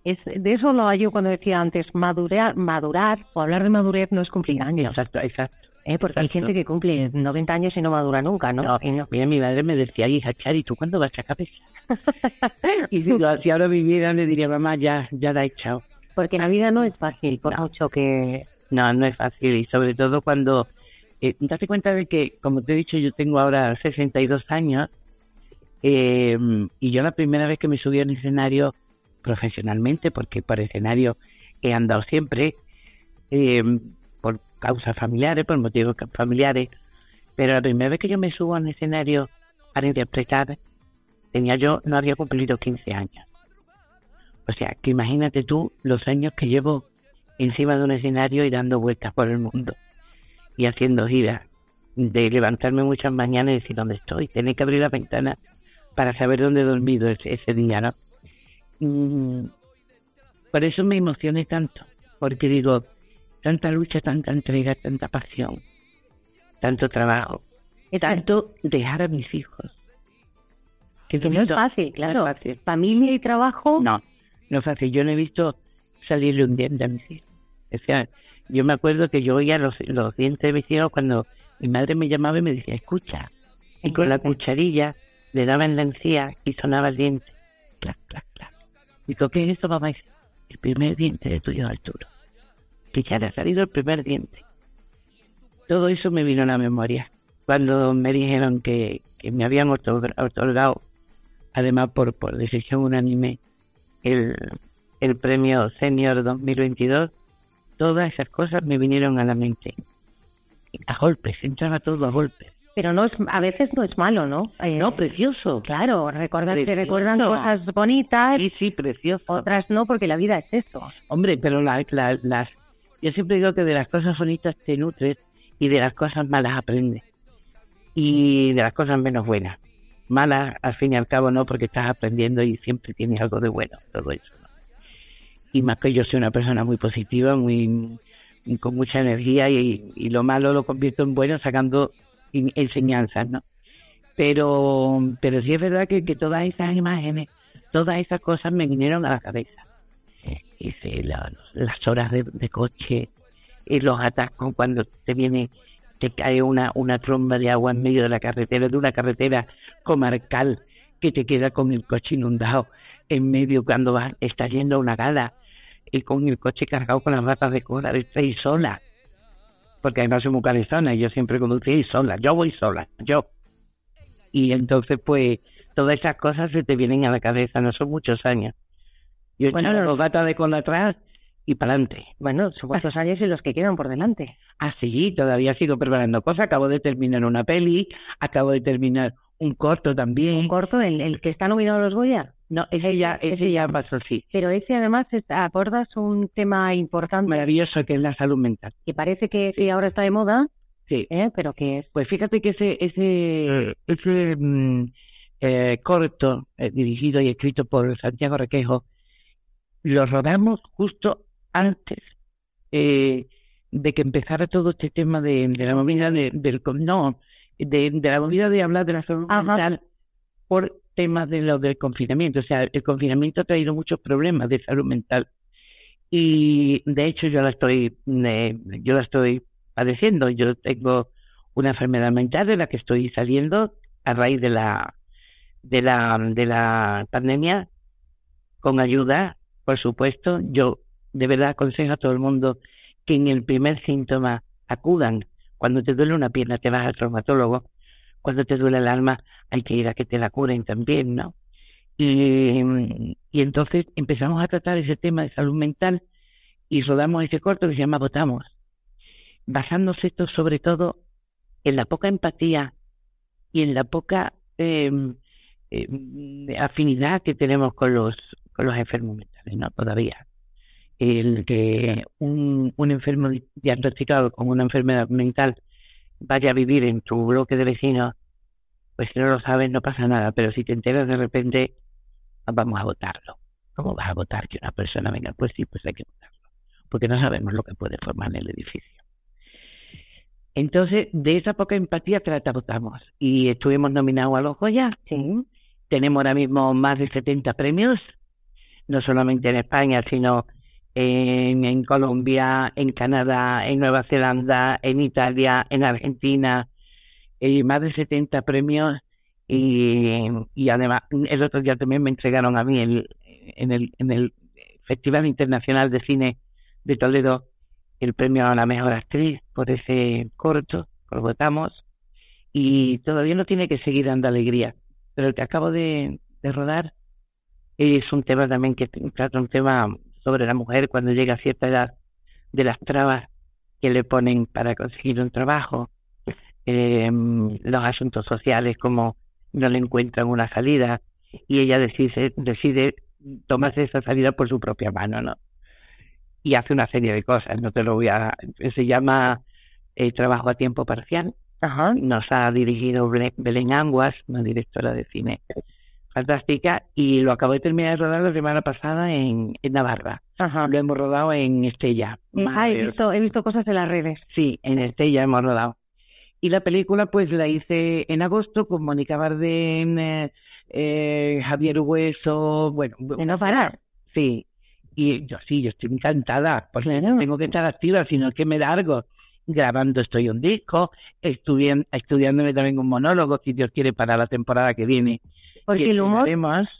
Es, de eso hablaba yo cuando decía antes, madurar, madurar o hablar de madurez no es cumplir años. Exacto, exacto. Eh, porque hay gente que cumple 90 años y no madura nunca, ¿no? No, mira, mi madre me decía, hija, Chari, ¿tú cuándo vas a cabeza? [laughs] y si, lo- si ahora viviera, le diría, mamá, ya, ya la he echado. Porque la vida no es fácil, por mucho que... No, no es fácil y sobre todo cuando eh, date cuenta de que, como te he dicho, yo tengo ahora 62 años eh, y yo la primera vez que me subí a un escenario profesionalmente, porque por escenario he andado siempre, eh, por causas familiares, por motivos familiares, pero la primera vez que yo me subo a un escenario para interpretar, tenía yo, no había cumplido 15 años. O sea, que imagínate tú los años que llevo encima de un escenario y dando vueltas por el mundo y haciendo giras, de levantarme muchas mañanas y decir dónde estoy, tener que abrir la ventana para saber dónde he dormido ese, ese día, ¿no? Mm, por eso me emocioné tanto, porque digo, tanta lucha, tanta entrega, tanta pasión, tanto trabajo, y tanto dejar a mis hijos. Que no es fácil, claro. Familia y trabajo. No, no es fácil. Yo no he visto salirle un diente a mis hijos. O sea, yo me acuerdo que yo oía los, los dientes de mis hijos cuando mi madre me llamaba y me decía, escucha. Y con la cucharilla le daba en la encía y sonaba el diente. Clac, clac, clac. Digo, ¿qué es eso, mamá? Dice, El primer diente de tu hijo Arturo. Que ya ha salido el primer diente. Todo eso me vino a la memoria. Cuando me dijeron que, que me habían otorg- otorgado, además por, por decisión unánime, el, el premio Senior 2022, todas esas cosas me vinieron a la mente. A golpes, entraba todo a golpes. Pero no es, a veces no es malo, ¿no? Eh, No, precioso. Claro, recordar, te recuerdan cosas bonitas. Sí, sí, precioso. Otras no, porque la vida es eso. Hombre, pero la- la- las... Yo siempre digo que de las cosas bonitas te nutres y de las cosas malas aprendes. Y de las cosas menos buenas. Malas, al fin y al cabo, no, porque estás aprendiendo y siempre tienes algo de bueno, todo eso. ¿no? Y más que yo soy una persona muy positiva, muy con mucha energía y, y lo malo lo convierto en bueno sacando enseñanzas, ¿no? Pero, pero sí es verdad que, que todas esas imágenes, todas esas cosas me vinieron a la cabeza. Las horas de, coche, y los atascos cuando te viene, te cae una, una tromba de agua en medio de la carretera, de una carretera comarcal que te queda con el coche inundado en medio cuando vas, estás yendo una gala y con el coche cargado con las ratas de cola, de y sola. Porque además soy muy cabezona y yo siempre conducía y sola. Yo voy sola, yo. Y entonces, pues, todas esas cosas se te vienen a la cabeza, no son muchos años. Yo Bueno, los- los gatos de con atrás y para adelante. Bueno, son cuantos años y los que quedan por delante. Ah, sí, todavía sigo preparando cosas. Acabo de terminar una peli, acabo de terminar un corto también. Un corto, el, el que está nominado a los Goya. No, ese ya, ese ya pasó, sí. Pero ese además es- abordas un tema importante Maravilloso que es la salud mental. que parece que, que ahora está de moda, Sí. ¿eh? pero que es Pues fíjate que ese, ese, ese mm, eh, corto eh, dirigido y escrito por Santiago Requejo lo rodamos justo antes de que empezara todo este tema de, de la movida de, del no de, de la movida de hablar de la salud mental por temas de lo del confinamiento. O sea, el confinamiento ha traído muchos problemas de salud mental y de hecho yo la estoy yo la estoy padeciendo. Yo tengo una enfermedad mental de la que estoy saliendo a raíz de la de la de la pandemia con ayuda, por supuesto. Yo de verdad aconsejo a todo el mundo que en el primer síntoma acudan. Cuando te duele una pierna te vas al traumatólogo. Cuando te duele el alma hay que ir a que te la curen también, ¿no? Y, y entonces empezamos a tratar ese tema de salud mental y rodamos ese corto que se llama Votamos basándose esto sobre todo en la poca empatía y en la poca eh, eh, afinidad que tenemos con los con los enfermos mentales, ¿no? Todavía. El que un, un enfermo di- diagnosticado con una enfermedad mental vaya a vivir en tu bloque de vecinos, pues si no lo sabes no pasa nada, pero si te enteras de repente, vamos a votarlo. ¿Cómo vas a votar que una persona venga? Pues sí, pues hay que votarlo, porque no sabemos lo que puede formar en el edificio. Entonces, de esa poca empatía tratamos. Y estuvimos nominados a los Goya. Sí. Tenemos ahora mismo más de 70 premios, no solamente en España, sino en, Colombia, en Canadá, en Nueva Zelanda, en Italia, en Argentina. eh, más de 70 premios. Y, además, el otro día también me entregaron a mí en, el, en el Festival Internacional de Cine de Toledo el premio a la mejor actriz por ese corto, lo votamos, y todavía no tiene que seguir dando alegría. Pero el que acabo de, de rodar es un tema también que trata un tema sobre la mujer cuando llega a cierta edad, de las trabas que le ponen para conseguir un trabajo, eh, los asuntos sociales, como no le encuentran una salida, y ella decide, decide tomarse esa salida por su propia mano, ¿no? y hace una serie de cosas. No te lo voy a. Se llama eh, Trabajo a tiempo parcial. Nos ha dirigido Belén Anguas, una directora de cine fantástica, y lo acabo de terminar de rodar la semana pasada en, en Navarra. Lo hemos rodado en Estella. Ah, he visto, he visto cosas en las redes. Sí, en Estella hemos rodado. Y la película, pues la hice en agosto con Mónica Bardem, eh, eh, Javier Hueso, bueno. De no parar. Sí. Y yo sí, yo estoy encantada, pues no tengo que estar activa, sino que me largo. Grabando estoy un disco, estudian, estudiándome también un monólogo, si Dios quiere, para la temporada que viene. Porque el humor,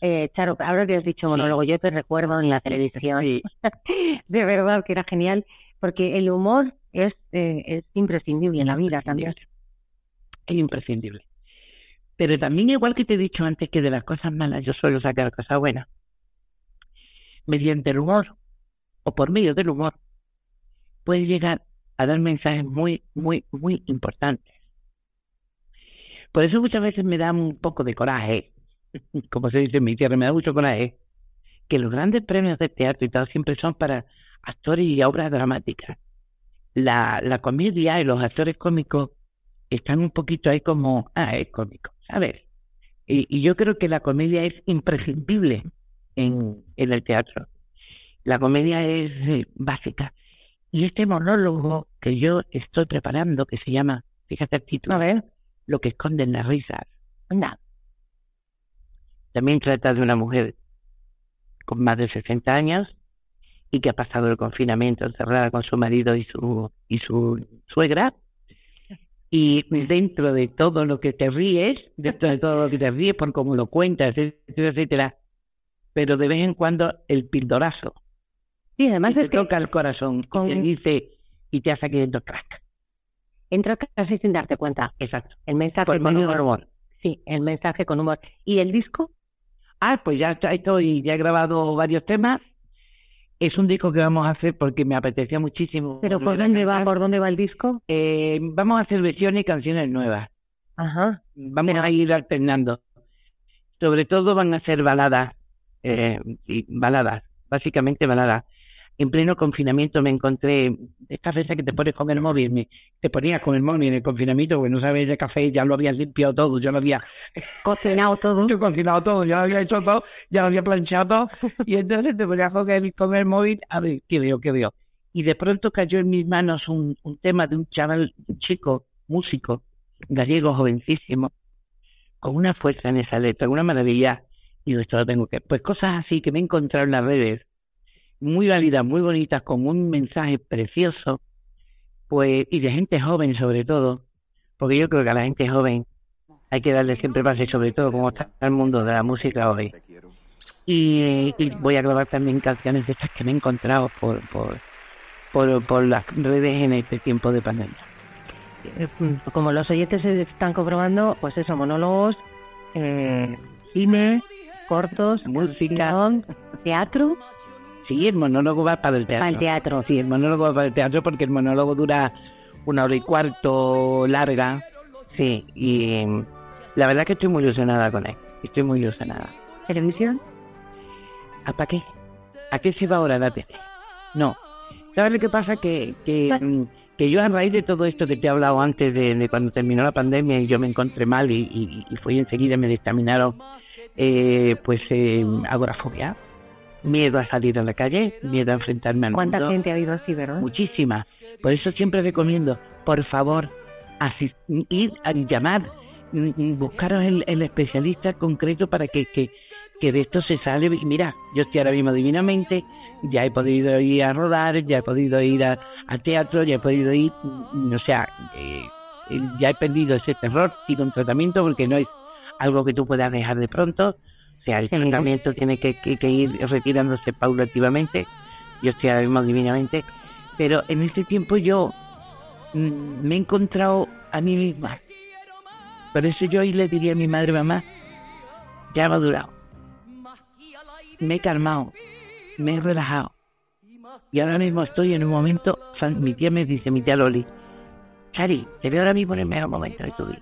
eh, Charo, ahora que has dicho monólogo, yo te recuerdo en la televisión, [laughs] de verdad que era genial, porque el humor es, eh, es imprescindible en la vida también. Es imprescindible. Pero también, igual que te he dicho antes, que de las cosas malas yo suelo sacar cosas buenas. Mediante el humor, o por medio del humor, puedes llegar a dar mensajes muy, muy, muy importantes. Por eso muchas veces me da un poco de coraje, [laughs] como se dice en mi tierra, me da mucho coraje, que los grandes premios de teatro y tal siempre son para actores y obras dramáticas. La, la comedia y los actores cómicos están un poquito ahí como, ah, es cómico, ¿sabes? Y, y yo creo que la comedia es imprescindible en, en el teatro. La comedia es eh, básica. Y este monólogo que yo estoy preparando, que se llama, fíjate el título, a ver, Lo que esconden las risas. Anda. También trata de una mujer con más de 60 años y que ha pasado el confinamiento encerrada con su marido y su, y su suegra. Y dentro de todo lo que te ríes, dentro de todo lo que te ríes por cómo lo cuentas, etcétera, etcétera, pero de vez en cuando el pildorazo. Sí, además y te toca el corazón y te dice y te hace queriendo crack. entra casi sin darte cuenta. Exacto. El mensaje con humor. humor. Sí, el mensaje con humor. ¿Y el disco? Ah, pues ya estoy, ya he grabado varios temas. Es un disco que vamos a hacer porque me apetecía muchísimo. ¿Pero por dónde va? ¿Por dónde va el disco? Eh, vamos a hacer versiones y canciones nuevas. Ajá. Vamos a ir alternando. Sobre todo van a ser baladas, eh, y baladas, básicamente baladas. En pleno confinamiento me encontré estas veces que te pones con el móvil, me- te ponías con el móvil en el confinamiento, porque no sabes de café, ya lo habías limpiado todo, yo lo había cocinado todo, [laughs] yo cocinado todo, ya lo había hecho todo, ya lo había planchado todo, [laughs] y entonces te ponías con el, con el móvil, a ver, qué veo, qué veo. Y de pronto cayó en mis manos un, un tema de un chaval, un chico, músico, gallego, jovencísimo, con una fuerza en esa letra, una maravilla. Y digo, esto lo tengo que. Pues cosas así que me he encontrado en las redes, muy válidas, muy bonitas, con un mensaje precioso, pues, y de gente joven sobre todo, porque yo creo que a la gente joven hay que darle siempre base, sobre todo como está el mundo de la música hoy. Y, y voy a grabar también canciones de estas que me he encontrado por, por, por, por las redes en este tiempo de pandemia. Eh, mm, Como los oyentes se están comprobando, pues eso, monólogos, eh, cine, cortos, música, teatro. Sí, el monólogo va para el teatro. Para el teatro. Sí, el monólogo va para el teatro porque el monólogo dura una hora y cuarto larga. Sí, y mm, la verdad que estoy muy ilusionada con él. Estoy muy ilusionada. ¿Televisión? ¿A para qué? ¿A qué se va ahora la tele? No. ¿Sabes lo que pasa? Que, que, mm, que yo a raíz de todo esto que te he hablado antes de, de cuando terminó la pandemia y yo me encontré mal y, y, y fui enseguida me dictaminaron eh, pues eh, agorafobia, miedo a salir a la calle, miedo a enfrentarme al ¿Cuánta mundo. gente ha habido así, verdad? Muchísimas. Por eso siempre recomiendo, por favor, ir a llamar, mm, mm, buscaros el, el especialista concreto para que, que, que de esto se sale. Y mira, yo estoy ahora mismo divinamente, ya he podido ir a rodar, ya he podido ir a- teatro, ya he podido ir, mm, o sea, eh, eh, ya he perdido ese terror, y un tratamiento porque no es algo que tú puedas dejar de pronto. O sea, el tratamiento tiene que, que- que ir retirándose paulativamente. Yo estoy ahora mismo divinamente. Pero en este tiempo yo mm, me he encontrado a mí misma. Por eso yo hoy le diría a mi madre, mamá, ya ha madurado. Me he calmado, me he relajado. Y ahora mismo estoy en un momento, mi tía me dice, mi tía Loli, Cari, te veo ahora mismo en el mejor momento de tu vida.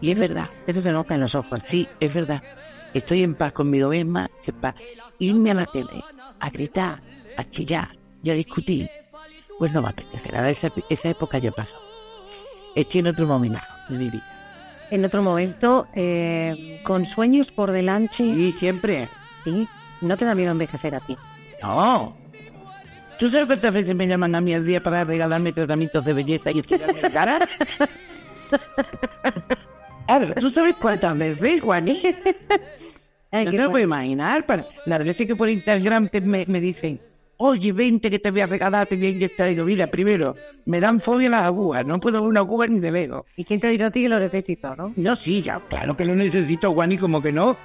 Y es verdad. Eso se nota en los ojos. Sí, es verdad. Estoy en paz conmigo misma, en paz. Irme a la tele, a gritar, a chillar y a discutir, pues no me apetece nada. Esa, esa época ya pasó. Estoy en otro momento de mi vida. En otro momento, eh, con sueños por delante. Sí, siempre. Sí. ¿No te da miedo envejecer a ti? No. ¿Tú sabes cuántas veces me llaman a mí al día para regalarme tratamientos de belleza y estirarme la cara? [laughs] Claro, ¿Tú sabes cuántas veces, Juaní? No lo puedo imaginar. Para... Las veces que por Instagram te- me, me dicen, oye, vente que te voy a regalar, te voy a inyectar. Digo, mira, primero, me dan fobia las agujas, no puedo ver una aguja ni de lejos. ¿Y quién te dicho a ti que lo necesito, no? No, sí, ya, claro que lo necesito, Juan, y como que no.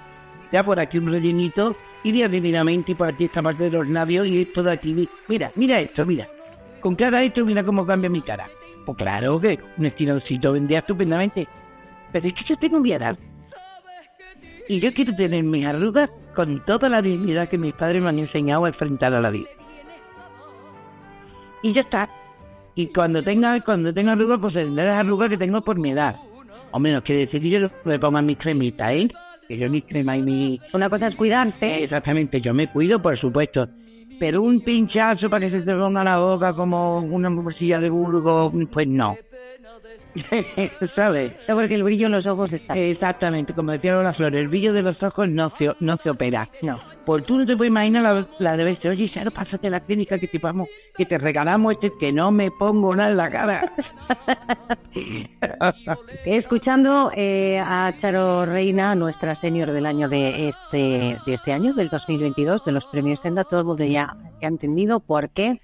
Ya por aquí un rellenito, iría divinamente y por aquí esta parte de los labios y esto de aquí. Mira, mira esto, mira. Con cada esto, mira cómo cambia mi cara. Pues claro que un estiloncito vendría estupendamente. Pero es que yo tengo mi edad. Y yo quiero tener mis arrugas con toda la dignidad que mis padres me han enseñado a enfrentar a la vida. Y ya está. Y cuando tenga, cuando tenga arrugas, pues tendré las arrugas que tengo por mi edad. Hombre, no quiere decir que yo me ponga mis cremitas, ¿eh? Que yo mis cremas y mi... Una cosa es cuidarse. Exactamente, yo me cuido, por supuesto. Pero un pinchazo para que se te ponga la boca como una morcilla de burgo, pues no. [laughs] ¿Sabes? Porque el brillo en los ojos está. Exactamente, como decía Lola Flores, el brillo de los ojos no se, no se opera. No. Pues tú no te puedes imaginar la, la de veces, oye, Saro, pásate a la clínica que te vamos, que te regalamos este, que no me pongo nada en la cara. [laughs] Escuchando eh, a Charo Reina, nuestra senior del año de este, de este año, del 2022, de los premios Senda, todo el mundo ya ha entendido por qué,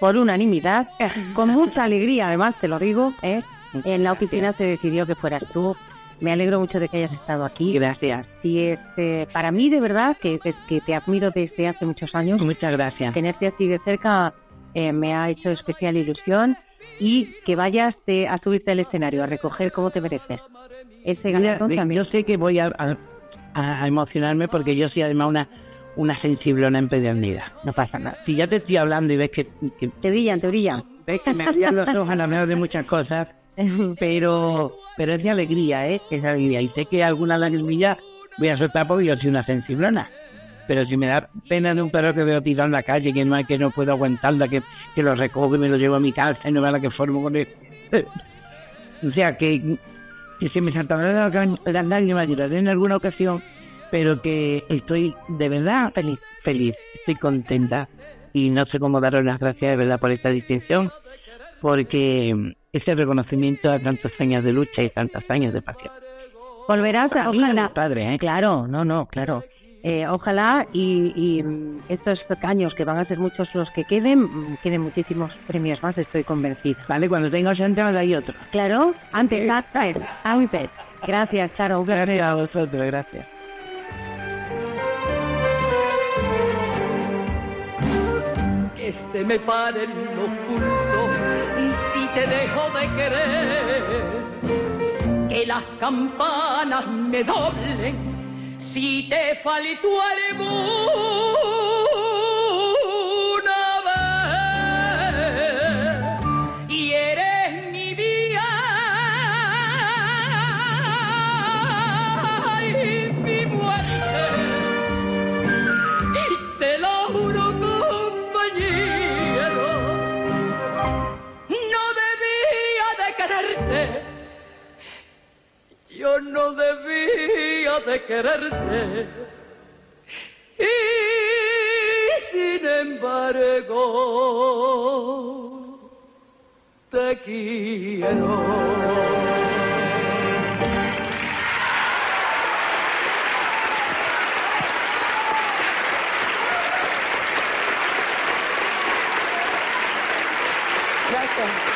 por unanimidad, con mucha alegría, además, te lo digo, ¿eh? [laughs] en la oficina se decidió que fueras tú. Me alegro mucho de que hayas estado aquí. Gracias. Sí, es, eh, para mí, de verdad, que, que, que te admiro desde hace muchos años. Muchas gracias. Tenerte así de cerca eh, me ha hecho especial ilusión y que vayas eh, a subirte al escenario, a recoger como te mereces. Ese galardón ve, también. yo sé que voy a, a- a, a emocionarme porque yo soy además una una sensiblona empedernida. No pasa nada. Si ya te estoy hablando y ves que, que Te brillan, te brillan. ves que me brillan los ojos a la de muchas cosas, [laughs] pero pero es de alegría, ¿eh? Es de alegría. Y sé que alguna lagrimilla voy a soltar porque yo soy una sensiblona. Pero si me da pena de un perro que veo tirado en la calle, que no hay, que no puedo aguantarla, que, que lo recojo y me lo llevo a mi casa y no vea la que formo con él. [laughs] O sea, que, que se me saltaron las lágrimas, en alguna ocasión, pero que estoy de verdad feliz, feliz, estoy contenta y no sé cómo daros las gracias de verdad por esta distinción, porque ese reconocimiento a tantos años de lucha y tantos años de pasión. Volverás a, ojalá. Padre, ¿eh? Claro, no, no, claro. Eh, ojalá y, y, estos años, que van a ser muchos los que queden, mm, queden muchísimos premios más, estoy convencida. Vale, cuando tenga 80 hay otro. Claro, antes, antes, antes. Gracias, Charo. Gracias a vosotros, gracias. que se me paren los pulsos te dejo de querer. Que las campanas me doblen si te falto alguna Yo no debía de quererte. Y sin embargo, te quiero. Gracias.